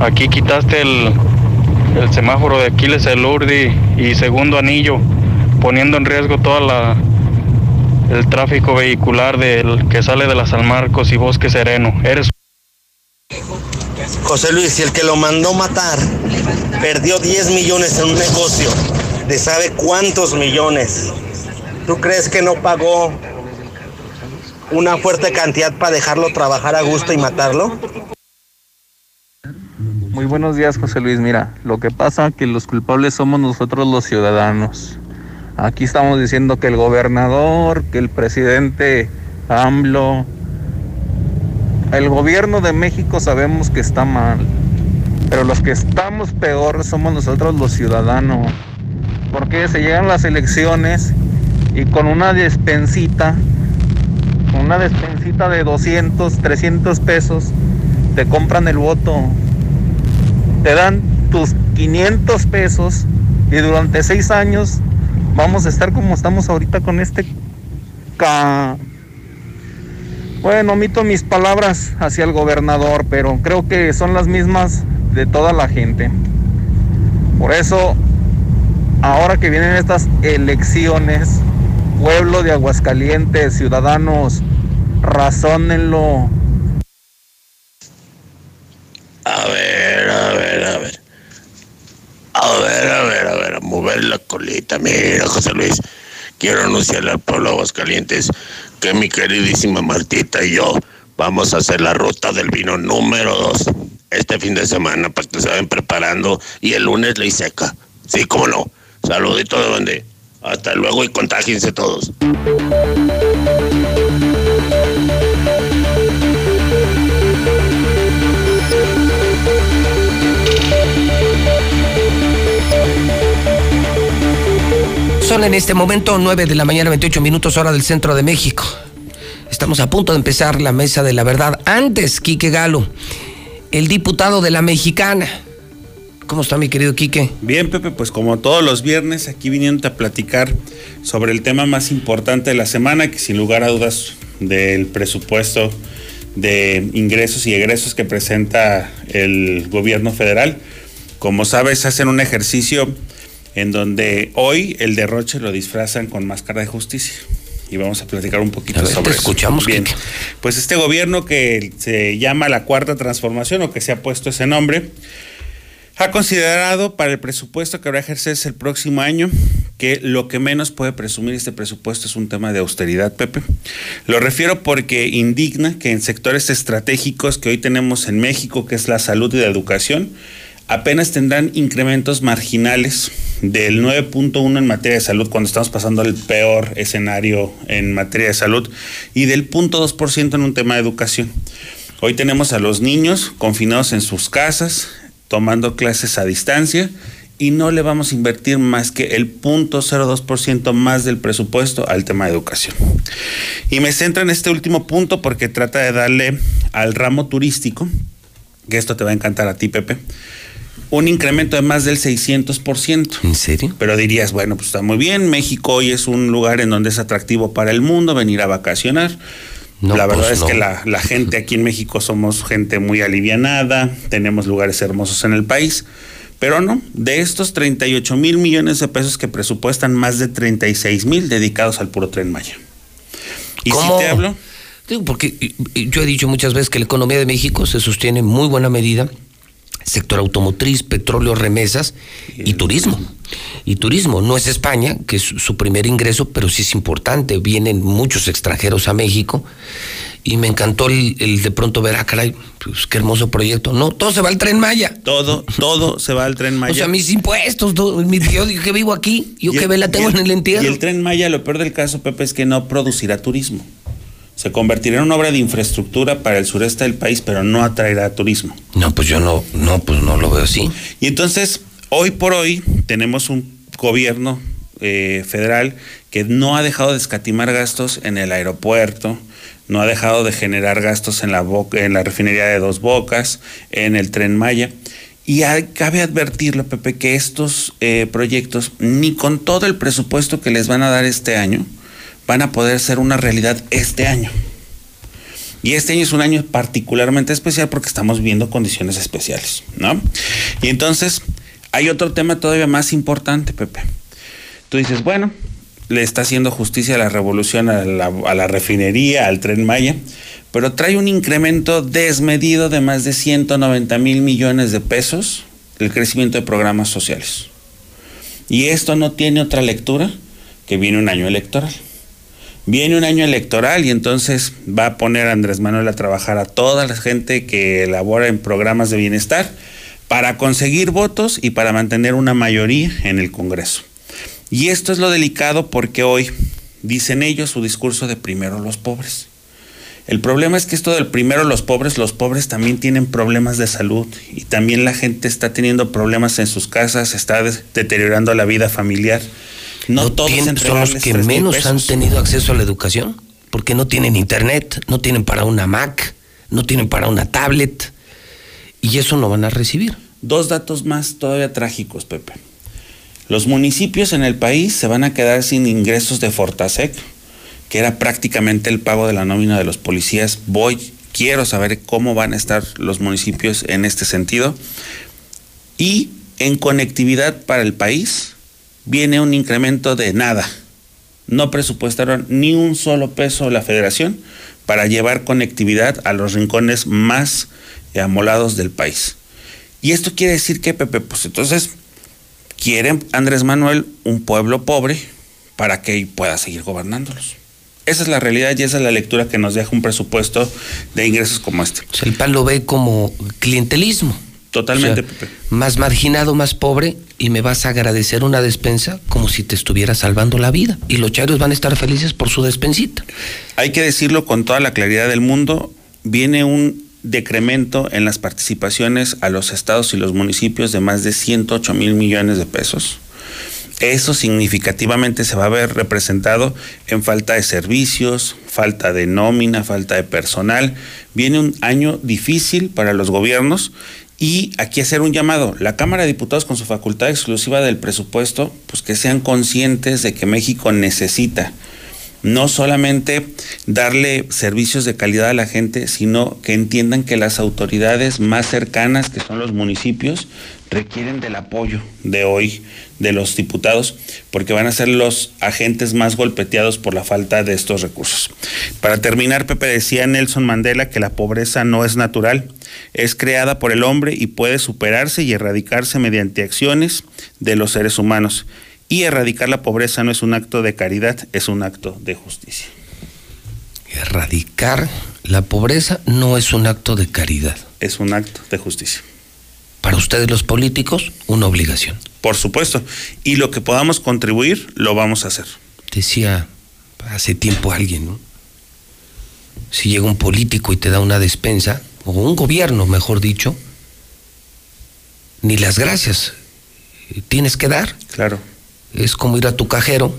Aquí quitaste el, semáforo de Aquiles el Urdi y segundo anillo, poniendo en riesgo toda la el tráfico vehicular del que sale de la San Marcos y Bosque Sereno. Eres José Luis, si el que lo mandó matar perdió 10 millones en un negocio de sabe cuántos millones, ¿tú crees que no pagó una fuerte cantidad para dejarlo trabajar a gusto y matarlo? Muy buenos días, José Luis. Mira, lo que pasa es que los culpables somos nosotros los ciudadanos. Aquí estamos diciendo que el gobernador, que el presidente AMLO, el gobierno de México sabemos que está mal, pero los que estamos peor somos nosotros los ciudadanos. Porque se llegan las elecciones y con una despensita, una despensita de 200, 300 pesos, te compran el voto. Te dan tus 500 pesos y durante seis años vamos a estar como estamos ahorita con este ca... Bueno, omito mis palabras hacia el gobernador, pero creo que son las mismas de toda la gente. Por eso, ahora que vienen estas elecciones, pueblo de Aguascalientes, ciudadanos, razónenlo. A ver, a ver, a ver. A ver, a ver, a ver, a mover la colita. Mira, José Luis, quiero anunciarle al pueblo de Aguascalientes que mi queridísima Martita y yo vamos a hacer la ruta del vino número 2 este fin de semana para que se vayan preparando y el lunes ley seca. Sí, cómo no. Saludito de donde. Hasta luego y contágiense todos. Son en este momento 9 de la mañana, 28 minutos hora del centro de México. Estamos a punto de empezar la mesa de la verdad. Antes, Quique Galo, el diputado de la Mexicana. ¿Cómo está mi querido Quique? Bien, Pepe, pues como todos los viernes, aquí viniendo a platicar sobre el tema más importante de la semana, que sin lugar a dudas del presupuesto de ingresos y egresos que presenta el gobierno federal. Como sabes, hacen un ejercicio en donde hoy el derroche lo disfrazan con máscara de justicia. Y vamos a platicar un poquito ver, sobre te escuchamos, eso. Bien. Quique. Pues este gobierno que se llama la Cuarta Transformación o que se ha puesto ese nombre, ha considerado para el presupuesto que habrá a ejercerse el próximo año que lo que menos puede presumir este presupuesto es un tema de austeridad, Pepe. Lo refiero porque indigna que en sectores estratégicos que hoy tenemos en México, que es la salud y la educación, apenas tendrán incrementos marginales del 9.1 en materia de salud cuando estamos pasando el peor escenario en materia de salud y del 0.2% en un tema de educación. Hoy tenemos a los niños confinados en sus casas, tomando clases a distancia y no le vamos a invertir más que el 0.02% más del presupuesto al tema de educación. Y me centro en este último punto porque trata de darle al ramo turístico que esto te va a encantar a ti, Pepe, un incremento de más del 600%. ¿En serio? Pero dirías, bueno, pues está muy bien, México hoy es un lugar en donde es atractivo para el mundo venir a vacacionar. No, la verdad pues es que la, la gente aquí en México somos gente muy alivianada, tenemos lugares hermosos en el país, pero no, de estos 38 mil millones de pesos que presupuestan, más de 36 mil dedicados al puro tren Maya. Y ¿Cómo? si te hablo, Digo, porque yo he dicho muchas veces que la economía de México se sostiene en muy buena medida sector automotriz, petróleo, remesas y turismo. Y turismo, no es España, que es su primer ingreso, pero sí es importante. Vienen muchos extranjeros a México y me encantó el, el de pronto ver, ah, caray, pues qué hermoso proyecto. No, todo se va al tren Maya. todo, todo se va al tren Maya. O sea, mis impuestos, todo, mi- yo que vivo aquí, yo Y que el- ve la tengo en el entierro. Y el tren Maya, lo peor del caso, Pepe, es que no producirá turismo. Se convertirá en una obra de infraestructura para el sureste del país, pero no atraerá turismo. No, pues yo no, no, pues no lo veo así. Y entonces, hoy por hoy, tenemos un gobierno eh, federal que no ha dejado de escatimar gastos en el aeropuerto, no ha dejado de generar gastos en la, boca, en la refinería de Dos Bocas, en el tren Maya. Y hay- cabe advertirle, Pepe, que estos eh, proyectos, ni con todo el presupuesto que les van a dar este año, van a poder ser una realidad este año. Y este año es un año particularmente especial porque estamos viendo condiciones especiales, ¿no? Y entonces hay otro tema todavía más importante, Pepe. Tú dices, bueno, le está haciendo justicia a la revolución, a la, refinería, al tren Maya, pero trae un incremento desmedido de más de 190 mil millones de pesos el crecimiento de programas sociales. Y esto no tiene otra lectura que viene un año electoral. Viene un año electoral y entonces va a poner a Andrés Manuel a trabajar a toda la gente que elabora en programas de bienestar para conseguir votos y para mantener una mayoría en el Congreso. Y esto es lo delicado porque hoy dicen ellos su discurso de primero los pobres. El problema es que esto del primero los pobres, los pobres también tienen problemas de salud y también la gente está teniendo problemas en sus casas, está deteriorando la vida familiar. No, todos tienen- son los que menos han tenido acceso a la educación, porque no tienen internet, no tienen para una Mac, no tienen para una tablet, y eso no van a recibir. Dos datos más todavía trágicos, Pepe. Los municipios en el país se van a quedar sin ingresos de Fortasec, que era prácticamente el pago de la nómina de los policías. Voy, quiero saber cómo van a estar los municipios en este sentido. Y en conectividad para el país viene un incremento de nada. No presupuestaron ni un solo peso la federación para llevar conectividad a los rincones más eh, amolados del país. Y esto quiere decir que, Pepe, pues entonces quieren Andrés Manuel un pueblo pobre para que pueda seguir gobernándolos. Esa es la realidad y esa es la lectura que nos deja un presupuesto de ingresos como este. El PAN lo ve como clientelismo. Totalmente, O sea. Más marginado, más pobre, y me vas a agradecer una despensa como si te estuviera salvando la vida. Y los chairos van a estar felices por su despensita. Hay que decirlo con toda la claridad del mundo, viene un decremento en las participaciones a los estados y los municipios de más de 108 mil millones de pesos. Eso significativamente se va a ver representado en falta de servicios, falta de nómina, falta de personal. Viene un año difícil para los gobiernos y aquí hacer un llamado. La Cámara de Diputados con su facultad exclusiva del presupuesto, pues que sean conscientes de que México necesita no solamente darle servicios de calidad a la gente, sino que entiendan que las autoridades más cercanas, que son los municipios, requieren del apoyo de hoy de los diputados, porque van a ser los agentes más golpeteados por la falta de estos recursos. Para terminar, Pepe decía Nelson Mandela que la pobreza no es natural, es creada por el hombre y puede superarse y erradicarse mediante acciones de los seres humanos. Y erradicar la pobreza no es un acto de caridad, es un acto de justicia. Erradicar la pobreza no es un acto de caridad. Es un acto de justicia. Para ustedes los políticos, una obligación. Por supuesto. Y lo que podamos contribuir, lo vamos a hacer. Decía hace tiempo alguien, ¿no? Si llega un político y te da una despensa, o un gobierno, mejor dicho, ni las gracias tienes que dar. Claro. Es como ir a tu cajero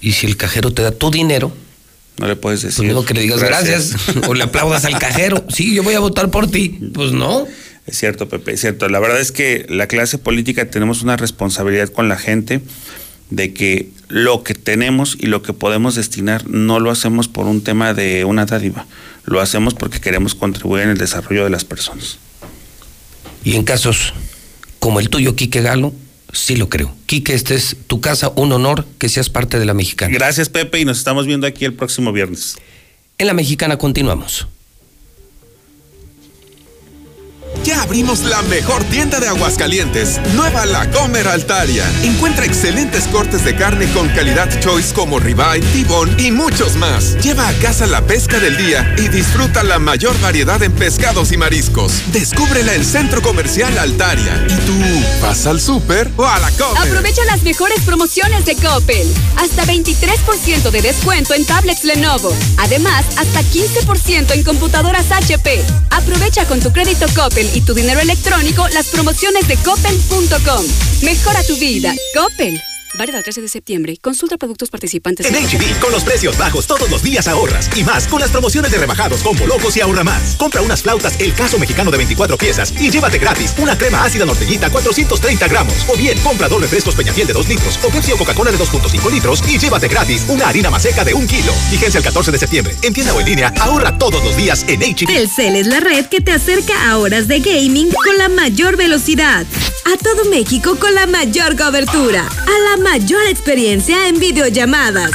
y si el cajero te da tu dinero, No le puedes decir. pues no que le digas gracias. o le aplaudas al cajero. Sí, yo voy a votar por ti. Pues no. Es cierto, Pepe, es cierto. La verdad es que la clase política tenemos una responsabilidad con la gente de que lo que tenemos y lo que podemos destinar no lo hacemos por un tema de una dádiva, lo hacemos porque queremos contribuir en el desarrollo de las personas. Y en casos como el tuyo, Quique Galo, sí lo creo. Quique, esta es tu casa, un honor que seas parte de la mexicana. Gracias, Pepe, y nos estamos viendo aquí el próximo viernes. En la mexicana continuamos. Ya abrimos la mejor tienda de Aguascalientes, Nueva La Comer Altaria. Encuentra excelentes cortes de carne con calidad choice como ribeye, tibón y muchos más. Lleva a casa la pesca del día y disfruta la mayor variedad en pescados y mariscos. Descúbrela en Centro Comercial Altaria. ¿Y tú vas al súper o a la Comer? Aprovecha las mejores promociones de Coppel. Hasta 23% de descuento en tablets Lenovo. Además, hasta 15% en computadoras HP. Aprovecha con tu crédito Coppel y tu dinero electrónico las promociones de coppel.com. Mejora tu vida. Coppel. Válido al 13 de septiembre. Consulta productos participantes. En HB, con los precios bajos todos los días ahorras. Y más con las promociones de rebajados con locos y ahorra más. Compra unas flautas El Caso Mexicano de 24 piezas y llévate gratis una crema ácida norteñita 430 gramos. O bien, compra dos refrescos Peñafiel de 2 litros o Pepsi o Coca-Cola de 2.5 litros y llévate gratis una harina maseca de 1 kilo. Vigencia el 14 de septiembre. En tienda o en línea, ahorra todos los días en HB. Telcel es la red que te acerca a horas de gaming con la mayor velocidad. A todo México con la mayor cobertura. A la mayor experiencia en videollamadas.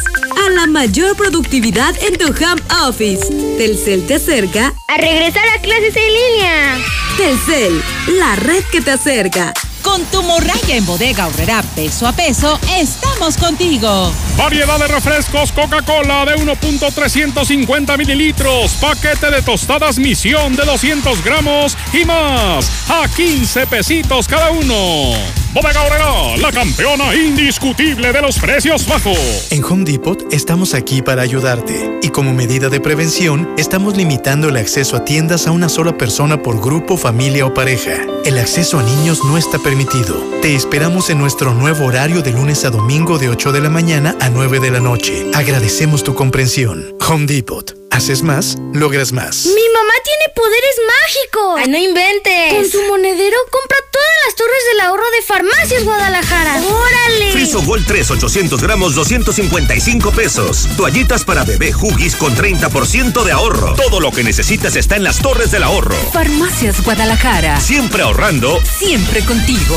A la mayor productividad en tu home office. Telcel te acerca A regresar a clases en línea. Telcel, la red que te acerca. Con tu morralla en bodega horrera peso a peso, estamos contigo. Variedad de refrescos Coca-Cola de 1.350 mililitros, paquete de tostadas Misión de 200 gramos y más, a 15 pesitos cada uno. Bodega Horrera, la campeona indiscutible de los precios bajos. En Home Depot estamos aquí para ayudarte y como medida de prevención estamos limitando el acceso a tiendas a una sola persona por grupo, familia o pareja. El acceso a niños no está permitido. Te esperamos en nuestro nuevo horario de lunes a domingo de 8 de la mañana a 9 de la noche. Agradecemos tu comprensión. Home Depot. Haces más, logras más. Mi mamá tiene poderes mágicos. Ay, no inventes. Con su monedero compra todas las torres del ahorro de Farmacias Guadalajara. ¡Órale! Friso Gold 3, 800 gramos, 255 pesos. Toallitas para bebé Huggies con 30% de ahorro. Todo lo que necesitas está en las torres del ahorro. Farmacias Guadalajara. Siempre ahorrando. Siempre contigo.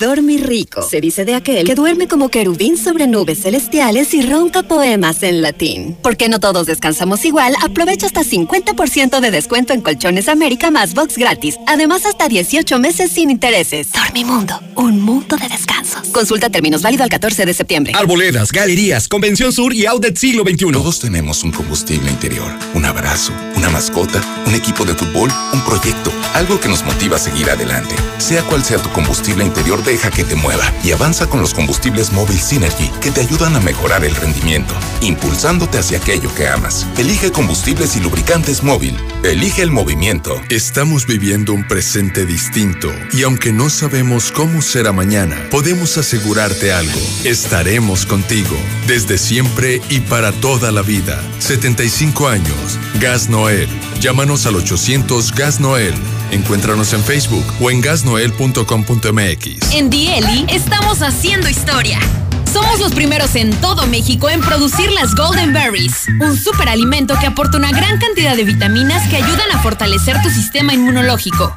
Dormir rico. Se dice de aquel que duerme como querubín sobre nubes celestiales y ronca poemas en latín. Porque no todos descansamos igual, aprovecha hasta 50% de descuento en Colchones América más box gratis. Además, hasta 18 meses sin intereses. Dormimundo, un mundo de descansos. Consulta términos válido al 14 de septiembre. Arboledas, galerías, Convención Sur y Outlet Siglo XXI. Todos tenemos un combustible interior, un abrazo, una mascota, un equipo de fútbol, un proyecto, algo que nos motiva a seguir adelante. Sea cual sea tu combustible interior, deja que te mueva y avanza con los combustibles móvil Synergy que te ayudan a mejorar el rendimiento, impulsándote hacia aquello que amas. Elige combustibles y lubricantes móvil. Elige el movimiento. Estamos viviendo un presente distinto y aunque no sabemos cómo será mañana, podemos asegurarte algo. Estaremos contigo desde siempre y para toda la vida. 75 años. Gas Noel. Llámanos al 800 Gas Noel. Encuéntranos en Facebook o en gasnoel.com.mx. En Dieli estamos haciendo historia. Somos los primeros en todo México en producir las Golden Berries, un superalimento que aporta una gran cantidad de vitaminas que ayudan a fortalecer tu sistema inmunológico.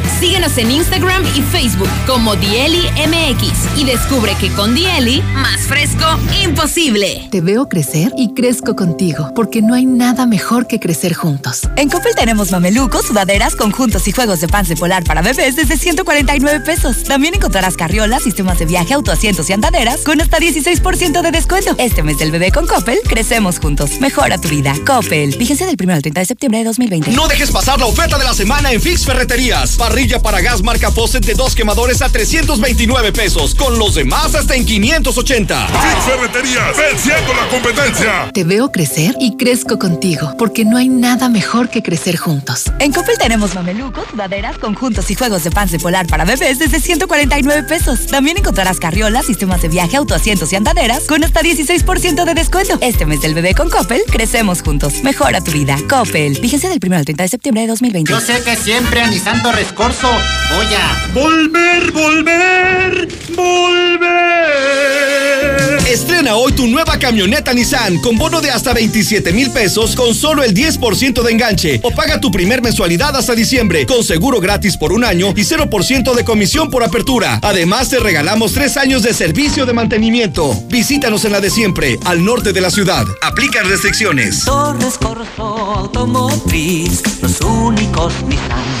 Síguenos en Instagram y Facebook como Dieli MX y descubre que con Dieli, más fresco, imposible. Te veo crecer y crezco contigo, porque no hay nada mejor que crecer juntos. En Coppel tenemos mamelucos, sudaderas, conjuntos y juegos de pance polar para bebés desde 149 pesos. También encontrarás carriolas, sistemas de viaje, autoasientos y andaderas con hasta 16% de descuento. Este mes del bebé con Coppel, crecemos juntos. Mejora tu vida. Coppel. Vigencia del 1 al 30 de septiembre de 2020. No dejes pasar la oferta de la semana en Fix Ferreterías. Parrilla parrilla para gas marca Fosset de dos quemadores a 329 pesos, con los demás hasta en 580. Ferreterías, venciendo la competencia. Te veo crecer y crezco contigo, porque no hay nada mejor que crecer juntos. En Coppel tenemos mamelucos, sudaderas, conjuntos y juegos de pants de polar para bebés desde 149 pesos. También encontrarás carriolas, sistemas de viaje, autoasientos y andaderas con hasta 16% de descuento. Este mes del bebé con Coppel, crecemos juntos. Mejora tu vida. Coppel. Fíjense del 1 al 30 de septiembre de 2020. Yo sé que siempre a Nissan Voy a volver, volver, volver. Estrena hoy tu nueva camioneta Nissan con bono de hasta 27 mil pesos con solo el 10% de enganche o paga tu primer mensualidad hasta diciembre con seguro gratis por un año y 0% de comisión por apertura. Además te regalamos tres años de servicio de mantenimiento. Visítanos en la de siempre, al norte de la ciudad. Aplican restricciones. Torres Corso Automotriz, los únicos Nissan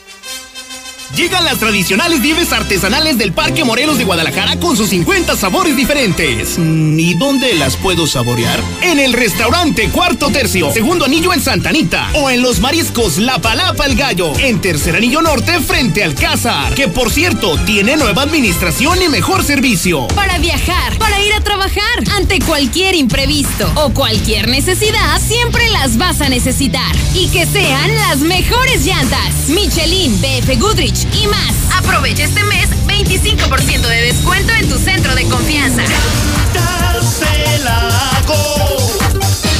Llegan las tradicionales nieves artesanales del Parque Morelos de Guadalajara con sus 50 sabores diferentes. Mm, ¿Y dónde las puedo saborear? En el restaurante Cuarto Tercio, segundo anillo en Santanita. O en los mariscos La Palapa el Gallo, en tercer anillo norte frente al Cázar. Que por cierto, tiene nueva administración y mejor servicio. Para viajar, para ir a trabajar, ante cualquier imprevisto o cualquier necesidad, siempre las vas a necesitar. Y que sean las mejores llantas. Michelin, BF Goodrich y más. Aprovecha este mes 25% de descuento en tu centro de confianza.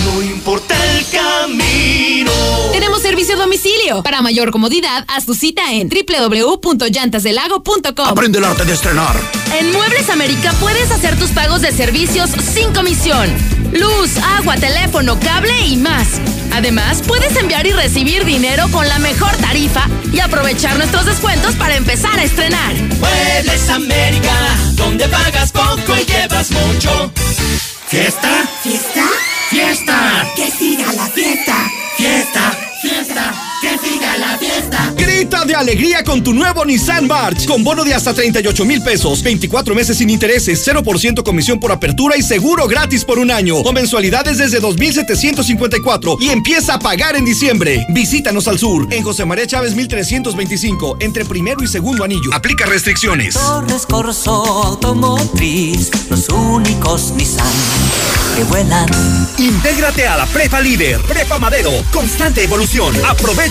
No importa el camino. Tenemos servicio a domicilio. Para mayor comodidad, haz tu cita en www.llantasdelago.com. Aprende el arte de estrenar. En Muebles América puedes hacer tus pagos de servicios sin comisión. Luz, agua, teléfono, cable y más. Además, puedes enviar y recibir dinero con la mejor tarifa y aprovechar nuestros descuentos para empezar a estrenar. Muebles América, donde pagas poco y llevas mucho. ¿Fiesta? ¿Fiesta? ¡Fiesta! ¡Que siga la fiesta! ¡Fiesta! ¡Fiesta! ¡Que siga la fiesta! Grita de alegría con tu nuevo Nissan March con bono de hasta 38 mil pesos, 24 meses sin intereses, 0% comisión por apertura y seguro gratis por un año o mensualidades desde 2,754 y empieza a pagar en diciembre. Visítanos al sur en José María Chávez 1325 entre primero y segundo anillo. Aplica restricciones. Torres Corso Automotriz, los únicos Nissan que vuelan. Intégrate a la Prepa Líder, Prepa Madero, constante evolución. Aprovecha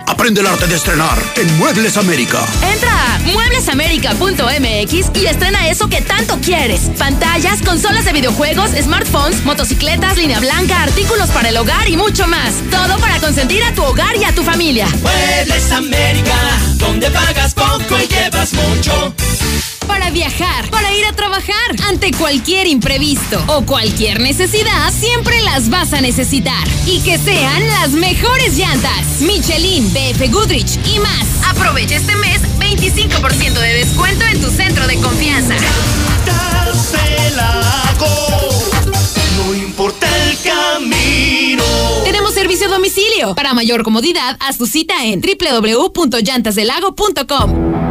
Aprende el arte de estrenar en Muebles América. Entra a mueblesamerica.mx y estrena eso que tanto quieres. Pantallas, consolas de videojuegos, smartphones, motocicletas, línea blanca, artículos para el hogar y mucho más. Todo para consentir a tu hogar y a tu familia. Muebles América, donde pagas poco y llevas mucho. Para viajar, para ir a trabajar, ante cualquier imprevisto o cualquier necesidad, siempre las vas a necesitar. Y que sean las mejores llantas. Michelin, BF Goodrich y más. Aprovecha este mes 25% de descuento en tu centro de confianza. No importa el camino. Tenemos servicio a domicilio. Para mayor comodidad, haz tu cita en www.llantasdelago.com.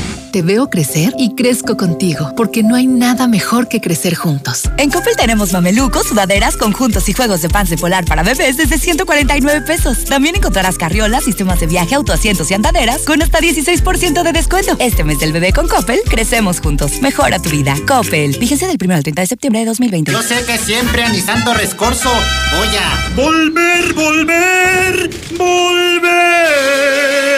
Te veo crecer y crezco contigo, porque no hay nada mejor que crecer juntos. En Coppel tenemos mamelucos, sudaderas, conjuntos y juegos de pants de polar para bebés desde 149 pesos. También encontrarás carriolas, sistemas de viaje, autoasientos y andaderas con hasta 16% de descuento. Este mes del bebé con Coppel, crecemos juntos. Mejora tu vida. Coppel. Vigencia del 1 al 30 de septiembre de 2020. Yo sé que siempre a mi santo rescorso voy a... Volver, volver, volver.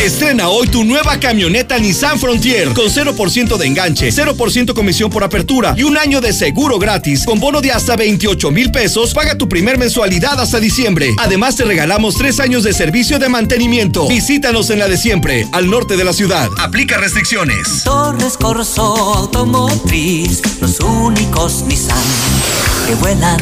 Estrena hoy tu nueva camioneta Nissan Frontier con 0% de enganche, 0% comisión por apertura y un año de seguro gratis con bono de hasta 28 mil pesos. Paga tu primer mensualidad hasta diciembre. Además te regalamos tres años de servicio de mantenimiento. Visítanos en la de siempre, al norte de la ciudad. Aplica restricciones. Torres Corso Automotriz, los únicos Nissan que vuelan.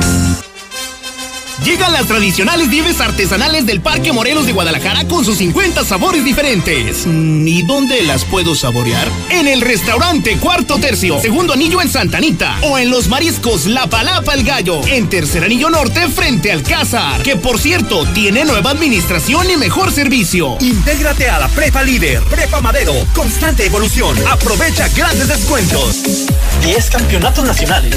Llegan las tradicionales nieves artesanales del Parque Morelos de Guadalajara con sus 50 sabores diferentes. Mm, ¿Y dónde las puedo saborear? En el restaurante Cuarto Tercio, segundo anillo en Santa Anita. O en los mariscos La Palapa el Gallo, en tercer anillo norte frente al Cázar. Que por cierto, tiene nueva administración y mejor servicio. Intégrate a la Prepa Líder, Prepa Madero, constante evolución. Aprovecha grandes descuentos. 10 campeonatos nacionales.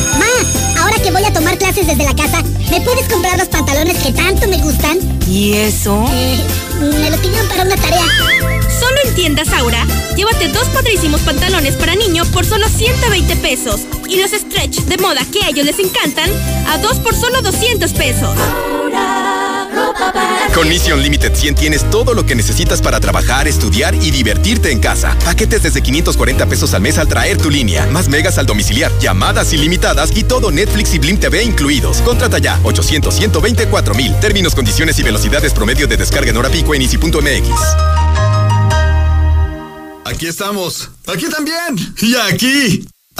Clases desde la casa, ¿me puedes comprar los pantalones que tanto me gustan? ¿Y eso? Eh, me los pidieron para una tarea. Solo en tiendas Aura, llévate dos padrísimos pantalones para niño por solo 120 pesos y los stretch de moda que a ellos les encantan a dos por solo 200 pesos. Con Mission Limited 100 tienes todo lo que necesitas para trabajar, estudiar y divertirte en casa. Paquetes desde 540 pesos al mes al traer tu línea, más megas al domiciliar, llamadas ilimitadas y todo Netflix y Blim TV incluidos. Contrata ya 800 124 mil. Términos, condiciones y velocidades promedio de descarga en hora pico en easy.mx. Aquí estamos. Aquí también. Y aquí.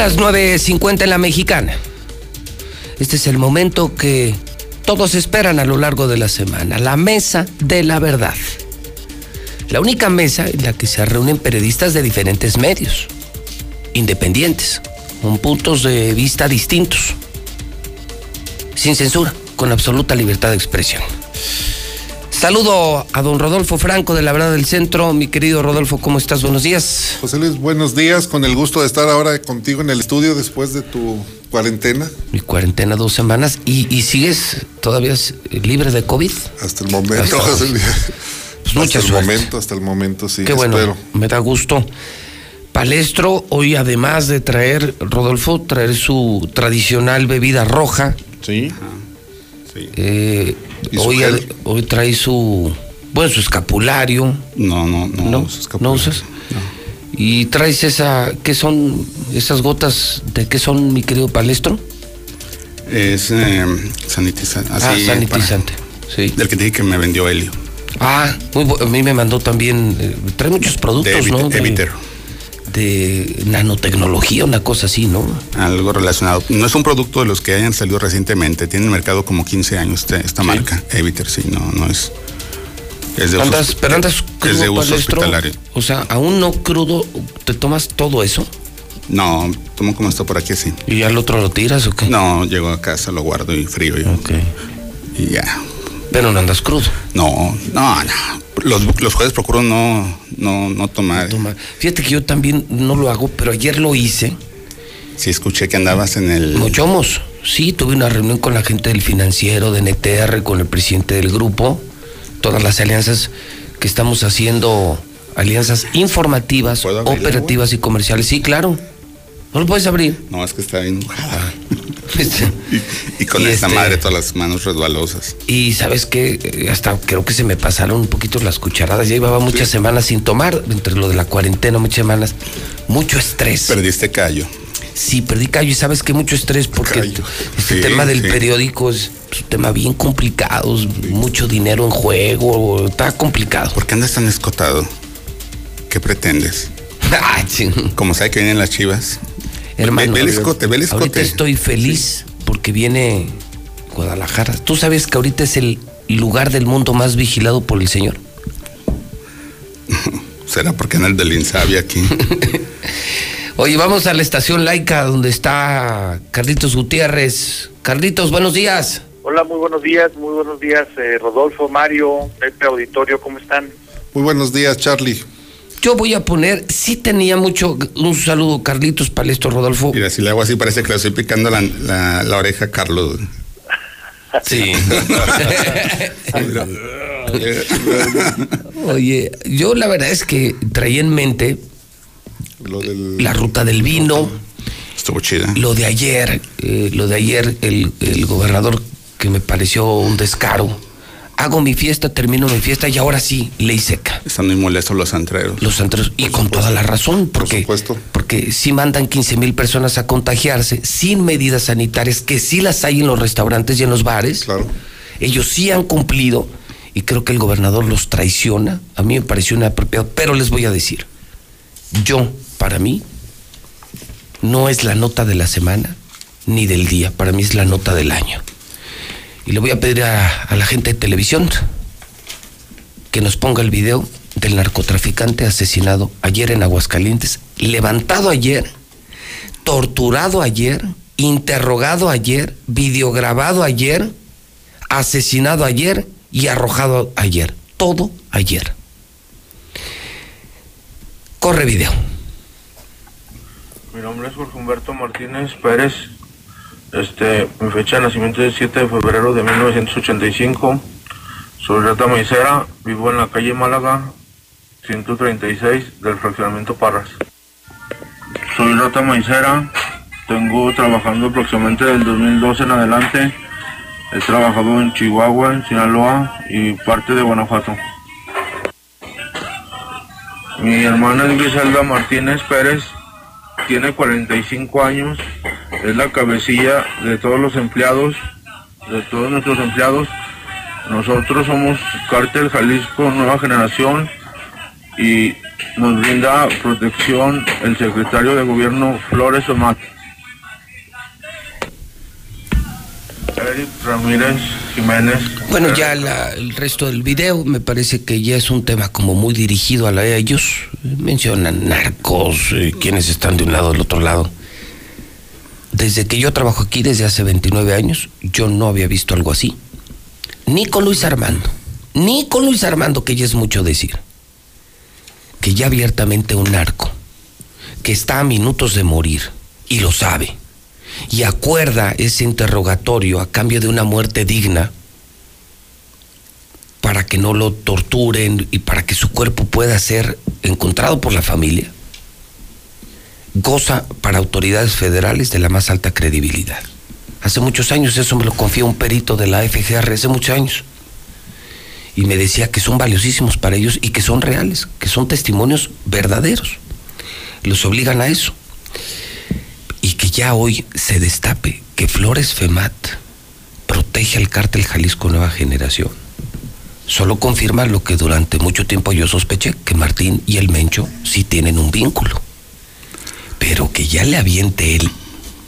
Las 9.50 en la mexicana. Este es el momento que todos esperan a lo largo de la semana, la mesa de la verdad. La única mesa en la que se reúnen periodistas de diferentes medios, independientes, con puntos de vista distintos, sin censura, con absoluta libertad de expresión. Saludo a don Rodolfo Franco de La Verdad del Centro. Mi querido Rodolfo, ¿cómo estás? Buenos días. José Luis, buenos días. Con el gusto de estar ahora contigo en el estudio después de tu cuarentena. Mi cuarentena dos semanas. ¿Y, y sigues todavía libre de COVID? Hasta el momento, Hasta, José Luis. Pues mucha hasta el suerte. momento, hasta el momento, sí. Qué bueno, espero. me da gusto. Palestro, hoy además de traer, Rodolfo, traer su tradicional bebida roja. Sí. Eh, ¿Y su hoy, gel? hoy trae su, bueno, su escapulario. No, no, no. ¿No? ¿No usas? Y traes esa, ¿qué son esas gotas? ¿De qué son, mi querido Palestro? Es eh, sanitizante. Ah, sanitizante. Sí. Del que te dije que me vendió Helio. Ah, muy a mí me mandó también, eh, trae muchos productos, De ¿no? Eviter- Eviter. De nanotecnología, una cosa así, ¿no? Algo relacionado. No es un producto de los que hayan salido recientemente. Tiene en el mercado como 15 años este- esta marca. Eviter, sí, no, no es. Es de uso, pero andas es crudo, de uso hospitalario. O sea, aún no crudo, ¿te tomas todo eso? No, tomo como esto por aquí así. ¿Y al otro lo tiras o qué? No, llego a casa, lo guardo y frío. Y, y ya. Pero no andas crudo. No, no, no. Los, los jueves procuro no, no, no tomar. Fíjate que yo también no lo hago, pero ayer lo hice. Sí, escuché que andabas en el. Mochomos. Sí, tuve una reunión con la gente del financiero, de NTR, con el presidente del grupo, todas las alianzas que estamos haciendo, alianzas informativas, operativas y comerciales. Sí, claro. ¿No lo puedes abrir? No, es que está bien. Y, y con Y esta este- madre todas las manos resbalosas. Y sabes que hasta creo que se me pasaron un poquito las cucharadas. Ya llevaba muchas semanas sin tomar, entre lo de la cuarentena, muchas semanas. Mucho estrés. Perdiste callo. Sí, perdí callo y sabes que mucho estrés porque este Sí, tema del sí. periódico es un tema bien complicado, mucho dinero en juego, está complicado. ¿Por qué andas tan escotado? ¿Qué pretendes? Como sabe que vienen las chivas. Hermano, ahorita escote. estoy feliz porque viene Guadalajara. ¿Tú sabes que ahorita es el lugar del mundo más vigilado por el señor? ¿Será porque anda el del Insabi aquí? Oye, vamos a la estación laica donde está Carlitos Gutiérrez. Carlitos, buenos días. Hola, muy buenos días, muy buenos días, eh, Rodolfo, Mario, Pepe Auditorio, ¿cómo están? Muy buenos días, Charlie. Yo voy a poner, sí tenía mucho, un saludo Carlitos Palestro Rodolfo. Mira, si le hago así parece que le estoy picando la, la, la oreja a Carlos. Sí. Oye, yo la verdad es que traía en mente la ruta del vino. Estuvo chida. Lo de ayer, eh, lo de ayer, el, el gobernador que me pareció un descaro. Hago mi fiesta, termino mi fiesta y ahora sí, ley seca. Están muy molestos los antreros. Los antreros, y con toda la razón, porque, porque si mandan 15 mil personas a contagiarse sin medidas sanitarias, que sí las hay en los restaurantes y en los bares, ellos sí han cumplido y creo que el gobernador los traiciona. A mí me pareció inapropiado, pero les voy a decir, yo, para mí, no es la nota de la semana ni del día, para mí es la nota del año. Y le voy a pedir a, la gente de televisión que nos ponga el video del narcotraficante asesinado ayer en Aguascalientes, levantado ayer, torturado ayer, interrogado ayer, videograbado ayer, asesinado ayer y arrojado ayer. Todo ayer. Corre video. Mi nombre es Jorge Humberto Martínez Pérez. Este, mi fecha de nacimiento es 7 de febrero de 1985. Soy Rata Maicera, vivo en la calle Málaga, 136 del fraccionamiento Parras. Soy Rata Maicera, tengo trabajando aproximadamente del 2012 en adelante. He trabajado en Chihuahua, en Sinaloa y parte de Guanajuato. Mi hermana es Griselda Martínez Pérez, tiene 45 años, es la cabecilla de todos los empleados, de todos nuestros empleados. Nosotros somos Cártel Jalisco Nueva Generación y nos brinda protección el secretario de gobierno Flores Omat. Ramírez Jiménez. Bueno, ya el resto del video me parece que ya es un tema como muy dirigido a, la- ellos. Mencionan narcos, eh, quienes están de un lado del otro lado. Desde que yo trabajo aquí, desde hace 29 años, yo no había visto algo así. Ni con Luis Armando. Ni con Luis Armando, que ya es mucho decir. Que ya abiertamente un narco, que está a minutos de morir, y lo sabe, y acuerda ese interrogatorio a cambio de una muerte digna, para que no lo torturen y para que su cuerpo pueda ser encontrado por la familia, goza para autoridades federales de la más alta credibilidad. Hace muchos años eso me lo confió un perito de la FGR, hace muchos años. Y me decía que son valiosísimos para ellos y que son reales, que son testimonios verdaderos. Los obligan a eso. Que ya hoy se destape que Flores Femat protege al cártel Jalisco Nueva Generación. Solo confirma lo que durante mucho tiempo yo sospeché, que Martín y el Mencho sí tienen un vínculo. Pero que ya le aviente él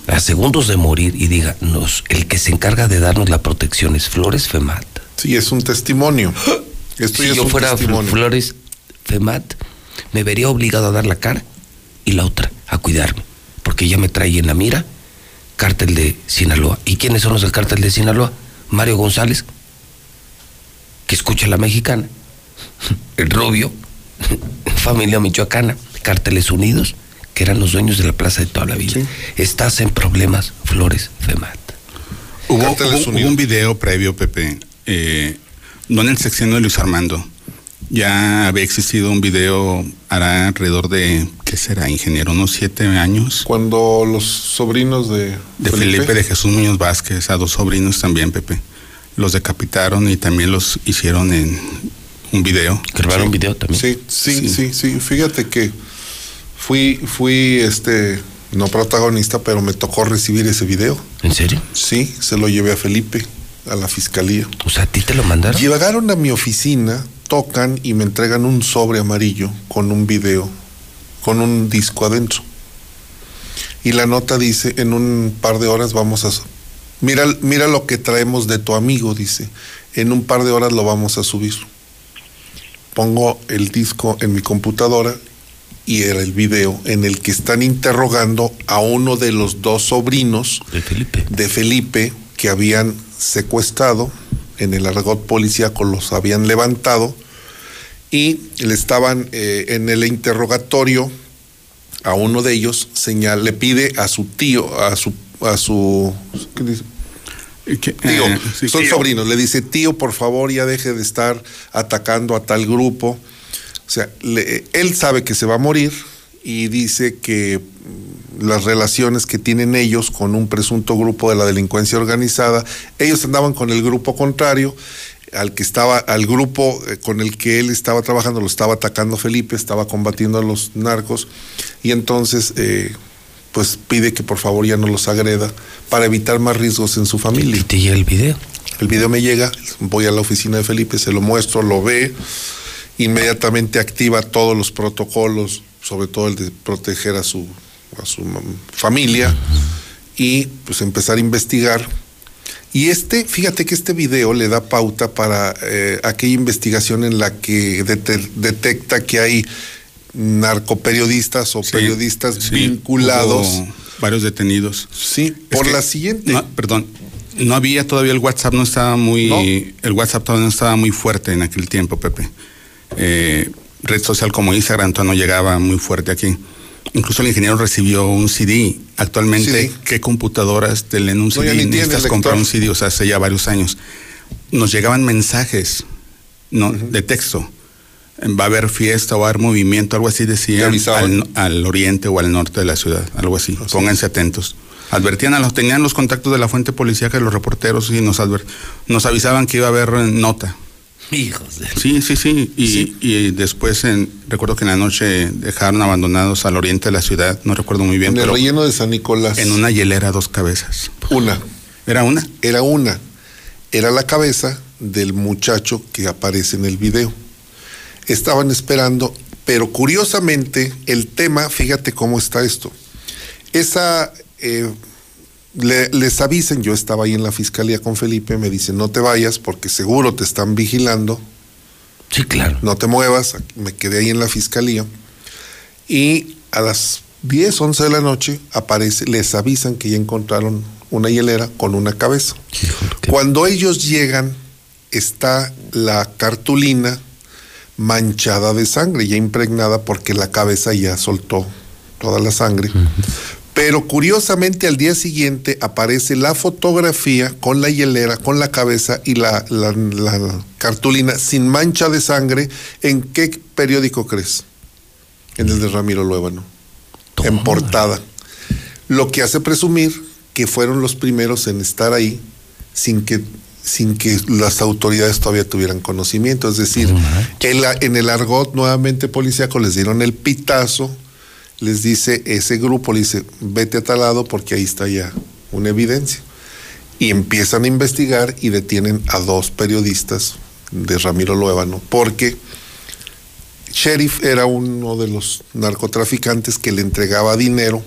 a segundos de morir y diga, nos, el que se encarga de darnos la protección es Flores Femat. Sí, es un testimonio. Esto si es yo un fuera testimonio. Flores Femat, me vería obligado a dar la cara y la otra a cuidarme, porque ya me trae en la mira cártel de Sinaloa. ¿Y quiénes son los del cártel de Sinaloa? Mario González, que escucha la mexicana, el rubio, familia michoacana, cárteles unidos, que eran los dueños de la plaza de toda la vida. Estás en problemas, Flores Femat. Hubo, hubo- hubo un video previo, Pepe, eh, no en el sexenio de Luis Armando. Ya había existido un video, hará alrededor de, ¿qué será, ingeniero? Unos siete años. Cuando los sobrinos de, De Felipe, de Jesús Muñoz Vázquez, a dos sobrinos también, Pepe. Los decapitaron y también los hicieron en un video. ¿Grabaron video también? Sí, sí, sí, sí, Fíjate que fui, fui este, no protagonista, pero me tocó recibir ese video. ¿En serio? Sí, se lo llevé a Felipe, a la fiscalía. O sea, ¿a ti te lo mandaron? Llegaron a mi oficina, tocan y me entregan un sobre amarillo con un video, con un disco adentro. Y la nota dice, en un par de horas vamos a... Mira, mira lo que traemos de tu amigo, dice. En un par de horas lo vamos a subir. Pongo el disco en mi computadora y era el video en el que están interrogando a uno de los dos sobrinos de Felipe, de Felipe que habían secuestrado en el argot policíaco, los habían levantado y le estaban eh, en el interrogatorio a uno de ellos señal le pide a su tío a su a su ¿qué dice? Tío, Eh, sí, son tío. sobrinos, le dice, tío, por favor, ya deje de estar atacando a tal grupo. O sea, le- él sabe que se va a morir y dice que mm, las relaciones que tienen ellos con un presunto grupo de la delincuencia organizada, ellos andaban con el grupo contrario, al que estaba, al grupo eh, con el que él estaba trabajando, lo estaba atacando Felipe, estaba combatiendo a los narcos, y entonces eh, pues pide que por favor ya no los agreda para evitar más riesgos en su familia. Y te llega el video. El video me llega, voy a la oficina de Felipe, se lo muestro, lo ve, inmediatamente activa todos los protocolos, sobre todo el de proteger a su, a su familia y pues empezar a investigar. Y este, fíjate que este video le da pauta para eh, aquella investigación en la que detecta que hay narcoperiodistas o periodistas vinculados. varios detenidos. Sí, por la siguiente. perdón, no había todavía el WhatsApp, no estaba muy. El WhatsApp todavía no estaba muy fuerte en aquel tiempo, Pepe. Eh, red social como Instagram todavía no llegaba muy fuerte aquí. Incluso el ingeniero recibió un CD. Actualmente, ¿qué computadoras te leen un CD? Necesitas comprar un CD, o sea, hace ya varios años. Nos llegaban mensajes no, de texto. Va a haber fiesta va a haber movimiento, algo así decían al, al, oriente o al norte de la ciudad, algo así. Pónganse atentos. Advertían a los, tenían los contactos de la fuente policíaca de los reporteros y nos, nos avisaban que iba a haber nota. Hijos de... Sí, sí, sí. Y, después, en, recuerdo que en la noche dejaron abandonados al oriente de la ciudad, no recuerdo muy bien. En el relleno de San Nicolás. En una hielera dos cabezas. Una. ¿Era una? Era una. Era la cabeza del muchacho que aparece en el video. Estaban esperando, pero curiosamente el tema, fíjate cómo está esto. Esa... Eh, les avisen, yo estaba ahí en la fiscalía con Felipe, me dicen, no te vayas porque seguro te están vigilando. Sí, claro. No te muevas, me quedé ahí en la fiscalía. Y a las 10, 11 de la noche aparece, les avisan que ya encontraron una hielera con una cabeza. Cuando ellos llegan, está la cartulina manchada de sangre, ya impregnada porque la cabeza ya soltó toda la sangre. Pero curiosamente al día siguiente aparece la fotografía con la hielera, con la cabeza y la, cartulina sin mancha de sangre. ¿En qué periódico crees? En el de Ramiro Luébano. En portada. Lo que hace presumir que fueron los primeros en estar ahí sin que sin que las autoridades todavía tuvieran conocimiento. Es decir, en el argot nuevamente policíaco les dieron el pitazo les dice, ese grupo le dice, vete a tal lado porque ahí está ya una evidencia. Y empiezan a investigar y detienen a dos periodistas de Ramiro Luébano, porque Sheriff era uno de los narcotraficantes que le entregaba dinero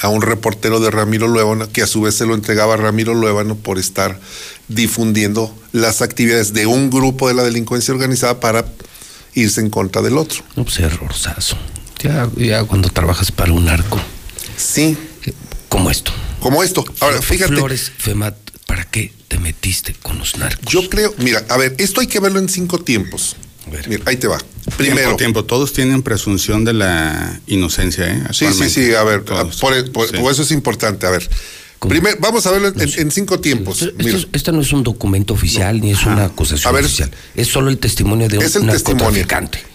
a un reportero de Ramiro Luébano, que a su vez se lo entregaba a Ramiro Luébano por estar difundiendo las actividades de un grupo de la delincuencia organizada para irse en contra del otro. No, pues ya, cuando trabajas para un arco. Sí. Como esto. Como esto. Ahora, fíjate. Flores, Femat, ¿para qué te metiste con los narcos? Yo creo, mira, a ver, esto hay que verlo en cinco tiempos. Mira, ahí te va. Primero. Tiempo, todos tienen presunción de la inocencia, ¿eh? Sí, sí, sí, a ver, por, eso es importante. A ver, Primero, vamos a verlo en, cinco tiempos. Esto, no es un documento oficial ni es una acusación oficial. Es solo el testimonio de un es el narcotraficante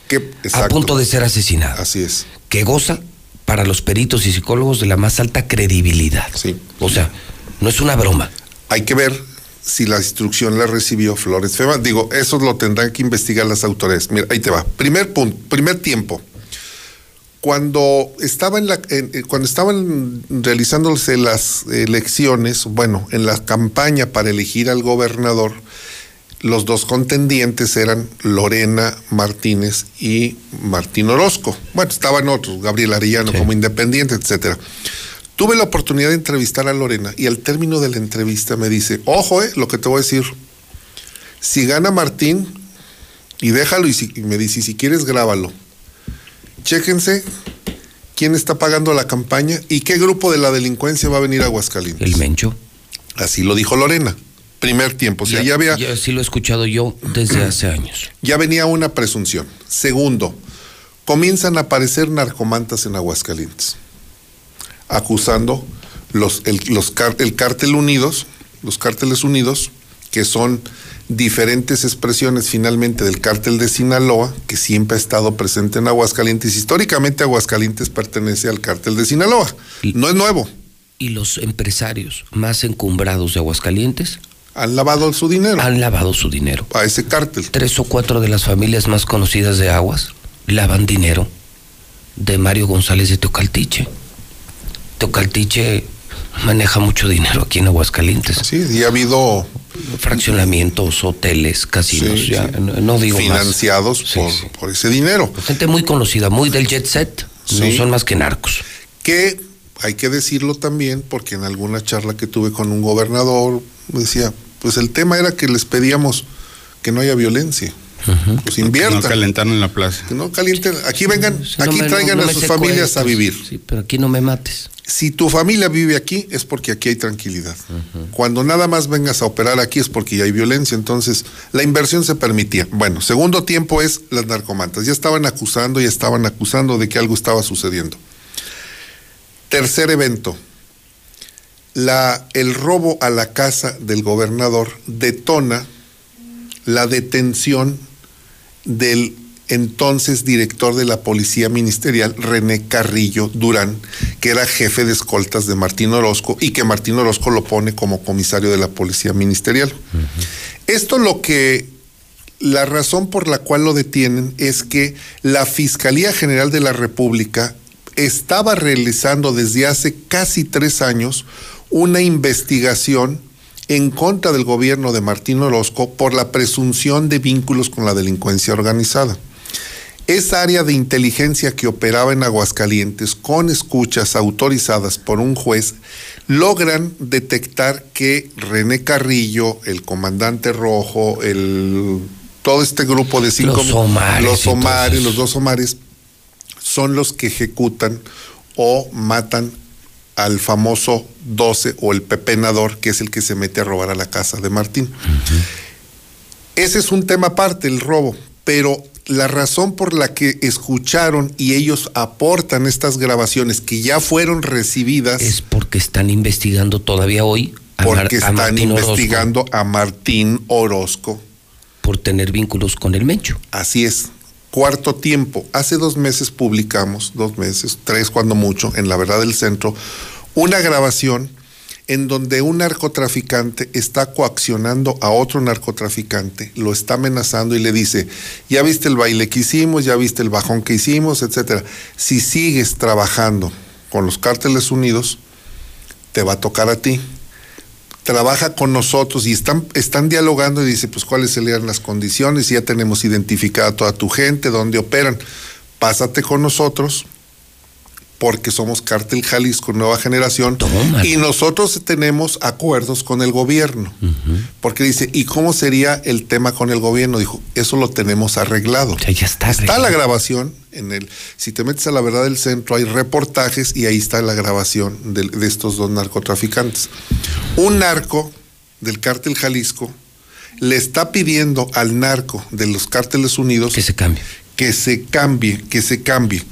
a punto de ser asesinado. Así es. Que goza para los peritos y psicólogos de la más alta credibilidad. Sí. O sea, no es una broma. Hay que ver si la instrucción la recibió Flores Fema. Digo, eso lo tendrán que investigar las autoridades. Mira, ahí te va. Primer punto, primer tiempo. Cuando, estaba en la, cuando estaban realizándose las elecciones, bueno, en la campaña para elegir al gobernador, los dos contendientes eran Lorena Martínez y Martín Orozco. Bueno, estaban otros, Gabriel Arellano como independiente, etcétera. Tuve la oportunidad de entrevistar a Lorena y al término de la entrevista me dice, ojo, eh, lo que te voy a decir, si gana Martín, y déjalo y, y me dice, si quieres grábalo, chéquense quién está pagando la campaña y qué grupo de la delincuencia va a venir a Aguascalientes. El Mencho. Así lo dijo Lorena primer tiempo. O sea, ya, había. Ya sí lo he escuchado yo desde hace años. Ya venía una presunción. Segundo, comienzan a aparecer narcomantas en Aguascalientes, acusando los, el, los, el cártel unidos, los cárteles unidos, que son diferentes expresiones finalmente del cártel de Sinaloa, que siempre ha estado presente en Aguascalientes. Históricamente Aguascalientes pertenece al cártel de Sinaloa. No es nuevo. ¿Y los empresarios más encumbrados de Aguascalientes? Han lavado su dinero. Han lavado su dinero. A ese cártel. Tres o cuatro de las familias más conocidas de Aguas lavan dinero de Mario González de Tocaltiche. Tocaltiche maneja mucho dinero aquí en Aguascalientes. Sí, y ha habido Fraccionamientos, hoteles, casinos, Sí, ya, sí. no, digo más. Financiados por, por ese dinero. Gente muy conocida, muy del jet set, no son más que narcos. Que hay que decirlo también, porque en alguna charla que tuve con un gobernador, me decía, pues el tema era que les pedíamos que no haya violencia. Pues inviertan. No calentaron en la plaza. Que no calienten. Aquí vengan, no aquí me- traigan no a sus familias a vivir. Sí, pero aquí no me mates. Si tu familia vive aquí es porque aquí hay tranquilidad. Cuando nada más vengas a operar aquí es porque ya hay violencia. Entonces, la inversión se permitía. Bueno, segundo tiempo es las narcomantas. Ya estaban acusando, ya estaban acusando de que algo estaba sucediendo. Tercer evento. La, el robo a la casa del gobernador detona la detención del entonces director de la Policía Ministerial, René Carrillo Durán, que era jefe de escoltas de Martín Orozco y que Martín Orozco lo pone como comisario de la Policía Ministerial. Esto lo que, la razón por la cual lo detienen es que la Fiscalía General de la República estaba realizando desde hace casi tres años una investigación en contra del gobierno de Martín Orozco por la presunción de vínculos con la delincuencia organizada. Esa área de inteligencia que operaba en Aguascalientes con escuchas autorizadas por un juez logran detectar que René Carrillo, el comandante rojo, el todo este grupo de cinco Los Omares los Omares, los dos Omares son los que ejecutan o matan al famoso 12 o el pepenador, que es el que se mete a robar a la casa de Martín. Ese es un tema aparte, el robo, pero la razón por la que escucharon y ellos aportan estas grabaciones que ya fueron recibidas Es porque están investigando todavía hoy a, Mar- porque a están Orozco investigando a Martín Orozco. por tener vínculos con el Mencho. Así es. Cuarto tiempo. Hace dos meses publicamos, dos meses, tres cuando mucho, en La Verdad del Centro, una grabación en donde un narcotraficante está coaccionando a otro narcotraficante, lo está amenazando y le dice, ya viste el baile que hicimos, ya viste el bajón que hicimos, etcétera. Si sigues trabajando con los cárteles unidos, te va a tocar a ti trabaja con nosotros y están, están dialogando y dice, pues cuáles serían las condiciones, ya tenemos identificada toda tu gente, dónde operan, pásate con nosotros, porque somos Cártel Jalisco Nueva Generación y nosotros tenemos acuerdos con el gobierno. Porque dice, ¿y cómo sería el tema con el gobierno? Dijo, eso lo tenemos arreglado. ya está Está la grabación en el, si te metes a la verdad del centro, hay reportajes y ahí está la grabación de, de estos dos narcotraficantes. Un narco del cártel Jalisco le está pidiendo al narco de los cárteles unidos que se cambie. Que se cambie, que se cambie.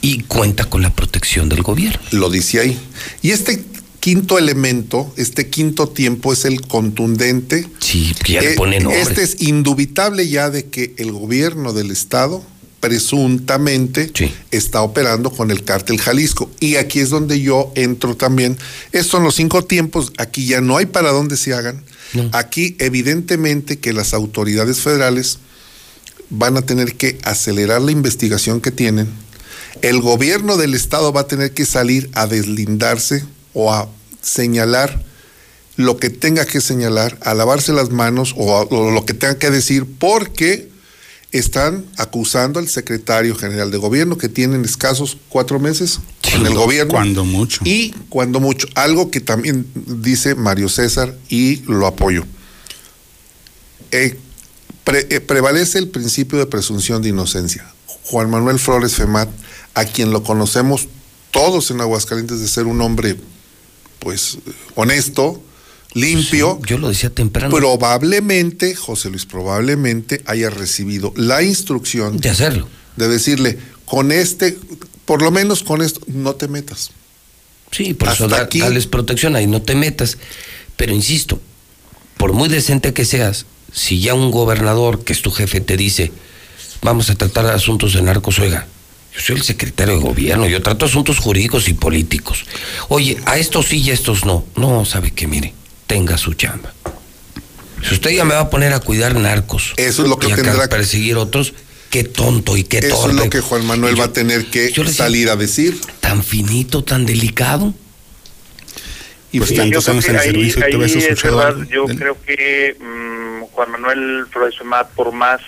Y cuenta con la protección del gobierno. Lo dice ahí. Y este quinto elemento, este quinto tiempo es el contundente. Sí, que ya le Eh, pone nombre. Este es indubitable ya de que el gobierno del estado presuntamente está operando con el cártel Jalisco. Y aquí es donde yo entro también. Estos son los cinco tiempos. Aquí ya no hay para dónde se hagan. Aquí evidentemente que las autoridades federales van a tener que acelerar la investigación que tienen. El gobierno del estado va a tener que salir a deslindarse o a señalar lo que tenga que señalar, a lavarse las manos o, a- o lo que tenga que decir, porque están acusando al secretario general de gobierno que tienen escasos cuatro meses en el gobierno. Cuando mucho. Y cuando mucho. Algo que también dice Mario César y lo apoyo. Eh, pre- eh, prevalece el principio de presunción de inocencia. Juan Manuel Flores Femat, a quien lo conocemos todos en Aguascalientes de ser un hombre, pues, honesto, limpio. Yo lo decía temprano. Probablemente, José Luis, probablemente haya recibido la instrucción de hacerlo. De decirle, con este, por lo menos con esto, no te metas. Sí, por eso Hasta da- aquí. protección ahí, no te metas. Pero insisto, por muy decente que seas, si ya un gobernador que es tu jefe te dice, vamos a tratar asuntos de narcos, oiga, yo soy el secretario de gobierno, yo trato asuntos jurídicos y políticos. Oye, a estos sí y a estos no. No, sabe que mire, tenga su chamba. Si usted ya me va a poner a cuidar narcos Eso es lo que y a tendrá- perseguir otros, qué tonto y qué Eso torpe. es lo que Juan Manuel yo- va a tener que decía, salir a decir. Tan finito, tan delicado. Y pues Sí, tantos años en el ahí- servicio y te ves es escuchado Yo creo que Juan Manuel Flores por más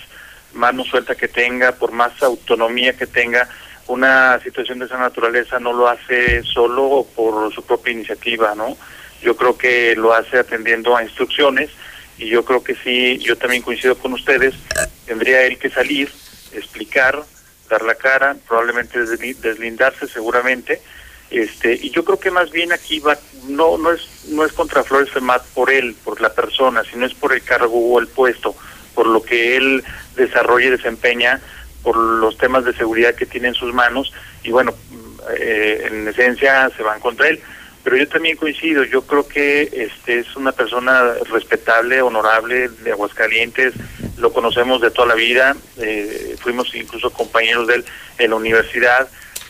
mano suelta que tenga, por más autonomía que tenga, una situación de esa naturaleza no lo hace solo por su propia iniciativa, ¿no? Yo creo que lo hace atendiendo a instrucciones y yo creo que sí, yo también coincido con ustedes, tendría él que salir, explicar, dar la cara, probablemente desli- deslindarse seguramente, este y yo creo que más bien aquí va no no es no es contra Flores Femat por él por la persona sino es por el cargo o el puesto por lo que él desarrolla y desempeña por los temas de seguridad que tiene en sus manos y bueno eh, en esencia se van contra él. Pero yo también coincido yo creo que este es una persona respetable honorable de Aguascalientes lo conocemos de toda la vida eh, fuimos incluso compañeros de él en la universidad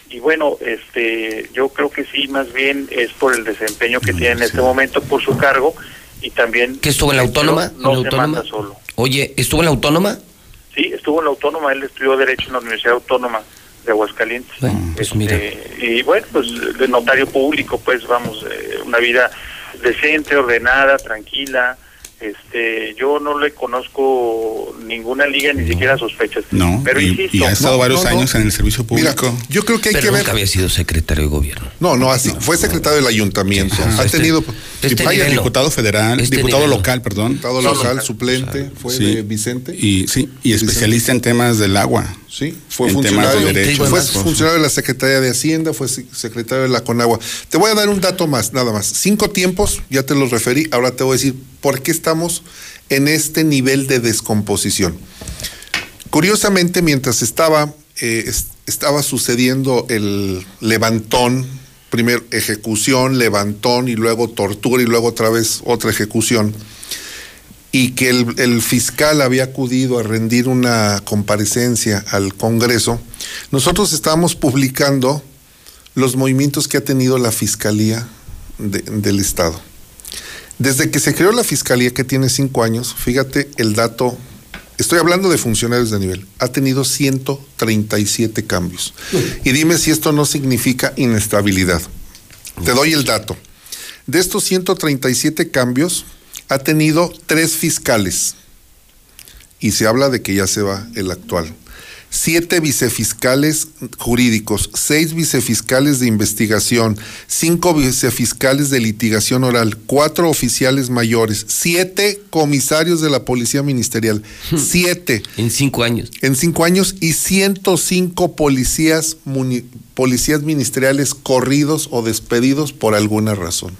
y bueno, este, yo creo que sí, más bien es por el desempeño que tiene en este momento, por su cargo y también... ¿Que estuvo en la autónoma? No, ¿En la autónoma? solo. Oye, ¿estuvo en la autónoma? Sí, estuvo en la autónoma, él estudió Derecho en la Universidad Autónoma de Aguascalientes. pues mira. Eh, y bueno, pues de notario público, pues vamos, eh, una vida decente, ordenada, tranquila. Este, yo no le conozco ninguna liga, ni siquiera sospechas. No, pero y, insisto, y ha estado no, varios no, no. años en el servicio público. Yo creo que hay Pero que ver. nunca había sido secretario de gobierno. No, no, así. fue secretario del ayuntamiento. Ha Este- tenido. este Vaya, no. diputado federal, Este diputado nivel no. local, perdón. Diputado local, suplente, fue Sí. de Vicente. Y sí, y especialista en temas del agua. Sí, fue funcionario, de fue funcionario de la Secretaría de Hacienda, fue se- secretario de la Conagua. Te voy a dar un dato más, nada más. Cinco tiempos, ya te los referí, ahora te voy a decir por qué estamos en este nivel de descomposición. Curiosamente, mientras estaba, eh, es- estaba sucediendo el levantón, primero ejecución, levantón y luego tortura y luego otra vez otra ejecución, y que el, fiscal había acudido a rendir una comparecencia al Congreso, nosotros estábamos publicando los movimientos que ha tenido la Fiscalía de- del Estado. Desde que se creó la Fiscalía, que tiene cinco años, fíjate el dato, estoy hablando de funcionarios de nivel, ha tenido 137 cambios. Y dime si esto no significa inestabilidad. Te doy el dato. De estos 137 cambios, ha tenido tres fiscales. Y se habla de que ya se va el actual. Siete vicefiscales jurídicos, seis vicefiscales de investigación, cinco vicefiscales de litigación oral, cuatro oficiales mayores, siete comisarios de la Policía Ministerial, siete. En cinco años. En cinco años y 105 policías, policías ministeriales corridos o despedidos por alguna razón.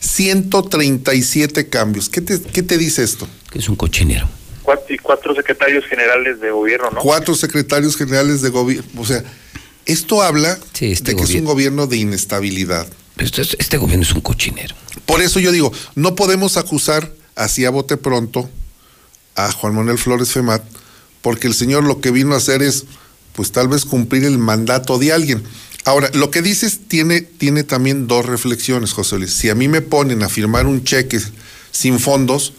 137 cambios. ¿Qué te, qué te dice esto? Que es un cochinero. Cuatro, y cuatro secretarios generales de gobierno, ¿no? Cuatro secretarios generales de gobierno. O sea, esto habla Sí, este de que es un gobierno- gobierno de inestabilidad. Este, este gobierno es un cochinero. Por eso yo digo, no podemos acusar así a bote pronto a Juan Manuel Flores Femat, porque el señor lo que vino a hacer es, pues tal vez cumplir el mandato de alguien. Ahora, lo que dices tiene, tiene también dos reflexiones, José Luis. Si a mí me ponen a firmar un cheque sin fondos,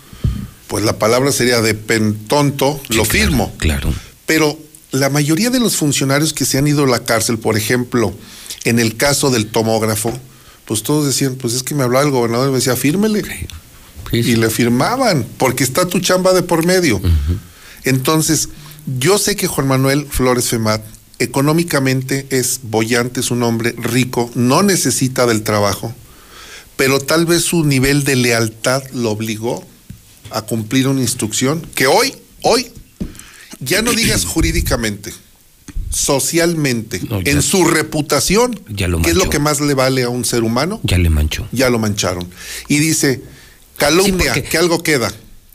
pues la palabra sería de pentonto, lo firmo. Claro. Pero la mayoría de los funcionarios que se han ido a la cárcel, por ejemplo, en el caso del tomógrafo, pues todos decían, pues es que me hablaba el gobernador y me decía, fírmele. Y le firmaban, porque está tu chamba de por medio. Entonces, yo sé que Juan Manuel Flores Femat económicamente es bollante, es un hombre rico, no necesita del trabajo, pero tal vez su nivel de lealtad lo obligó a cumplir una instrucción que hoy, hoy, ya no digas jurídicamente, socialmente, en su reputación, Ya lo que es lo que más le vale a un ser humano, Ya le manchó. ya lo mancharon. Y dice, calumnia, porque- que algo queda.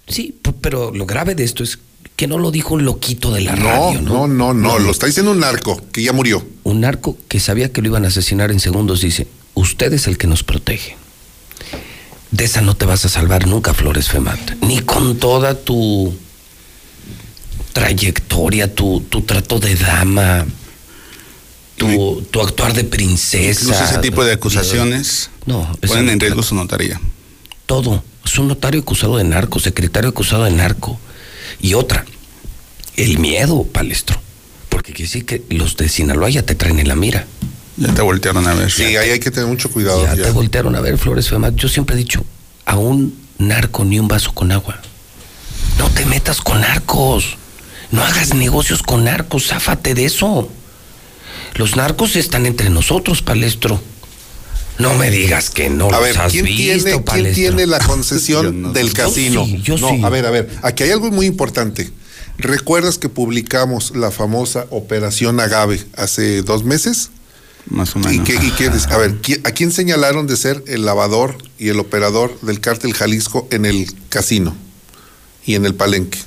Sí, pero lo grave de esto es que no lo dijo un loquito de la No, radio, no, ¿no? no, no, lo está diciendo un narco que ya murió. Un narco que sabía que lo iban a asesinar en segundos dice, usted es el que nos protege. De esa no te vas a salvar nunca, Flores Femat. Ni con toda tu trayectoria, tu, tu trato de dama, tu, tu actuar de princesa. Incluso ese tipo de acusaciones No, ponen en riesgo su notaría. todo. Es un notario acusado de narco, secretario acusado de narco. Y otra, el miedo, palestro. Porque quiere decir que los de Sinaloa ya te traen en la mira. Ya te voltearon a ver. Sí, ahí hay que tener mucho cuidado. Ya, ya. te voltearon a ver, Flores Femat. Yo siempre he dicho, a un narco ni un vaso con agua. No te metas con narcos. No hagas negocios con narcos, záfate de eso. Los narcos están entre nosotros, palestro. No me digas que no A los ver, has ¿quién, visto, tiene, ¿quién tiene la concesión del Yo casino? sí, yo no, sí. a ver, a ver, aquí hay algo muy importante. ¿Recuerdas que publicamos la famosa Operación Agave hace dos meses? Más o ¿Y menos. qué, y qué a ver, ¿qui- ¿a quién señalaron de ser el lavador y el operador del cártel Jalisco en el casino y en el palenque?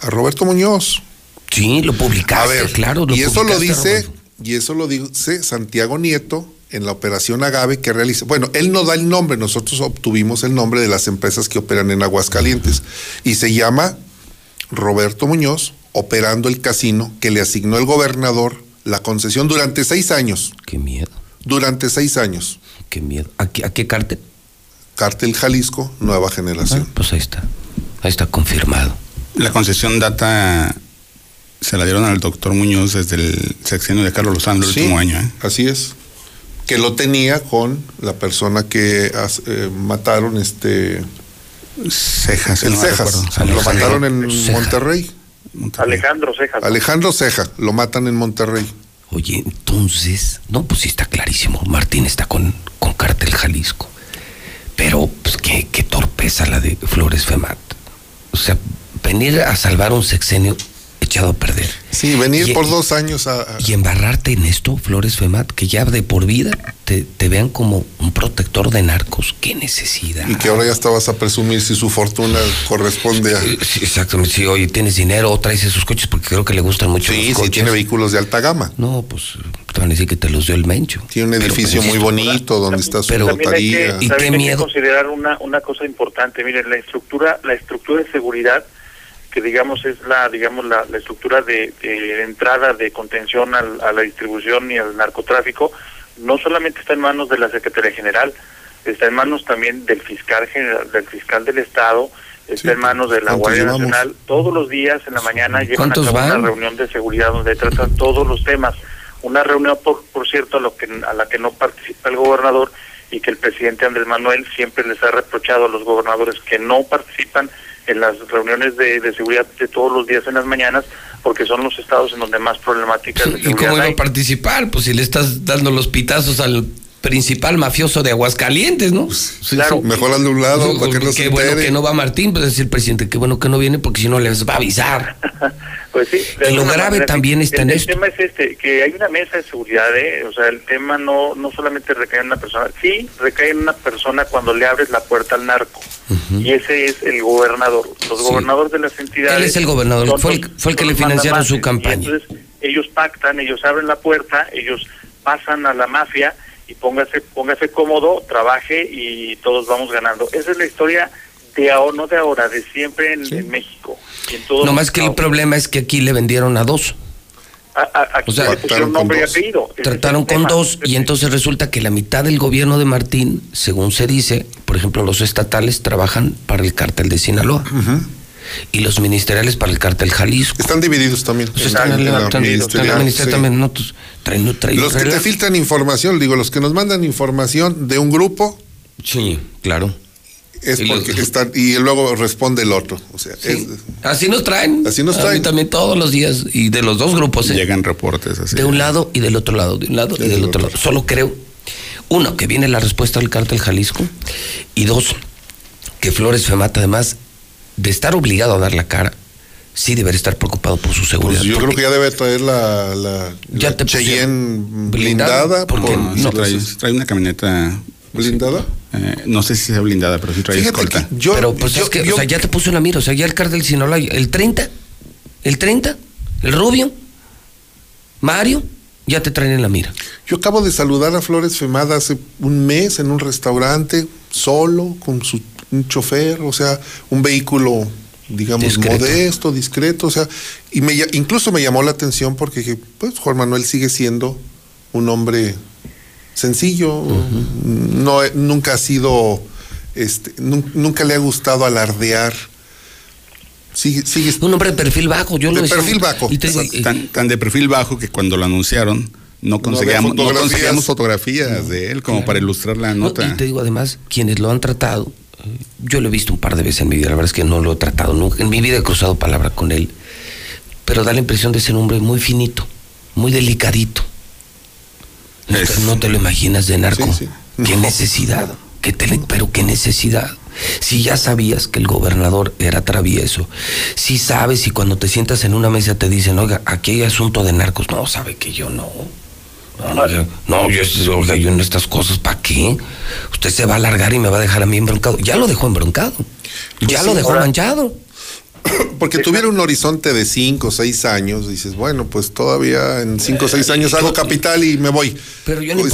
A Roberto Muñoz. Sí, lo publicaste, A ver, claro. Lo y eso lo dice, Roberto. y eso lo dice Santiago Nieto en la operación Agave que realiza. Bueno, él no da el nombre, nosotros obtuvimos el nombre de las empresas que operan en Aguascalientes y se llama Roberto Muñoz operando el casino que le asignó el gobernador la concesión durante seis años. Qué miedo. Durante seis años. Qué miedo. ¿A qué, a qué cártel? Cártel Jalisco, nueva generación. Ah, pues ahí está. Ahí está confirmado. La concesión data se la dieron al doctor Muñoz desde el sexenio de Carlos Lozano el Sí, último año. ¿eh? Así es. Que lo tenía con la persona que eh, mataron, este. Cejas, El no Cejas. recuerdo. Lo mataron en Ceja. Monterrey. Alejandro Cejas. Alejandro Ceja, lo matan en Monterrey. Oye, entonces, no, pues sí está clarísimo. Martín está con, con Cártel Jalisco. Pero, pues, qué, qué torpeza la de Flores Femat. O sea, venir a salvar un sexenio echado a perder. Sí, venir Y- por dos años a. a- Y embarrarte en esto, Flores Femat, que ya de por vida te, te vean como un protector de narcos. Qué necesidad. y que ahora ya estabas a presumir si su fortuna corresponde a. Sí, exactamente. Sí, oye, tienes dinero o traes esos coches porque creo que le gustan mucho Sí, los sí, coches. tiene vehículos de alta gama. No, pues te van a decir que te los dio el mencho. Tiene un Pero, edificio pues, muy bonito donde está su Pero- También hay que, notaría. Y qué hay que miedo. considerar una, una cosa importante. Miren, la estructura, la estructura de seguridad, que digamos es la, digamos la, la estructura de, de entrada de contención al- a la distribución y al narcotráfico, no solamente está en manos de la Secretaría General, está en manos también del fiscal general, del fiscal del Estado, está en manos de la ¿cuántos Guardia llevamos? Nacional. Todos los días en la mañana llevan a ¿Cuántos cabo van? una reunión de seguridad donde tratan todos los temas. Una reunión, por, por cierto, a, lo que, a la que no participa el gobernador y que el presidente Andrés Manuel siempre les ha reprochado a los gobernadores que no participan en las reuniones de, de seguridad de todos los días en las mañanas, porque son los estados en donde más problemáticas de ¿Y cómo iba hay. a participar? Pues si le estás dando los pitazos al principal mafioso de Aguascalientes, ¿no? Sí, claro. sí. Mejor al de un lado, para que no se Qué bueno que no va Martín, pues decir el presidente, qué bueno que no viene porque si no les va a avisar. Pues sí, Y lo grave manera, también está el, en el esto. tema es este, que hay una mesa de seguridad, ¿eh? o sea, el tema no no solamente recae en una persona, sí recae en una persona cuando le abres la puerta al narco, y ese es el gobernador. Los Sí. gobernadores de las entidades... Él es el gobernador, son fue el- fue el que le financiaron su campaña. entonces ellos pactan, ellos abren la puerta, ellos pasan a la mafia y póngase, póngase cómodo, trabaje y todos vamos ganando. Esa es la historia de ahora, no de ahora, de siempre en, en México. En No más que el problema es que aquí le vendieron a dos. A- a- aquí O sea, le pusieron nombre y apellido. Ese es Trataron con tema. dos y entonces resulta que la mitad del gobierno de Martín, según se dice, por ejemplo, los estatales trabajan para el cártel de Sinaloa y los ministeriales para el cártel Jalisco. Están divididos también. En están la- en la- en la están- están en la ministerial, ministerial sí. también, ¿no? Traen- traen Los que te filtran información, digo, los que nos mandan información de un grupo Sí, claro. Es Y los- porque están y luego responde el otro, o sea, es- Así nos traen. Así nos A mí traen. también todos los días y de los dos grupos. ¿eh? Llegan reportes así. De un lado y del otro lado, de un lado y del otro lado. Solo creo, uno, que viene la respuesta del cártel Jalisco, y dos, que Flores Femata, además de estar obligado a dar la cara, sí debería estar preocupado por su seguridad. pues yo creo que ya debe traer la, la, Ya la te Cheyenne blindada, blindada, porque por- No, trae, trae una camioneta. Blindada. eh, no sé si sea blindada, pero sí trae Fíjate escolta. que yo, Pero pues yo- es que, yo- o sea, ya te puso una mira, o sea, ya el cártel Sinaloa, el 30, el 30, el Rubio, Mario, ya te traen en la mira. Yo acabo de saludar a Flores Femada hace un mes en un restaurante, solo, con su un chofer, o sea, un vehículo, digamos, Discreto. modesto, discreto, o sea, y me, incluso me llamó la atención porque dije, pues Juan Manuel sigue siendo un hombre sencillo, no, nunca ha sido, este, nun- nunca le ha gustado alardear. Sigue, sigue Un hombre de perfil bajo, yo lo de decía. perfil bajo. Y te Tan, tan de perfil bajo que cuando lo anunciaron, no conseguíamos, no, conseguíamos fotografías de él como para ilustrar la nota. y te digo además, quienes lo han tratado, eh, yo lo he visto un par de veces en mi vida, la verdad es que no lo he tratado nunca, en mi vida he cruzado palabra con él, pero da la impresión de ser un hombre muy finito, muy delicadito. No, te, lo imaginas de narco. Qué necesidad, qué pero qué necesidad. Si ya sabías que el gobernador era travieso, si sabes y cuando te sientas en una mesa te dicen, oiga, aquí hay asunto de narcos, no, sabe que yo no. No, yo, no, yo, yo en estas cosas, ¿para qué? Usted se va a alargar y me va a dejar a mí embroncado. Ya lo dejó embroncado. Pues ya lo dejó manchado. Porque tuviera un horizonte de 5 o 6 años, dices, bueno, pues todavía en 5 o 6 años hago capital y me voy. Pero yo ni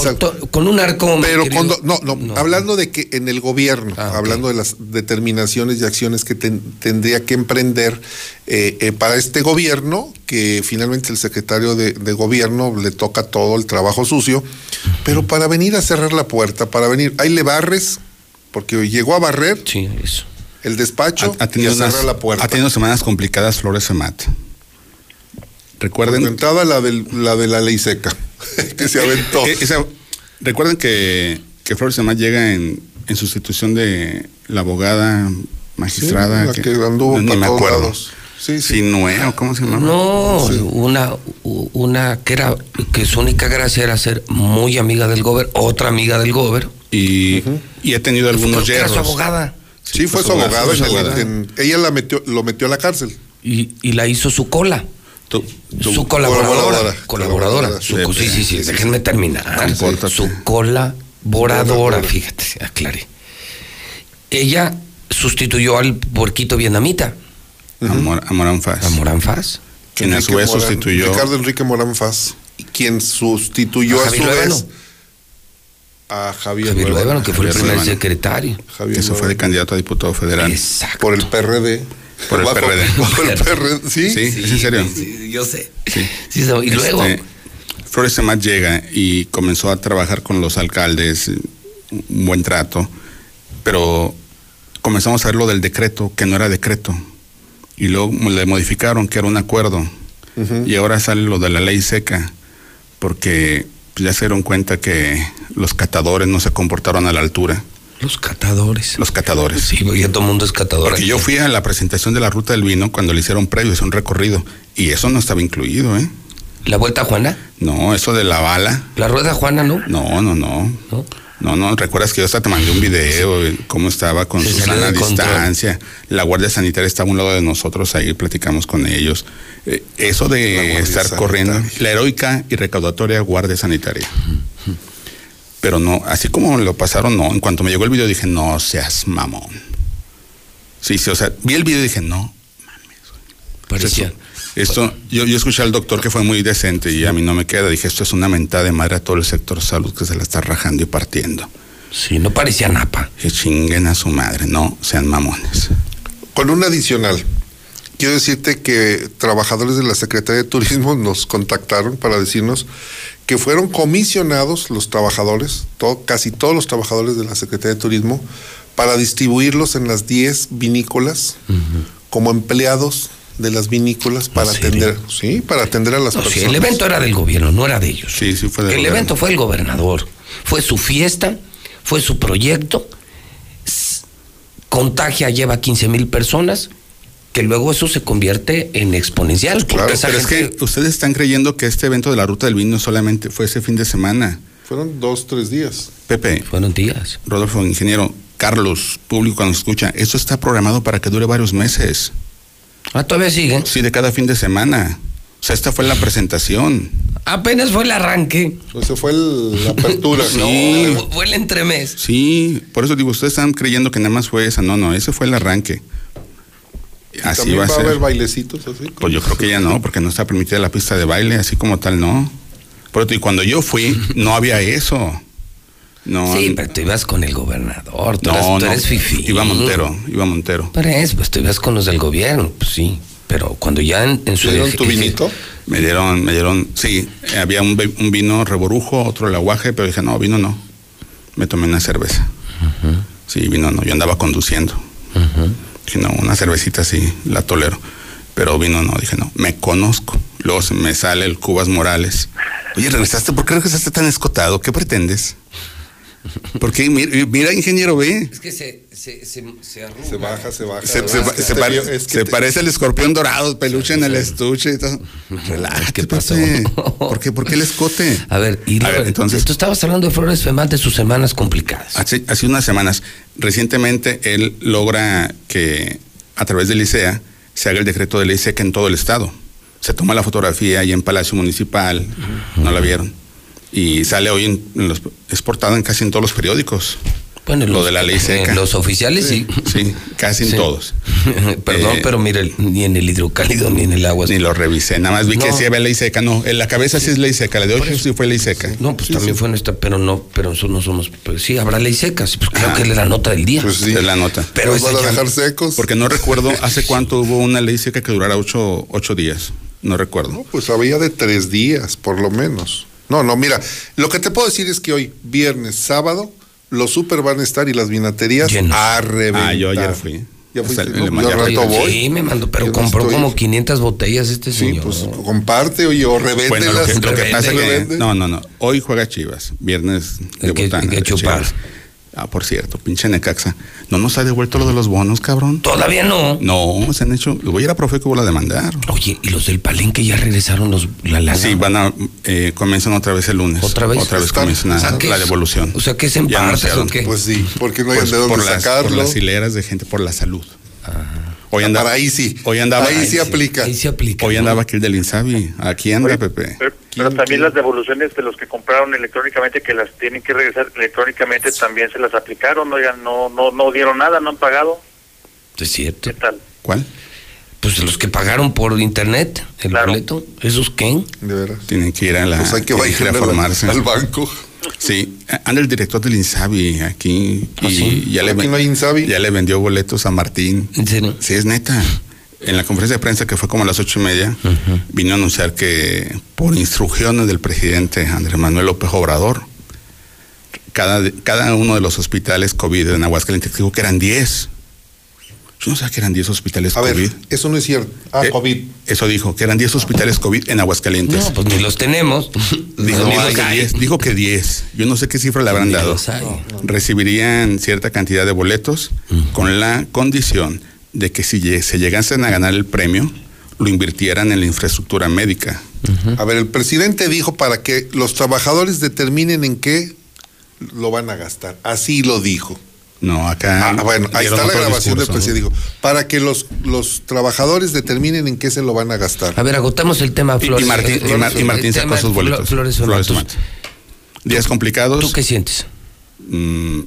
con un arco. Pero cuando, no, no, hablando de que en el gobierno, ah, hablando de las determinaciones y acciones que tendría que emprender eh, eh, para este gobierno, que finalmente el secretario de, de, gobierno le toca todo el trabajo sucio, pero para venir a cerrar la puerta, para venir, ahí le barres, porque llegó a barrer. Sí, eso el despacho ha, tenido y la puerta. Ha tenido semanas complicadas Flores Semat. Recuerden. Entraba la, la de la ley seca, que se aventó. Eh, recuerden que, que Flores Semat llega en, en, sustitución de la abogada magistrada. que, anduvo no, me acuerdo. Sí, sí. ¿cómo se llama? No, una, una que era, que su única gracia era ser muy amiga del gober, otra amiga del gober. Y, y ha tenido algunos yerros. Era su abogada. Sí, fue, su abogado. ella la metió, lo metió a la cárcel. Y, y la hizo su cola. su colaboradora. Colaboradora. Su, sí, sí, sí, déjenme terminar. Su colaboradora, fíjate, aclaré. Ella sustituyó al puerquito vietnamita. A, Morán Faz. A Morán Faz. Quien a su vez sustituyó. Ricardo Enrique Morán Faz. Quien sustituyó a, su vez a Javier, Javier que fue el primer secretario. Eso fue de candidato a diputado federal. Exacto. Por el PRD. Por el PRD. Por el PRD, ¿sí? Sí, ¿es en serio? Sí, yo sé. Sí. y luego... Este, Flores Semat llega y comenzó a trabajar con los alcaldes, un buen trato, pero comenzamos a ver lo del decreto, que no era decreto, y luego le modificaron que era un acuerdo, y ahora sale lo de la ley seca, porque ya se dieron cuenta que los catadores no se comportaron a la altura. Los catadores. Los catadores. Sí, ya todo el mundo es catador. Porque yo fui a la presentación de la ruta del vino cuando le hicieron previo, es un recorrido, y eso no estaba incluido, ¿eh? ¿La vuelta a Juana? No, eso de la bala. ¿La rueda Juana no? No, no, no. ¿No? No, no, recuerdas que yo hasta te mandé un video, cómo estaba con su sana distancia. La Guardia Sanitaria estaba a un lado de nosotros, ahí platicamos con ellos. Eh, eso de estar corriendo, la heroica y recaudatoria Guardia Sanitaria. Pero no, así como lo pasaron, no. En cuanto me llegó el video dije, no seas mamón. Sí, sí, o sea, vi el video y dije, no mames. Parecía. Esto, yo, yo escuché al doctor que fue muy decente y a mí no me queda. Dije, esto es una mentada de madre a todo el sector salud que se la está rajando y partiendo. Sí, no parecía napa. Que chinguen a su madre, no sean mamones. Con un adicional, quiero decirte que trabajadores de la Secretaría de Turismo nos contactaron para decirnos que fueron comisionados los trabajadores, casi todos los trabajadores de la Secretaría de Turismo, para distribuirlos en las 10 vinícolas como empleados de las vinícolas para atender, sí, para atender a las personas. el evento era del gobierno, no era de ellos. Sí, sí fue El evento fue el gobernador, fue su fiesta, fue su proyecto. Contagia lleva 15 mil personas, que luego eso se convierte en exponencial. Claro, pero es que ustedes están creyendo que este evento de la ruta del vino solamente fue ese fin de semana. Fueron dos, tres días. Pepe. Fueron días. Rodolfo, ingeniero, Carlos, público cuando escucha, esto está programado para que dure varios meses. Ah, todavía sigue. Sí, de cada fin de semana. O sea, esta fue la presentación. Apenas fue el arranque. Eso fue la apertura. sí. fue el entremés. Sí, por eso digo, ustedes están creyendo que nada más fue esa. No, no, ese fue el arranque. Así ¿También va a, haber bailecitos así? Pues yo creo que ya no, porque no está permitida la pista de baile, así como tal, no. Por y cuando yo fui, no había eso. No, sí, pero tú ibas con el gobernador, tú, no, eres, fifi. Iba Montero, iba Montero. Pero es, pues tú ibas con los del gobierno, pues sí. Pero cuando ya en, su... ¿Me dieron tu vinito? Me dieron, me dieron, sí, había un, vino reborujo, otro el aguaje, pero dije, no, vino no. Me tomé una cerveza. Sí, vino no, yo andaba conduciendo. Dije, no, una cervecita sí, la tolero. Pero vino no, dije, no, me conozco. Luego me sale el Cubas Morales Oye, regresaste, ¿por qué regresaste tan escotado? ¿Qué pretendes? Porque mira, mira, ingeniero, ve. Es que se, se, se, se arruga. Se baja, se baja. Se, se- que se te pare- es que se te- parece al escorpión dorado, peluche en el estuche y todo. Relájate, ¿Qué pasó? ¿Por qué, ¿Por qué el escote? A ver, y A ver, luego, entonces- tú estabas hablando de Flores Femán de sus semanas complicadas. Hace, hace unas semanas, recientemente, él logra que a través del ICEA se haga el decreto de ley seca en todo el estado. Se toma la fotografía ahí en Palacio Municipal, no la vieron. Y sale hoy, en, en los, es portada en casi en todos los periódicos. Bueno, lo los- de la ley en seca. los oficiales sí. Sí, casi en Sí. todos. Perdón, Eh, pero mire, ni en el hidrocálido ni en el agua. Ni lo revisé, nada más vi que No. decía ley seca. No, en la cabeza sí es ley seca, la de hoy sí fue ley seca. No, pues también fue nuestra, pero no, pero nosotros no somos, pues sí, habrá ley seca, sí, pues creo Ah. que es la nota del día. Es la nota. Pero Nos van a dejar secos. Porque no recuerdo hace cuánto hubo una ley seca que durara ocho, ocho días. No recuerdo. No, pues había de tres días, por lo menos. No, no, mira, lo que te puedo decir es que hoy, viernes, sábado, los super van a estar y las vinaterías a reventar. Ah, yo ayer fui. Ya O sea, fuiste, le ¿no? Yo voy. Sí, me mandó, pero compró estoy- como 500 botellas este Sí, señor. pues comparte, oye, o revéndelas. Bueno, lo que, lo que Revende, pasa es que. revende. No, no, no. Hoy juega Chivas. Viernes Hay que- hay que chupar. Chivas. Ah, por cierto, pinche Necaxa. ¿No nos ha devuelto lo de los bonos, cabrón? Todavía no. No, se han hecho. Lo voy a ir a Profeco y voy a demandar. Oye, y los del Palenque ya regresaron los, la lana. Sí, van a. Eh, comienzan otra vez el lunes. ¿Otra vez? Otra vez Están- comienzan o sea, la es- devolución. o sea, que es en Ya partes. ¿o qué? Pues sí, porque no hay Pues de dónde por las, sacarlo. por las hileras de gente, por la salud. Hoy Ah, andaba, para ahí sí. Hoy andaba, Ahí sí aplica. Ahí se aplica. Hoy ¿no? andaba aquí el del Insabi. Aquí anda, Pepe. Pero, pero también las devoluciones de los que compraron electrónicamente que las tienen que regresar electrónicamente también se las aplicaron, oigan, no no no dieron nada, no han pagado. Es cierto. ¿Qué tal? ¿Cuál? Pues los que pagaron por internet el Claro. boleto, ¿esos qué? De veras. Tienen que ir a la. Pues hay que ir a formarse. al banco. Sí, anda el director del Insabi aquí y ¿Ah, sí? ya, le, no hay Insabi. ya le vendió boletos a Martín. ¿En serio? Sí, es neta. En la conferencia de prensa que fue como a las ocho y media, vino a anunciar que por instrucciones del presidente Andrés Manuel López Obrador, cada, cada uno de los hospitales COVID en Aguascalientes dijo que eran 10. Yo no sabía que eran 10 hospitales A ver, COVID. eso no es cierto. Ah, Eh, COVID. Eso dijo, que eran 10 hospitales COVID en Aguascalientes. No, pues ni los tenemos. Dijo, que hay. 10, dijo que 10. Yo no sé qué cifra le habrán Ni dado. los hay. Recibirían cierta cantidad de boletos con la condición de que si se llegasen a ganar el premio, lo invirtieran en la infraestructura médica. A ver, el presidente dijo para que los trabajadores determinen en qué lo van a gastar. Así lo dijo. No, acá. Ah, bueno, ahí está la grabación del presidente. Dijo, para que los, los trabajadores determinen en qué se lo van a gastar. A ver, agotamos el tema Flores. y Martín- eh, y Mar- y Martín sacó tema sus boletos. Flores Flores. Femán. Días complicados. ¿Tú qué sientes? mm,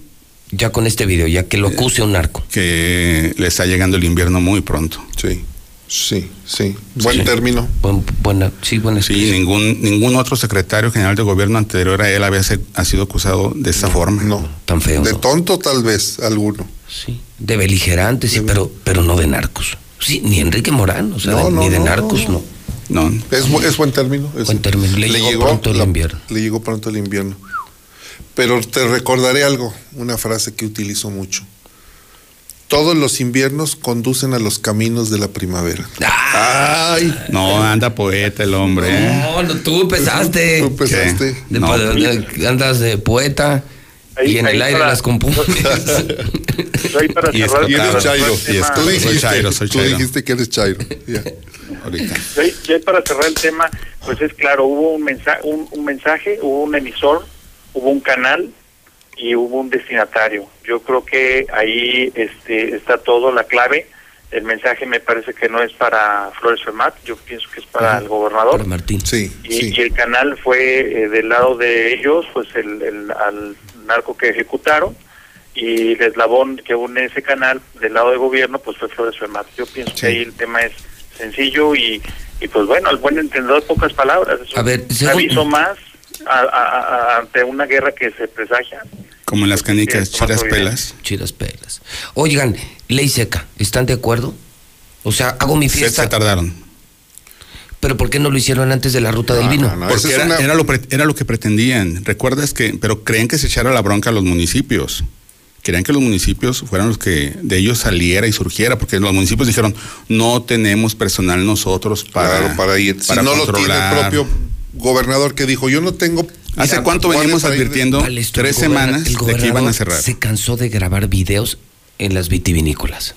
Ya con este video, ya que lo acuse un narco. que le está llegando el invierno muy pronto. Sí, sí, sí. Buen Sí. término. Buen- buena, sí, buena Sí, ningún, ningún otro secretario general de gobierno anterior a él había se- ha sido acusado de esta forma. No. Tan feo. De ¿no? tonto tal vez alguno. Sí. De beligerantes, sí, pero, pero no de narcos. Sí, ni Enrique Morán, o sea, No, de- no, ni de no, narcos, no. No, Es, es buen término. es- Buen término. Le llegó pronto el la- invierno. Le llegó pronto el invierno. Pero te recordaré algo, una frase que utilizo mucho. Todos los inviernos conducen a los caminos de la primavera. Ay, no, anda poeta el hombre. ¿eh? No, no, tú empezaste. Tú empezaste. De- No. de- andas de poeta Ahí- y en el aire para- las compones. Para Y es cerrar- Y eres Chairo. y es- Tú soy dijiste, Chairo, soy tú Chairo. dijiste que eres Chairo. Ya. Ahorita. Para cerrar el tema, pues es claro, hubo un, mensaje, un, un mensaje, hubo un emisor, hubo un canal y hubo un destinatario. Yo creo que ahí este, está todo la clave. El mensaje me parece que no es para Flores Fermat, yo pienso que es para el gobernador. Para Martín. Sí, Y, sí. y el canal fue eh, del lado de ellos, pues el, el- al narco que ejecutaron y el eslabón que une ese canal del lado de gobierno, pues fue Flores Fermat. Yo pienso Sí. que ahí el tema es sencillo y, y pues bueno, al buen entendedor pocas palabras. Es A un ver, según- aviso más a- a- a- ante una guerra que se presagia. Como en las canicas, chiras pelas. Chidas pelas. Oigan, ley seca, ¿están de acuerdo? O sea, hago mi fiesta, se tardaron. pero ¿por qué no lo hicieron antes de la ruta del No, vino? no, no, Porque esa es era, una- era lo pre- era lo que pretendían. ¿Recuerdas que, pero creen que se echara la bronca a los municipios? Querían que los municipios fueran los que de ellos saliera y surgiera, porque los municipios dijeron, no tenemos personal nosotros para, Claro, para ir. Si para no lo tiene el controlar". propio gobernador que dijo, yo no tengo... ¿Hace cuánto venimos advirtiendo? Tres semanas de que iban a cerrar. Se cansó de grabar videos en las vitivinícolas.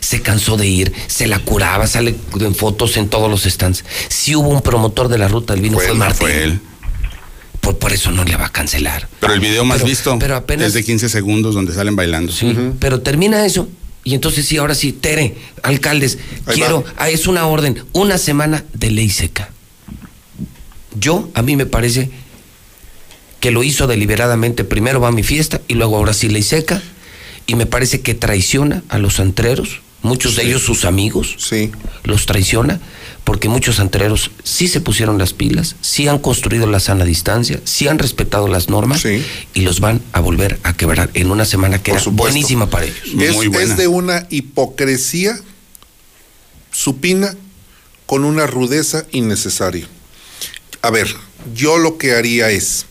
Se cansó de ir, se la curaba, sale en fotos en todos los stands. Si hubo un promotor de la ruta del vino, fue, Martín. Por, por, eso no le va a cancelar. Pero el video más visto pero apenas, es de 15 segundos donde salen bailando. Sí, pero termina eso. Y entonces sí, ahora sí, Tere, alcaldes, quiero, ah, es una orden, una semana de ley seca. Yo, a mí me parece que lo hizo deliberadamente. Primero va a mi fiesta y luego ahora sí ley seca y me parece que traiciona a los antreros, muchos de ellos sus amigos, sí. los traiciona, porque muchos antreros sí se pusieron las pilas, sí han construido la sana distancia, sí han respetado las normas y los van a volver a quebrar en una semana que era buenísima para ellos. Es, Muy es de una hipocresía supina con una rudeza innecesaria. A ver, yo lo que haría es,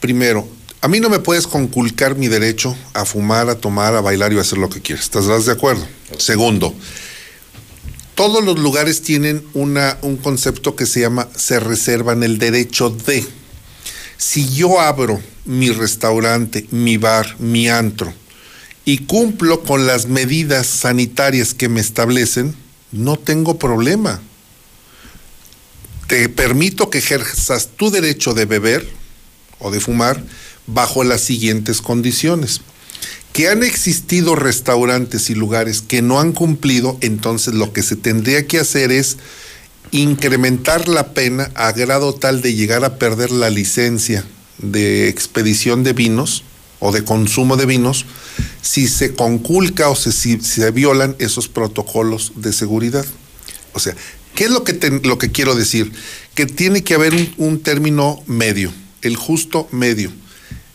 primero, a mí no me puedes conculcar mi derecho a fumar, a tomar, a bailar y a hacer lo que quieras. ¿Estás de acuerdo? Segundo, todos los lugares tienen una, un concepto que se llama se reservan el derecho de. Si yo abro mi restaurante, mi bar, mi antro y cumplo con las medidas sanitarias que me establecen, no tengo problema. Te permito que ejerzas tu derecho de beber o de fumar bajo las siguientes condiciones. Que han existido restaurantes y lugares que no han cumplido, entonces lo que se tendría que hacer es incrementar la pena a grado tal de llegar a perder la licencia de expedición de vinos o de consumo de vinos si se conculca o si se violan esos protocolos de seguridad. O sea, ¿qué es lo que, lo que quiero decir? Que tiene que haber un término medio, el justo medio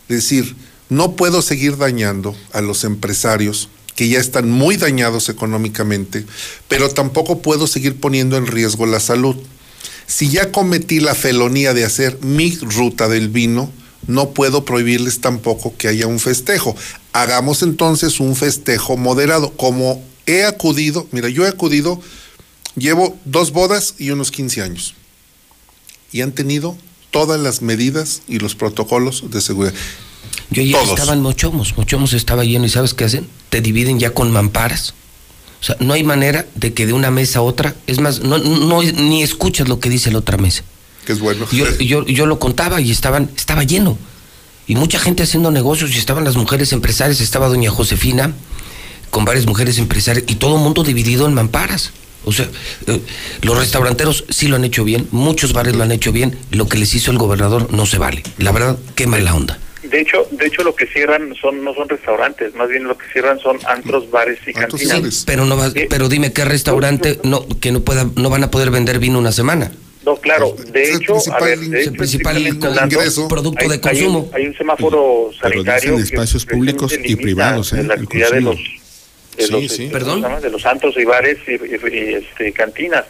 es decir, no puedo seguir dañando a los empresarios que ya están muy dañados económicamente, pero tampoco puedo seguir poniendo en riesgo la salud. Si ya cometí la felonía de hacer mi ruta del vino, no puedo prohibirles tampoco que haya un festejo. Hagamos entonces un festejo moderado. Como he acudido, mira, yo he acudido, llevo dos bodas y unos 15 años. Y han tenido todas las medidas y los protocolos de seguridad. Yo ya estaba en Mochomos, Mochomos estaba lleno y ¿sabes qué hacen? Te dividen ya con mamparas. O sea, no hay manera de que de una mesa a otra, es más, no, no ni escuchas lo que dice la otra mesa. Que es bueno. Yo, yo, yo lo contaba y estaban, estaba lleno. Y mucha gente haciendo negocios y estaban las mujeres empresarias, estaba doña Josefina con varias mujeres empresarias y todo el mundo dividido en mamparas. O sea, eh, los restauranteros sí lo han hecho bien, muchos bares lo han hecho bien, lo que les hizo el gobernador no se vale. La verdad, qué mala onda. De hecho, de hecho lo que cierran son no son restaurantes, más bien lo que cierran son antros, bares y cantinas. pero no pero dime qué restaurante no que no pueda no van a poder vender vino una semana. No, claro, de hecho, a ver, el principal ingreso, producto de consumo. Hay un, semáforo sanitario en espacios públicos y privados, ¿eh? la actividad de los de los, este, ¿Perdón? de los antros y bares y, este, cantinas.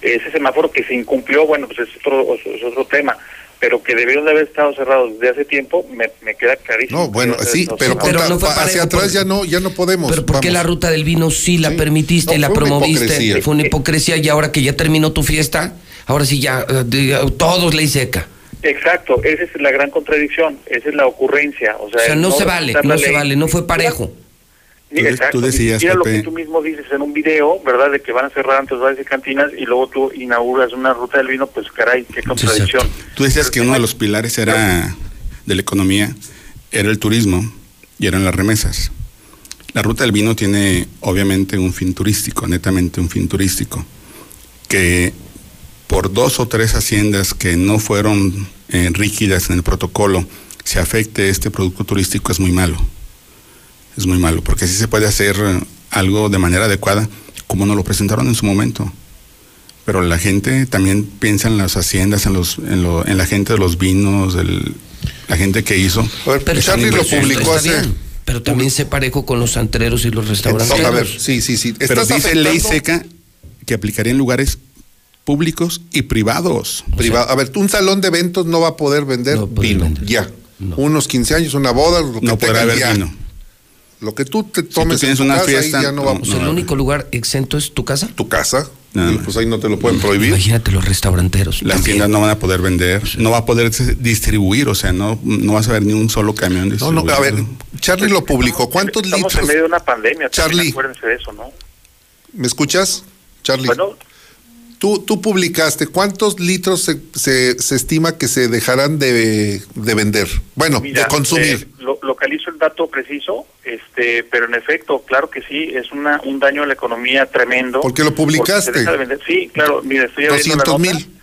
Ese semáforo que se incumplió, bueno, pues es otro, es otro tema pero que debieron de haber estado cerrados desde hace tiempo, me, me queda clarísimo. No, bueno, sí, pero, hacia atrás ya no ya no podemos. Pero ¿por qué la ruta del vino sí la permitiste y la promoviste? Fue una hipocresía y ahora que ya terminó tu fiesta, ahora sí ya eh, todos ley seca. Exacto, esa es la gran contradicción, esa es la ocurrencia. O sea, no, se vale, no se vale, no fue parejo. Tú, decías, Mira lo que tú mismo dices en un video, ¿verdad? De que van a cerrar antes bares y cantinas y luego tú inauguras una ruta del vino, pues caray, qué contradicción. tú decías que uno de los pilares era de la economía era el turismo y eran las remesas. La ruta del vino tiene obviamente un fin turístico, netamente un fin turístico, que por dos o tres haciendas que no fueron eh, rígidas en el protocolo se afecte este producto turístico es muy malo es muy malo, porque si se puede hacer algo de manera adecuada, como nos lo presentaron en su momento. Pero la gente también piensa en las haciendas, en, los, en, lo, en la gente de los vinos, la gente que hizo. pero Charlie lo publicó hace... Pero también se parejo con los antreros y los restaurantes. A ver, sí, sí, sí. Pero dice ley seca que aplicaría en lugares públicos y privados. Privado. a ver, un salón de eventos no va a poder vender vino. Ya. Unos 15 años, una boda, lo que no puede haber vino. Lo que tú te tomes tienes una fiesta, ya no vamos. el único lugar exento es tu casa. Tu casa. Nada y pues ahí no te lo pueden prohibir. Imagínate los restauranteros. Las también. tiendas no van a poder vender, no va a poder distribuir, o sea, no, no vas a ver ni un solo camión No, no, a ver, Charlie lo publicó. ¿Cuántos Estamos litros? en medio de una pandemia, Charlie. también acuérdense de eso, ¿no? ¿Me escuchas, Charlie? Bueno. Tú, tú publicaste, ¿cuántos litros se, se, se estima que se dejarán de, de vender? Bueno, Mira, de consumir. eh, lo- localizo el dato preciso, este, pero en efecto, claro que sí, es una, un daño a la economía tremendo. Porque lo publicaste. de vender. Sí, claro, mira, estoy abriendo la 200 nota. mil.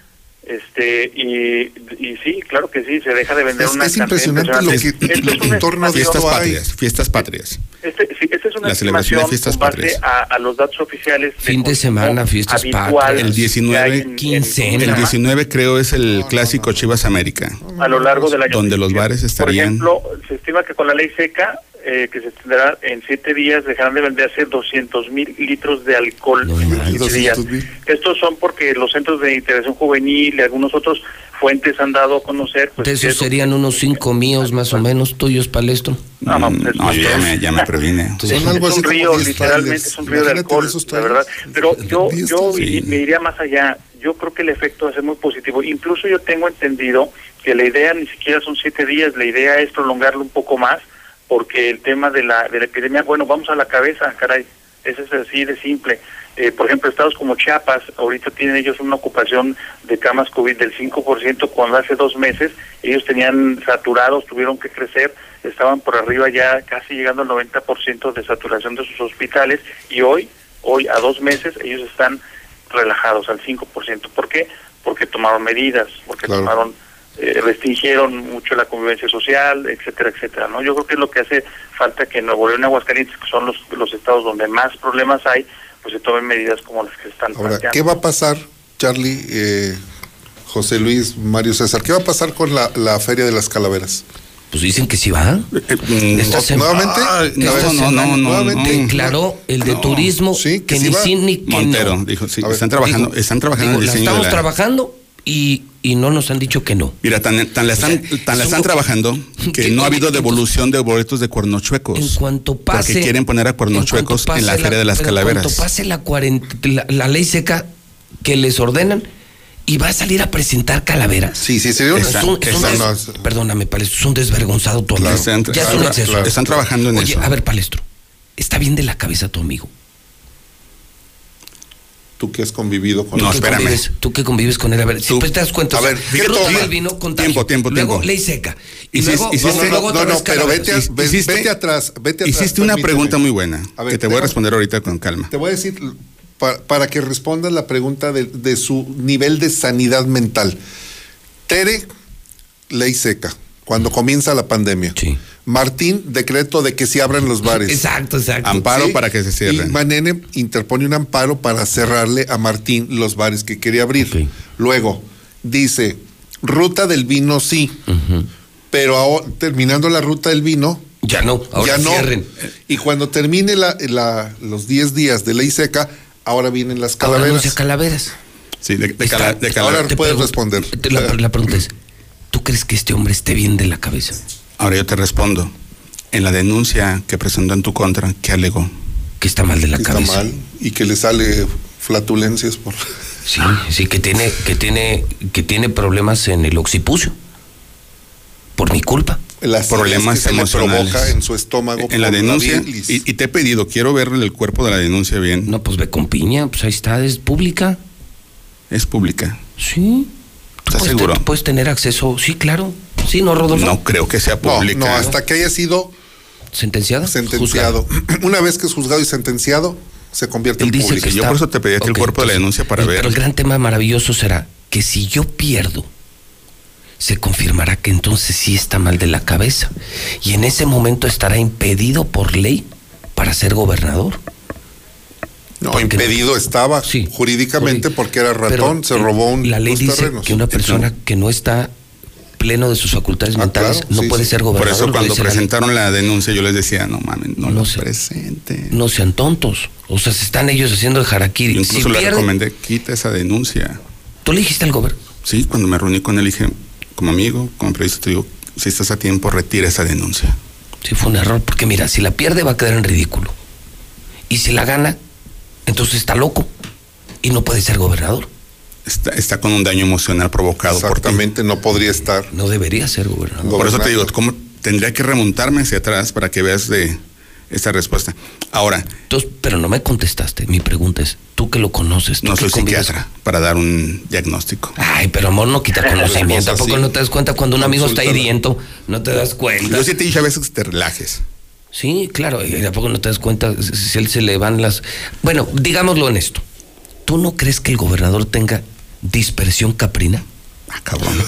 Este, y, y sí, claro que sí, se deja de vender Es- una es impresionante lo que. Esto es en torno a Fiestas patrias, fiestas patrias. Este, sí, esta es una La celebración de fiestas patrias. a, a los datos oficiales. Fin de consumo semana, fiestas patrias. El que hay 19, en- en- quincena. el 19 creo es el clásico Chivas América, a lo largo del año. donde los bares Por estarían... ejemplo, se estima que con la ley seca, eh, que se extenderá en siete días, dejarán de venderse 200 mil litros de alcohol en siete días. 200,000. Estos son porque los centros de integración juvenil y algunos otros fuentes han dado a conocer. Pues, esos es- serían unos cinco míos más o menos, tuyos, Palestro. No, no, Mm, pues, no, yo ya me, ya me previne. Son es un río, 10 literalmente es un río de alcohol, la verdad. Pero yo, 10 yo Sí. me iría más allá. Yo creo que el efecto va a ser muy positivo. Incluso yo tengo entendido que la idea ni siquiera son siete días, la idea es prolongarlo un poco más, porque el tema de la, de la epidemia, bueno, vamos a la cabeza, caray, eso es así de simple. Eh, por ejemplo, estados como Chiapas, ahorita tienen ellos una ocupación de camas COVID del 5%, cuando hace dos meses ellos tenían saturados, tuvieron que crecer, estaban por arriba ya casi llegando al 90% de saturación de sus hospitales y hoy, hoy a dos meses ellos están relajados al 5%. ¿Por qué? Porque tomaron medidas, porque Claro. tomaron eh, restringieron mucho la convivencia social, etcétera, etcétera, ¿no? Yo creo que es lo que hace falta que en Nuevo León y Aguascalientes, que son los, los estados donde más problemas hay, pues se tomen medidas como las que se están Ahora, planteando. ¿qué va a pasar, Charlie, eh, José Luis, Mario César? ¿Qué va a pasar con la, la Feria de las Calaveras? Pues dicen que sí va. Mm, Esta ¿Ot- sema- ¿Nuevamente? Ah, no, no, no, no. Declaró el de No. turismo Sí, que que sí ni va. sí ni que Montero no. dijo, sí, están trabajando, Digo, están trabajando el diseño estamos de la... trabajando y, y no nos han dicho que no. Mira, tan, tan la están, O sea, tan la es están un- trabajando que que- no ha habido devolución de boletos de cuernochuecos. En cuanto pase. Porque quieren poner a en cuernochuecos en, la pase Feria de las pero En Calaveras. cuanto pase la, cuarenta- la, la ley seca que les ordenan y va a salir a presentar calaveras. Sí, sí, sería una... Es un- es Perdóname, Palestro, es un desvergonzado tu amigo. Están, ya es un están- están trabajando en Oye, eso. a ver, Palestro, ¿está bien de la cabeza tu amigo? Tú que has convivido con No, ¿Tú que espérame. convives- Tú que convives con él, a ver, siempre te das cuenta. a ver, ¿qué toma? del vino, contagio. Tiempo, tiempo, luego, tiempo. ley seca. Y luego, hiciste- No, no, luego no, no, pero vete, a- Hiciste- vete atrás, vete atrás. Hiciste una permíteme. pregunta muy buena A ver, que te voy a responder ahorita con calma. Te voy a decir, pa- para que respondas la pregunta de, de su nivel de sanidad mental. Tere, ley seca, cuando comienza la pandemia. Sí. Martín, decreto de que se abran los bares. Exacto, exacto. Amparo Sí, para que se cierren. Y Manene interpone un amparo para cerrarle a Martín los bares que quería abrir. Luego, dice, ruta del vino sí, pero ahora, terminando la ruta del vino, Ya no, ahora ya no. cierren. Y cuando termine la, la- los 10 días de ley seca, ahora vienen las Ahora calaveras. anuncia calaveras. Sí, de, de Está- cala- de cala- ahora puedes pregunto- responder. La, la pregunta es, ¿tú crees que este hombre esté bien de la cabeza? Ahora yo te respondo. En la denuncia que presentó en tu contra, ¿qué alegó? Que está mal de la que está cabeza. mal y que le sale flatulencias por... Sí, sí, que tiene, que tiene, que tiene problemas en el occipucio. Por mi culpa. las Problemas que se le emocionales. provoca en su estómago. En la denuncia, y, y te he pedido, quiero ver el cuerpo de la denuncia bien. No, pues ve con piña, pues ahí está, es pública. Es pública. Sí. ¿Tú ¿Estás puedes seguro? te- tú puedes tener acceso, sí, claro. Sí, no, Rodolfo. No creo que sea No, pública. no, hasta que haya sido ¿Sentenciada? sentenciado. Una vez que es juzgado y sentenciado, se convierte Él en dice pública. que Yo está- por eso te pedí ti el cuerpo de la denuncia para el- ver. Pero el gran tema maravilloso será que si yo pierdo, se confirmará que entonces sí está mal de la cabeza. Y en ese momento estará impedido por ley para ser gobernador. No, impedido estaba Sí, jurídicamente jurí- porque era ratón, se robó un, La ley los dice terrenos. que una persona que no está pleno de sus facultades Ah, mentales claro, no sí, puede sí. ser Por gobernador. eso lo cuando la presentaron la denuncia yo les decía, no mames, no, No lo sé. presente. No sean tontos. O sea, se están ellos haciendo el harakiri. Incluso Si le pierden- recomendé, quita esa denuncia. ¿Tú le dijiste al gobernador? Sí, cuando me reuní con él dije, como amigo, como periodista, te digo, si estás a tiempo, retira esa denuncia. Sí, fue un error, porque mira, si la pierde va a quedar en ridículo. Y si la gana, entonces está loco. y no puede ser gobernador. Está, está con un daño emocional provocado por. Exactamente, no podría estar. No debería ser gobernador. Por eso te digo, ¿cómo tendría que remontarme hacia atrás para que veas de esta respuesta? Ahora. Entonces, pero no me contestaste. Mi pregunta es, tú que lo conoces. ¿tú No soy convives psiquiatra para dar un diagnóstico. Ay, pero amor, no quita conocimiento. ¿A Cosas poco así. no te das cuenta cuando un amigo está hiriento? No te das cuenta. Yo sí te dije a veces que te relajes. Sí, claro. ¿Y a poco no te das cuenta si él se le van las. Bueno, digámoslo en esto. ¿Tú no crees que el gobernador tenga dispersión caprina? Ah, cabrón.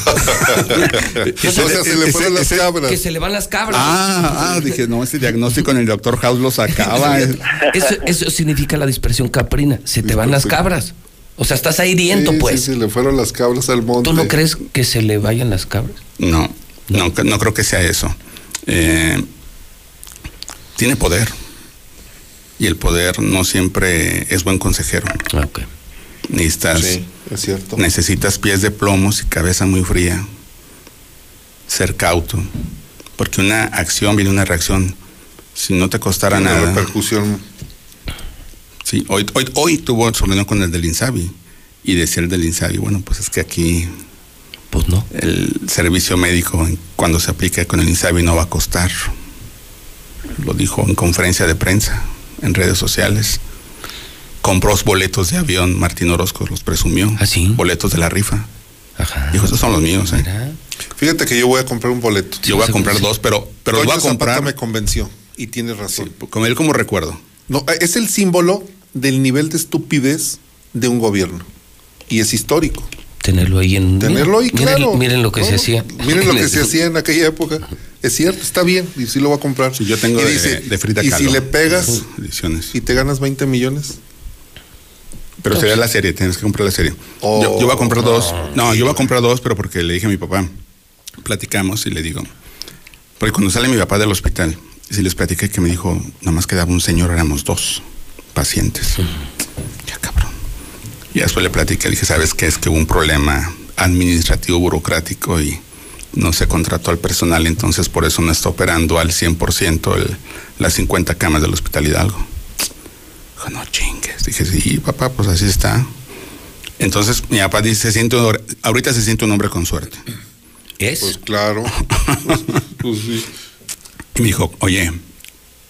O sea, se le fueron las cabras. Que se le van las cabras. Ah, ah, dije, no, ese diagnóstico en el doctor House lo sacaba. Eso, eso significa la dispersión caprina. Se te van las cabras. O sea, estás ahiriento, Sí, pues. sí, se le fueron las cabras al monte. ¿Tú no crees que se le vayan las cabras? No, no, no creo que sea eso. Eh, tiene poder. Y el poder no siempre es buen consejero. Necesitas, Sí, es cierto. necesitas pies de plomos y cabeza muy fría. Ser cauto. Porque una acción viene una reacción. Si no te costara Una nada. repercusión. Sí, hoy, hoy, hoy tuvo su reunión con el del INSABI. Y decía el del INSABI, bueno, pues es que aquí. Pues no. El servicio médico, cuando se aplique con el INSABI, no va a costar. Lo dijo en conferencia de prensa, en redes sociales. Compró boletos de avión, Martín Orozco los presumió. ¿Así? Boletos de la rifa. Ajá. Dijo, estos son los míos. ¿eh? Fíjate que yo voy a comprar un boleto. Yo voy a comprar dos, pero, pero los voy a Zapata comprar. me convenció y tiene razón. Con él como recuerdo. No, es el símbolo del nivel de estupidez de un gobierno. Y es histórico. Tenerlo ahí en. Tenerlo ahí, miren, claro. Miren lo que se hacía. Miren lo que se hacía en aquella época. Es cierto, está bien. Y sí lo voy a comprar. yo tengo y de- dice, de Frida Y si le pegas ediciones. y te ganas 20 millones. Pero sería la serie, tienes que comprar la serie. yo, yo voy a comprar dos. No, yo voy a comprar dos, pero porque le dije a mi papá, platicamos y le digo, porque cuando sale mi papá del hospital, si les platiqué que me dijo, nada más quedaba un señor, éramos dos pacientes. Ya cabrón. Y después le platiqué, le dije, ¿sabes qué? Es que hubo un problema administrativo, burocrático y no se contrató al personal, entonces por eso no está operando al 100% el, las 50 camas del Hospital Hidalgo. Dijo, no chingues. Dije, sí, papá, pues así está. Entonces mi papá dice, se siente un ahorita se siente un hombre con suerte. ¿Es? Pues claro. pues sí. Y me dijo, oye,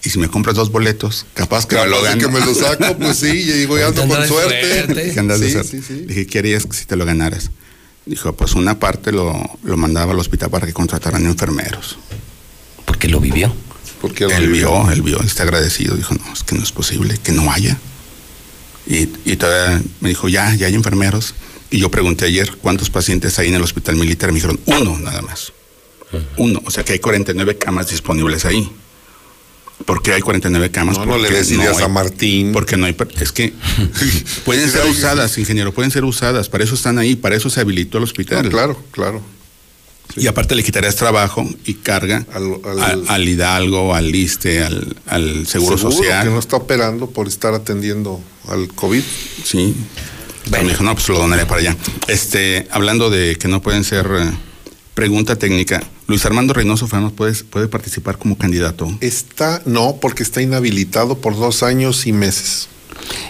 ¿y si me compras dos boletos? Capaz que me Capaz lo de gano. que me lo saco, pues sí, y digo, ya ando con de suerte. suerte. Que andas de Sí, suerte. sí, sí. Dije, ¿qué harías si te lo ganaras? Dijo, pues una parte lo, lo mandaba al hospital para que contrataran enfermeros. Porque lo vivió. Porque él vio, él vio, está agradecido. Dijo, no, es que no es posible, que no haya. Y, y todavía me dijo, ya, ya hay enfermeros. Y yo pregunté ayer, ¿cuántos pacientes hay en el hospital militar? Me dijeron, uno nada más. Uno. O sea que hay 49 camas disponibles ahí. ¿Por qué hay 49 camas? No, no le Porque des ideas hay- a Martín. Porque no hay. Es que pueden ser usadas, ingeniero, pueden ser usadas. Para eso están ahí, para eso se habilitó el hospital. No, claro, claro. Y aparte le quitarías trabajo y carga al, al- al Hidalgo, al ISTE, al, al Seguro, Social. que no está operando por estar atendiendo al COVID. Sí. Pero me dijo, no, pues lo donaré para allá. Este, hablando de que no pueden ser eh, pregunta técnica, Luis Armando Reynoso Fernández puede, puede participar como candidato. Está, no, porque está inhabilitado por dos años y meses.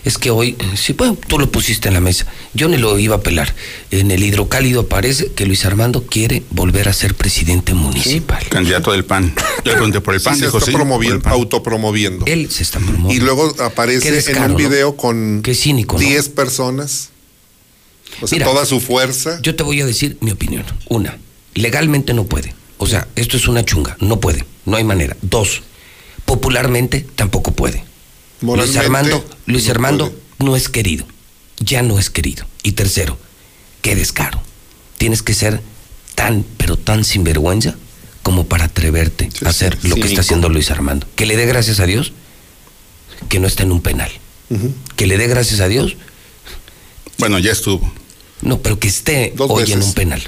Es que hoy, eh, sí, bueno, tú lo pusiste en la mesa. Yo ni lo iba a pelar. En el hidrocálido aparece que Luis Armando quiere volver a ser presidente municipal. Candidato del PAN. Le pregunté por el PAN, Sí, se está sí. promoviendo, PAN. autopromoviendo. Él se está promoviendo. Y luego aparece descaro, en un ¿no? video con Qué cínico, ¿no? 10 personas. O sea, Mira, toda su fuerza. Yo te voy a decir mi opinión. Una, legalmente no puede. O sea, esto es una chunga. No puede. No hay manera. Dos, popularmente tampoco puede. Luis Armando, Luis no Armando no es querido. Ya no es querido. Y tercero, qué descaro. Tienes que ser tan, pero tan sinvergüenza como para atreverte a hacer lo que está haciendo Luis Armando. Que le dé gracias a Dios que no está en un penal. Que le dé gracias a Dios Bueno, ya estuvo. no, pero que esté Dos hoy en un penal.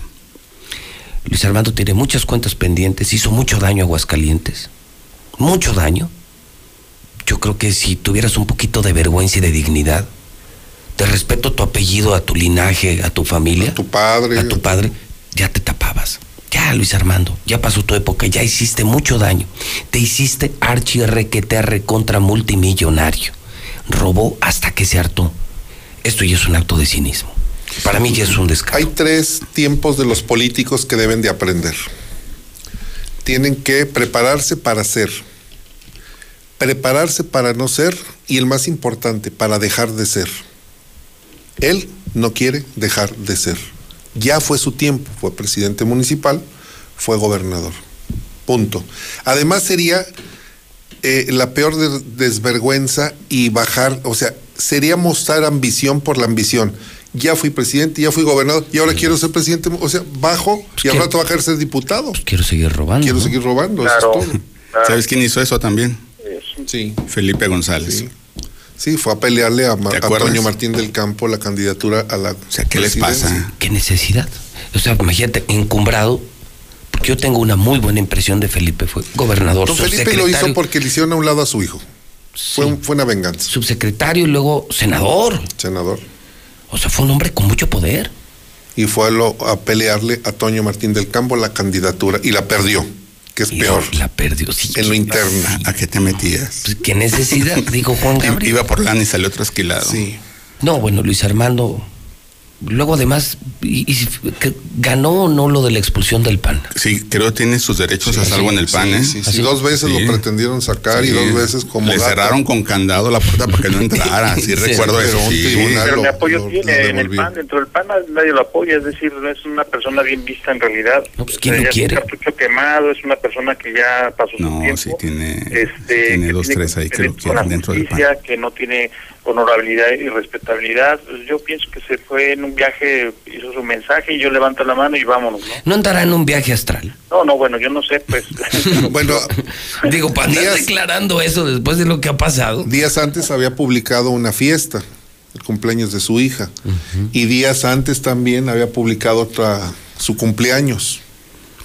Luis Armando tiene muchas cuentas pendientes, hizo mucho daño a Aguascalientes. Mucho daño. Yo creo que si tuvieras un poquito de vergüenza y de dignidad, de respeto a tu apellido, a tu linaje, a tu familia, A tu padre. a tu padre, ya te tapabas. Ya, Luis Armando, ya pasó tu época, ya hiciste mucho daño. Te hiciste archi requete contra multimillonario. Robó hasta que se hartó. esto ya es un acto de cinismo. Para mí ya es un descaro. Hay tres tiempos de los políticos que deben de aprender. Tienen que prepararse para ser, prepararse para no ser y el más importante, para dejar de ser. Él no quiere dejar de ser. Ya fue su tiempo, fue presidente municipal, fue gobernador. Punto. Además sería eh, la peor de- desvergüenza y bajar, o sea, sería mostrar ambición por la ambición. Ya fui presidente, ya fui gobernador y ahora quiero ser presidente, o sea, bajo y al rato bajar a ser diputado. Quiero seguir robando. Quiero ¿no? seguir robando, eso es todo. ¿Sabes quién hizo eso también? Sí. Felipe González. Sí. Sí, fue a pelearle a. Antonio Martín del Campo la candidatura a la. O sea, ¿qué les pasa? ¿Qué necesidad? O sea, imagínate, encumbrado, porque yo tengo una muy buena impresión de Felipe, fue gobernador, Don Felipe lo subsecretario, hizo porque le hicieron a un lado a su hijo. Fue, un- fue una venganza. subsecretario y luego senador. Senador. O sea, fue un hombre con mucho poder. Y fue a, lo- a pelearle a Toño Martín del Campo la candidatura y la perdió, que es peor. La perdió, sí. En lo interno. ¿A qué te metías? Pues, ¿Qué necesidad? Dijo Juan Gabriel. Iba por lana y salió trasquilado. Sí. No, bueno, Luis Armando. Luego además, y, y que ganó o no lo de la expulsión del PAN. Sí, creo que tiene sus derechos a Sí, salvo en el sí, PAN, ¿eh? sí, sí. Dos veces lo pretendieron sacar y dos veces como Le gato. cerraron con candado la puerta para que no entrara. Sí, Sí, recuerdo eso. un sí. tribunal Pero lo- mi apoyo lo- tiene lo en el. PAN, dentro del PAN nadie lo apoya, es decir, no es una persona bien vista en realidad. No, pues, ¿quién O sea, lo quiere? Es un cartucho quemado, es una persona que ya pasó su No, tiempo. sí tiene, este, tiene que dos, tres ahí que lo quieren dentro del PAN. que no tiene honorabilidad y respetabilidad. Pues yo pienso que se fue en un viaje, hizo su mensaje y yo levanto la mano y vámonos, ¿no? No andará en un viaje astral. No, no, bueno, yo no sé, pues. Bueno, Digo, para andar Díaz- declarando eso después de lo que ha pasado. días antes había publicado una fiesta, el cumpleaños de su hija. Y días antes también había publicado otra, su cumpleaños.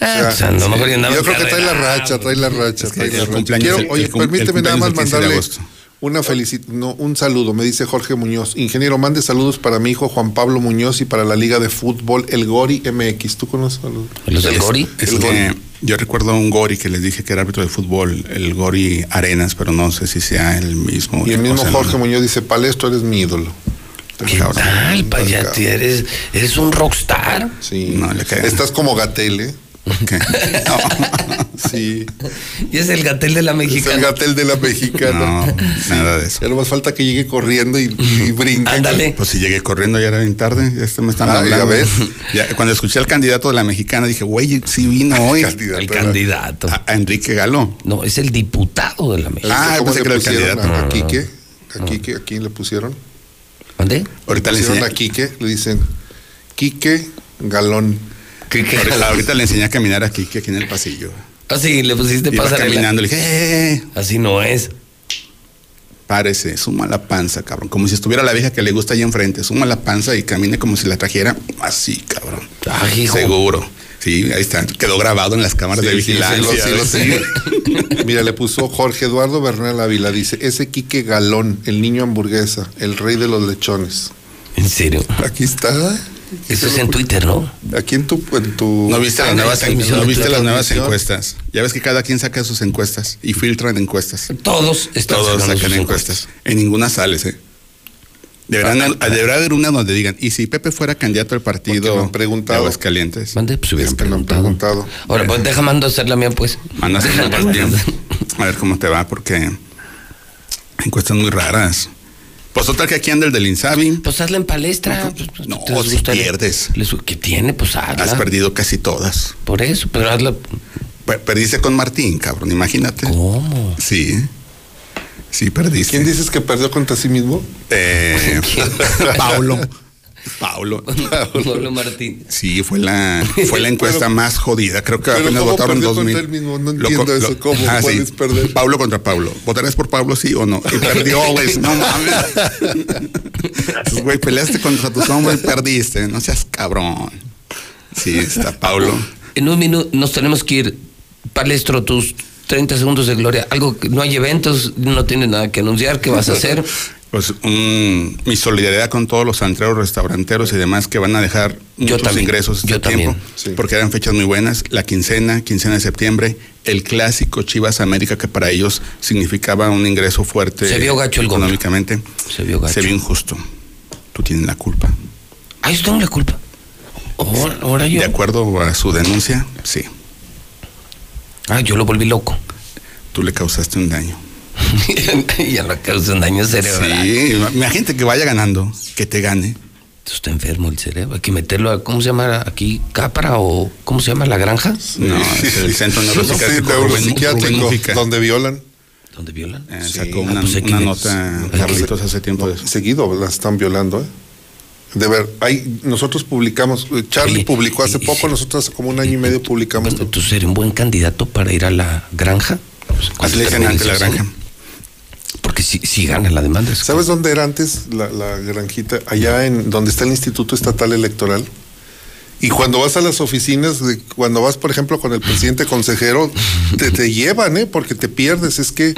Ah, O sea, pues, yo creo que trae la racha, trae la racha, Es que trae la racha. cumpleaños Quiero- el- oye, permíteme el nada más cumpleaños es el 15 de mandarle. Una felici- no, un saludo. Me dice Jorge Muñoz, ingeniero, mande saludos para mi hijo Juan Pablo Muñoz y para la Liga de Fútbol, el Gori MX. ¿Tú conoces a los, ¿Los del Gori? es El que Gori. yo recuerdo a un Gori que les dije que era árbitro de fútbol, el Gori Arenas, pero no sé si sea el mismo. Y el mismo Jorge no- Muñoz dice, Palestro, eres mi ídolo. ¿Qué tal, payati? Eres, eres un rockstar. Sí. No, le cae. Estás como Gatel, ¿eh? ¿Qué? Sí. Y es el gatel de la Es el mexicana. Gatel de la mexicana. No, nada de eso. Ya no más falta que llegue corriendo y, y brinque. Ándale. Pues si llegué corriendo ya era bien tarde, ya este me están Ah, hablando. ya ves. Ya, cuando escuché al candidato de la mexicana dije, güey, sí vino hoy. Candidato El de la- candidato. A, a Enrique Galo. No, es el diputado de la mexicana. Ah, ¿Cómo que era el candidato. a, a Quique? ¿A Quique? ¿A quién le pusieron? ¿Dónde? Ahorita le pusieron enseñé, a Quique, le dicen Quique Galón. Ahorita, ahorita le enseñé a caminar aquí, aquí en el pasillo. Ah, sí, le pusiste Iba pasarela. caminando, le dije, eh, eh, Así no es. párese, suma la panza, cabrón. Como si estuviera la vieja que le gusta ahí enfrente. Suma la panza y camine como si la trajera así, cabrón. Ay, hijo. Seguro. Sí, ahí está. Quedó grabado en las cámaras de Sí, vigilancia. sí, lo- sí, lo. Mira, le puso Jorge Eduardo Bernal Ávila, dice, ese Quique Galón, el niño hamburguesa, el rey de los lechones. ¿En serio? Aquí está. Eso es en Twitter, ¿no? Aquí en tu... En tu ¿No viste, Ah, las nuevas, la transmisión ¿no de viste tu las nuevas transmisión. encuestas? Ya ves que cada quien saca sus encuestas y filtran encuestas. Todos están Todos sacando sacan encuestas. En ninguna sales, ¿eh? Deberán, deberá haber una donde digan, ¿y si Pepe fuera candidato al partido han preguntado. de Aguascalientes? Mande, pues hubieran Es que me han preguntado. Ahora, pues deja mando a hacer la mía, pues. Mandas una partida. A ver cómo te va, porque encuestas muy raras. Pues total que aquí anda el del Insabi. Pues hazla en palestra. pues, pues, No, pierdes. Les- ¿Qué tiene? Pues hazla. Has perdido casi todas. Por eso, pero hazla. Per- Perdiste con Martín, cabrón, imagínate. ¿Cómo? Sí. Sí, perdiste. ¿Quién dices que perdió contra sí mismo? Eh, Paulo. Paulo. Pablo Martín. Sí, fue la, fue la encuesta Pero- más jodida. Creo que apenas ¿cómo votaron dos mil. él mismo? No Lo entiendo eso. lo- ¿Cómo Ah, puedes sí. perder? Pablo contra Pablo. ¿Votarás por Pablo, sí o no? Y perdió, güey. No mames. Pues, Güey, peleaste contra tu sombra y perdiste. No seas cabrón. Sí, está Pablo. En un minuto nos tenemos que ir. Palestro, tus 30 segundos de gloria. Algo que no hay eventos, no tienes nada que anunciar. ¿Qué vas a hacer? Pues un- mi solidaridad con todos los antreros, restauranteros y demás que van a dejar muchos también, ingresos este yo también. tiempo, porque eran fechas muy buenas. La quincena, quincena de septiembre, el clásico Chivas América que para ellos significaba un ingreso fuerte Se vio gacho el económicamente. Se vio gacho. Se vio injusto. tú tienes la culpa. Ah, yo tengo la culpa. Ahora, ahora yo. De acuerdo a su denuncia, sí. Ah, yo lo volví loco. Tú le causaste un daño. ya lo causé un daño cerebral. Sí, imagínate que vaya ganando, que te gane. Está enfermo el cerebro. Hay que meterlo a, ¿cómo se llama aquí? ¿Capra o cómo se llama la granja? No, es el centro neuropsiquiátrico. Sí, neuropsiquiátrico, donde violan. ¿Dónde violan? Eh, sacó una, pues una nota Carlitos hace tiempo. de eso. Seguido la están violando, ¿eh? De ver, hay, nosotros publicamos, Charlie Oye, publicó hace y- poco, nosotros hace como un año y medio publicamos. ¿Tú serías un buen candidato para ir a la granja? Pues, Así le dicen antes la granja. Porque si, si gana la demanda. es- ¿Sabes dónde era antes la, la granjita? Allá en donde está el Instituto Estatal Electoral. Y cuando vas a las oficinas, de- cuando vas, por ejemplo, con el presidente consejero, te, te llevan, ¿eh? Porque te pierdes. Es que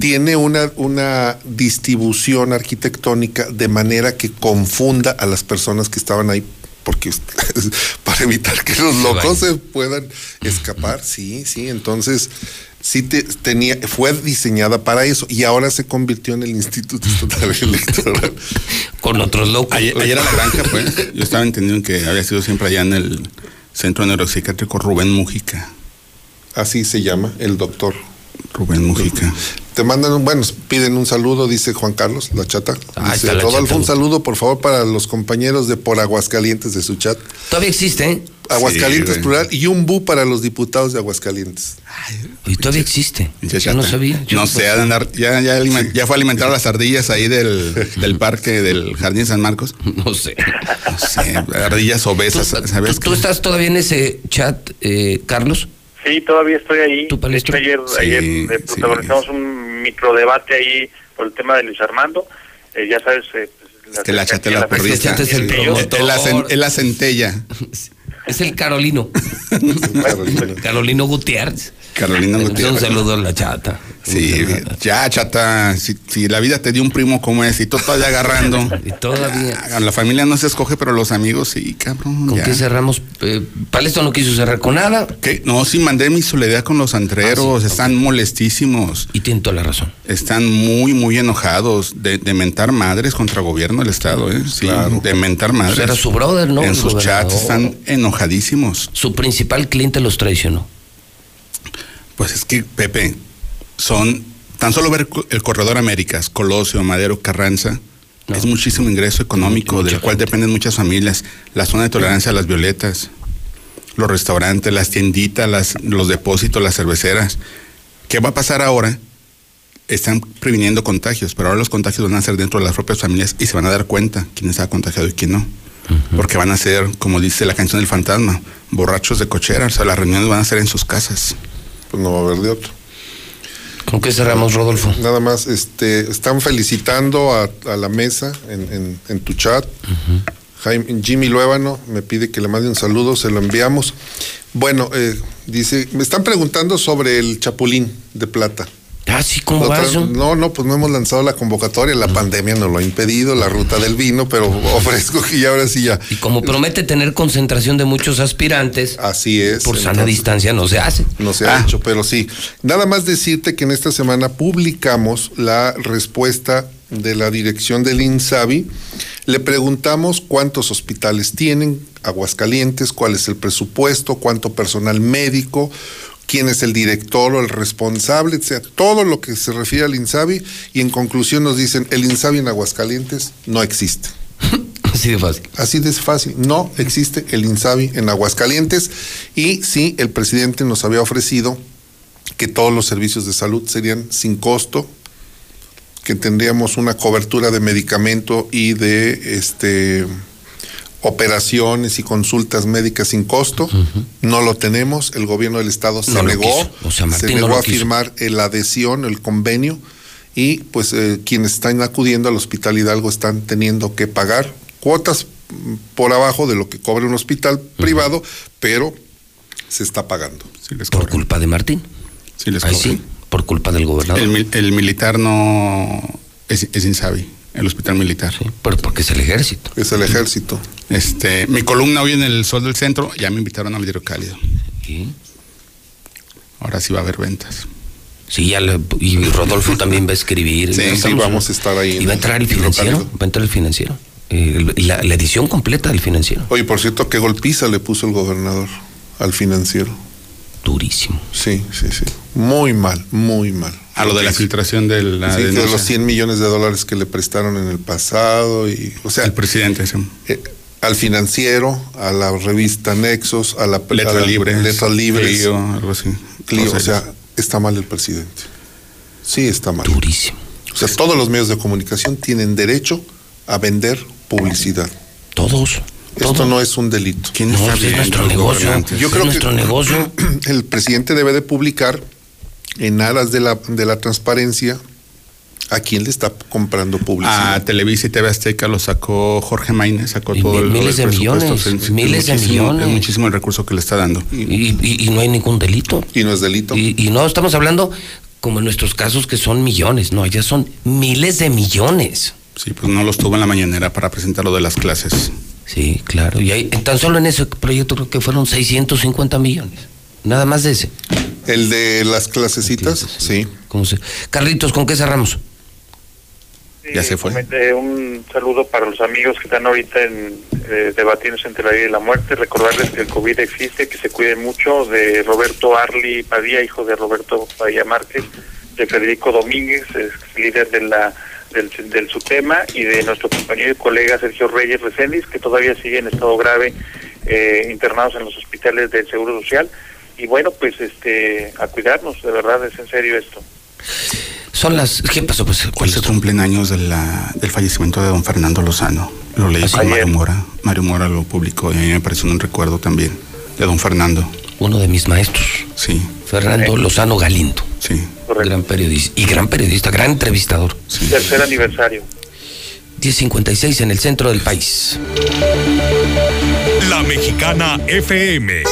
tiene una, una distribución arquitectónica de manera que confunda a las personas que estaban ahí, porque para evitar que los locos se puedan escapar, sí, sí, entonces sí te, tenía, fue diseñada para eso y ahora se convirtió en el Instituto Estatal Electoral. Con otros locos. Ayer, ayer a la granja, pues. Yo estaba entendiendo que había sido siempre allá en el centro neuropsiquiátrico Rubén Mujica. Así se llama, el doctor. Rubén Mujica. Te mandan, un, bueno, piden un saludo, dice Juan Carlos, la chata. Ah, Dice, la Rodolfo, chata. un saludo, por favor, para los compañeros de Por Aguascalientes de su chat. Todavía existe, ¿eh? Aguascalientes Sí, plural y un bu para los diputados de Aguascalientes. Y todavía existe. Pinche Yo no sabía. Yo no sé, andar- ya, ya, aliment- ya fue a alimentar a las ardillas ahí del, del parque del Jardín San Marcos. No sé. No sé, ardillas obesas, ¿sabes? ¿Tú, tú estás todavía en ese chat, eh, Carlos? Sí, todavía estoy ahí. ¿Tu De palestro? hecho, ayer, Sí, ayer eh, sí. protagonizamos un microdebate ahí por el tema de Luis Armando. Eh, ya sabes, eh, pues, Que la chate la perrista. Este es el la, la centella. Es el Carolino. Carolino Gutiérrez. Carolina Un Gutiérrez. saludo a la chata. Sí, ya, chata, si, si la vida te dio un primo como ese y tú todavía agarrando. Y todavía. La familia no se escoge, pero los amigos sí, cabrón. ¿Con ya. qué cerramos? Eh, Palesto no quiso cerrar con nada. ¿Qué? No, sí, mandé mi soledad con los antreros. Ah, sí, Están molestísimos. Y tiene toda la razón. Están muy, muy enojados de, de mentar madres contra gobierno del Estado, ¿eh? Sí, de mentar madres. Pues era su brother, ¿no? En sus gobernador. chats están enojadísimos. Su principal cliente los traicionó. Pues es que, Pepe, son tan solo ver el corredor Américas, Colosio, Madero, Carranza, es muchísimo ingreso económico, del cual dependen muchas familias. La zona de tolerancia a las violetas, los restaurantes, las tienditas, las, los depósitos, las cerveceras. ¿Qué va a pasar ahora? Están previniendo contagios, pero ahora los contagios van a ser dentro de las propias familias y se van a dar cuenta quién está contagiado y quién no. Porque van a ser, como dice la canción del fantasma, borrachos de cochera. O sea, las reuniones van a ser en sus casas. Pues no va a haber de otro. ¿Con qué cerramos, Rodolfo? Nada más, este, están felicitando a, a la mesa en, en- en tu chat. Jaime- Jimmy Luébano me pide que le mande un saludo, se lo enviamos. Bueno, eh, dice, me están preguntando sobre el Chapulín de Plata. Ah, sí, ¿cómo va eso? No, no, pues no hemos lanzado la convocatoria, la pandemia nos lo ha impedido, la ruta del vino, pero ofrezco que ya ahora sí ya. Y como promete tener concentración de muchos aspirantes, Así es. por sana entonces- distancia no se hace. No se ha hecho, pero sí. Nada más decirte que en esta semana publicamos la respuesta de la dirección del INSABI. Le preguntamos cuántos hospitales tienen, Aguascalientes, cuál es el presupuesto, cuánto personal médico, quién es el director o el responsable, sea, todo lo que se refiere al INSABI y en conclusión nos dicen, el INSABI en Aguascalientes no existe. Así de fácil. Así de fácil. No existe el INSABI en Aguascalientes y sí, el presidente nos había ofrecido que todos los servicios de salud serían sin costo, que tendríamos una cobertura de medicamento y de este operaciones y consultas médicas sin costo. No lo tenemos. El gobierno del estado se No negó. O sea, se negó a firmar la adhesión, el convenio y pues eh, quienes están acudiendo al Hospital Hidalgo están teniendo que pagar cuotas mm, por abajo de lo que cobra un hospital privado, pero se está pagando. Por culpa de Martín. Sí, les Ahí cobran. sí, por culpa del gobernador. El, mil- el militar no es, es Insabi, el hospital militar. pero porque es el ejército. Es el ejército. Este, mi columna hoy en el Sol del Centro, ya me invitaron a Vidrio Cálido. Ahora sí va a haber ventas. Sí, ya le- y Rodolfo también va a escribir. Sí, sí, vamos a estar ahí Y va a entrar el financiero. Va a entrar el financiero. Eh, la, la edición completa del financiero. Oye, por cierto, qué golpiza le puso el gobernador al financiero. Durísimo. Sí, sí, sí. Muy mal, muy mal. A lo de la filtración de la Sí, de los 100 millones de dólares que le prestaron en el pasado y, o sea, El presidente, sí. eh, al financiero, a la revista Nexos, a la Letra a la- Libre. Letras Libres, Clio, algo así. Clio, o sea, está mal el presidente. Sí, está mal. Durísimo. O sea, todos los medios de comunicación tienen derecho a vender publicidad. Todos. Esto no es un delito. ¿Quién No, está es nuestro negocio. Yo Es creo que- nuestro negocio. El presidente debe de publicar en aras de la, de la transparencia a quién le está comprando publicidad. A Televisa y TV Azteca lo sacó Jorge Maínez, sacó Y todo mi- el miles de presupuesto. millones, Es- es miles de millones. Es muchísimo el recurso que le está dando. Y, y- y no hay ningún delito. Y no es delito. Y, y no estamos hablando como en nuestros casos que son millones, no, ya son miles de millones. Sí, pues no los tuvo en la mañanera para presentar lo de las clases. Sí, claro. Y ahí, tan solo en ese proyecto creo que fueron 650 millones. Nada más de ese. El de las clasecitas, sí. ¿Cómo se- Carlitos, ¿con qué cerramos? Ya se fue. Comente Un saludo para los amigos que están ahorita en, eh, debatiéndose entre la vida y la muerte. Recordarles que el COVID existe, que se cuiden mucho. De Roberto Arli Padilla, hijo de Roberto Padilla Márquez, de Federico Domínguez, es líder de la del, del y de nuestro compañero y colega Sergio Reyes Reséndiz, que todavía sigue en estado grave, eh, internados en los hospitales del Seguro Social. Y bueno, pues este a cuidarnos, de verdad, es en serio esto. Son las. ¿Qué pasó? Pues, Hoy se cumplen años de la, del fallecimiento de don Fernando Lozano. Lo leí con Ayer. Mario Mora. Mario Mora lo publicó y a mí me pareció un recuerdo también de don Fernando. Uno de mis maestros, Sí, Fernando Lozano Galindo. sí. Gran periodista. Y gran periodista, gran entrevistador. Tercer aniversario. 1056 en el centro del país. La Mexicana FM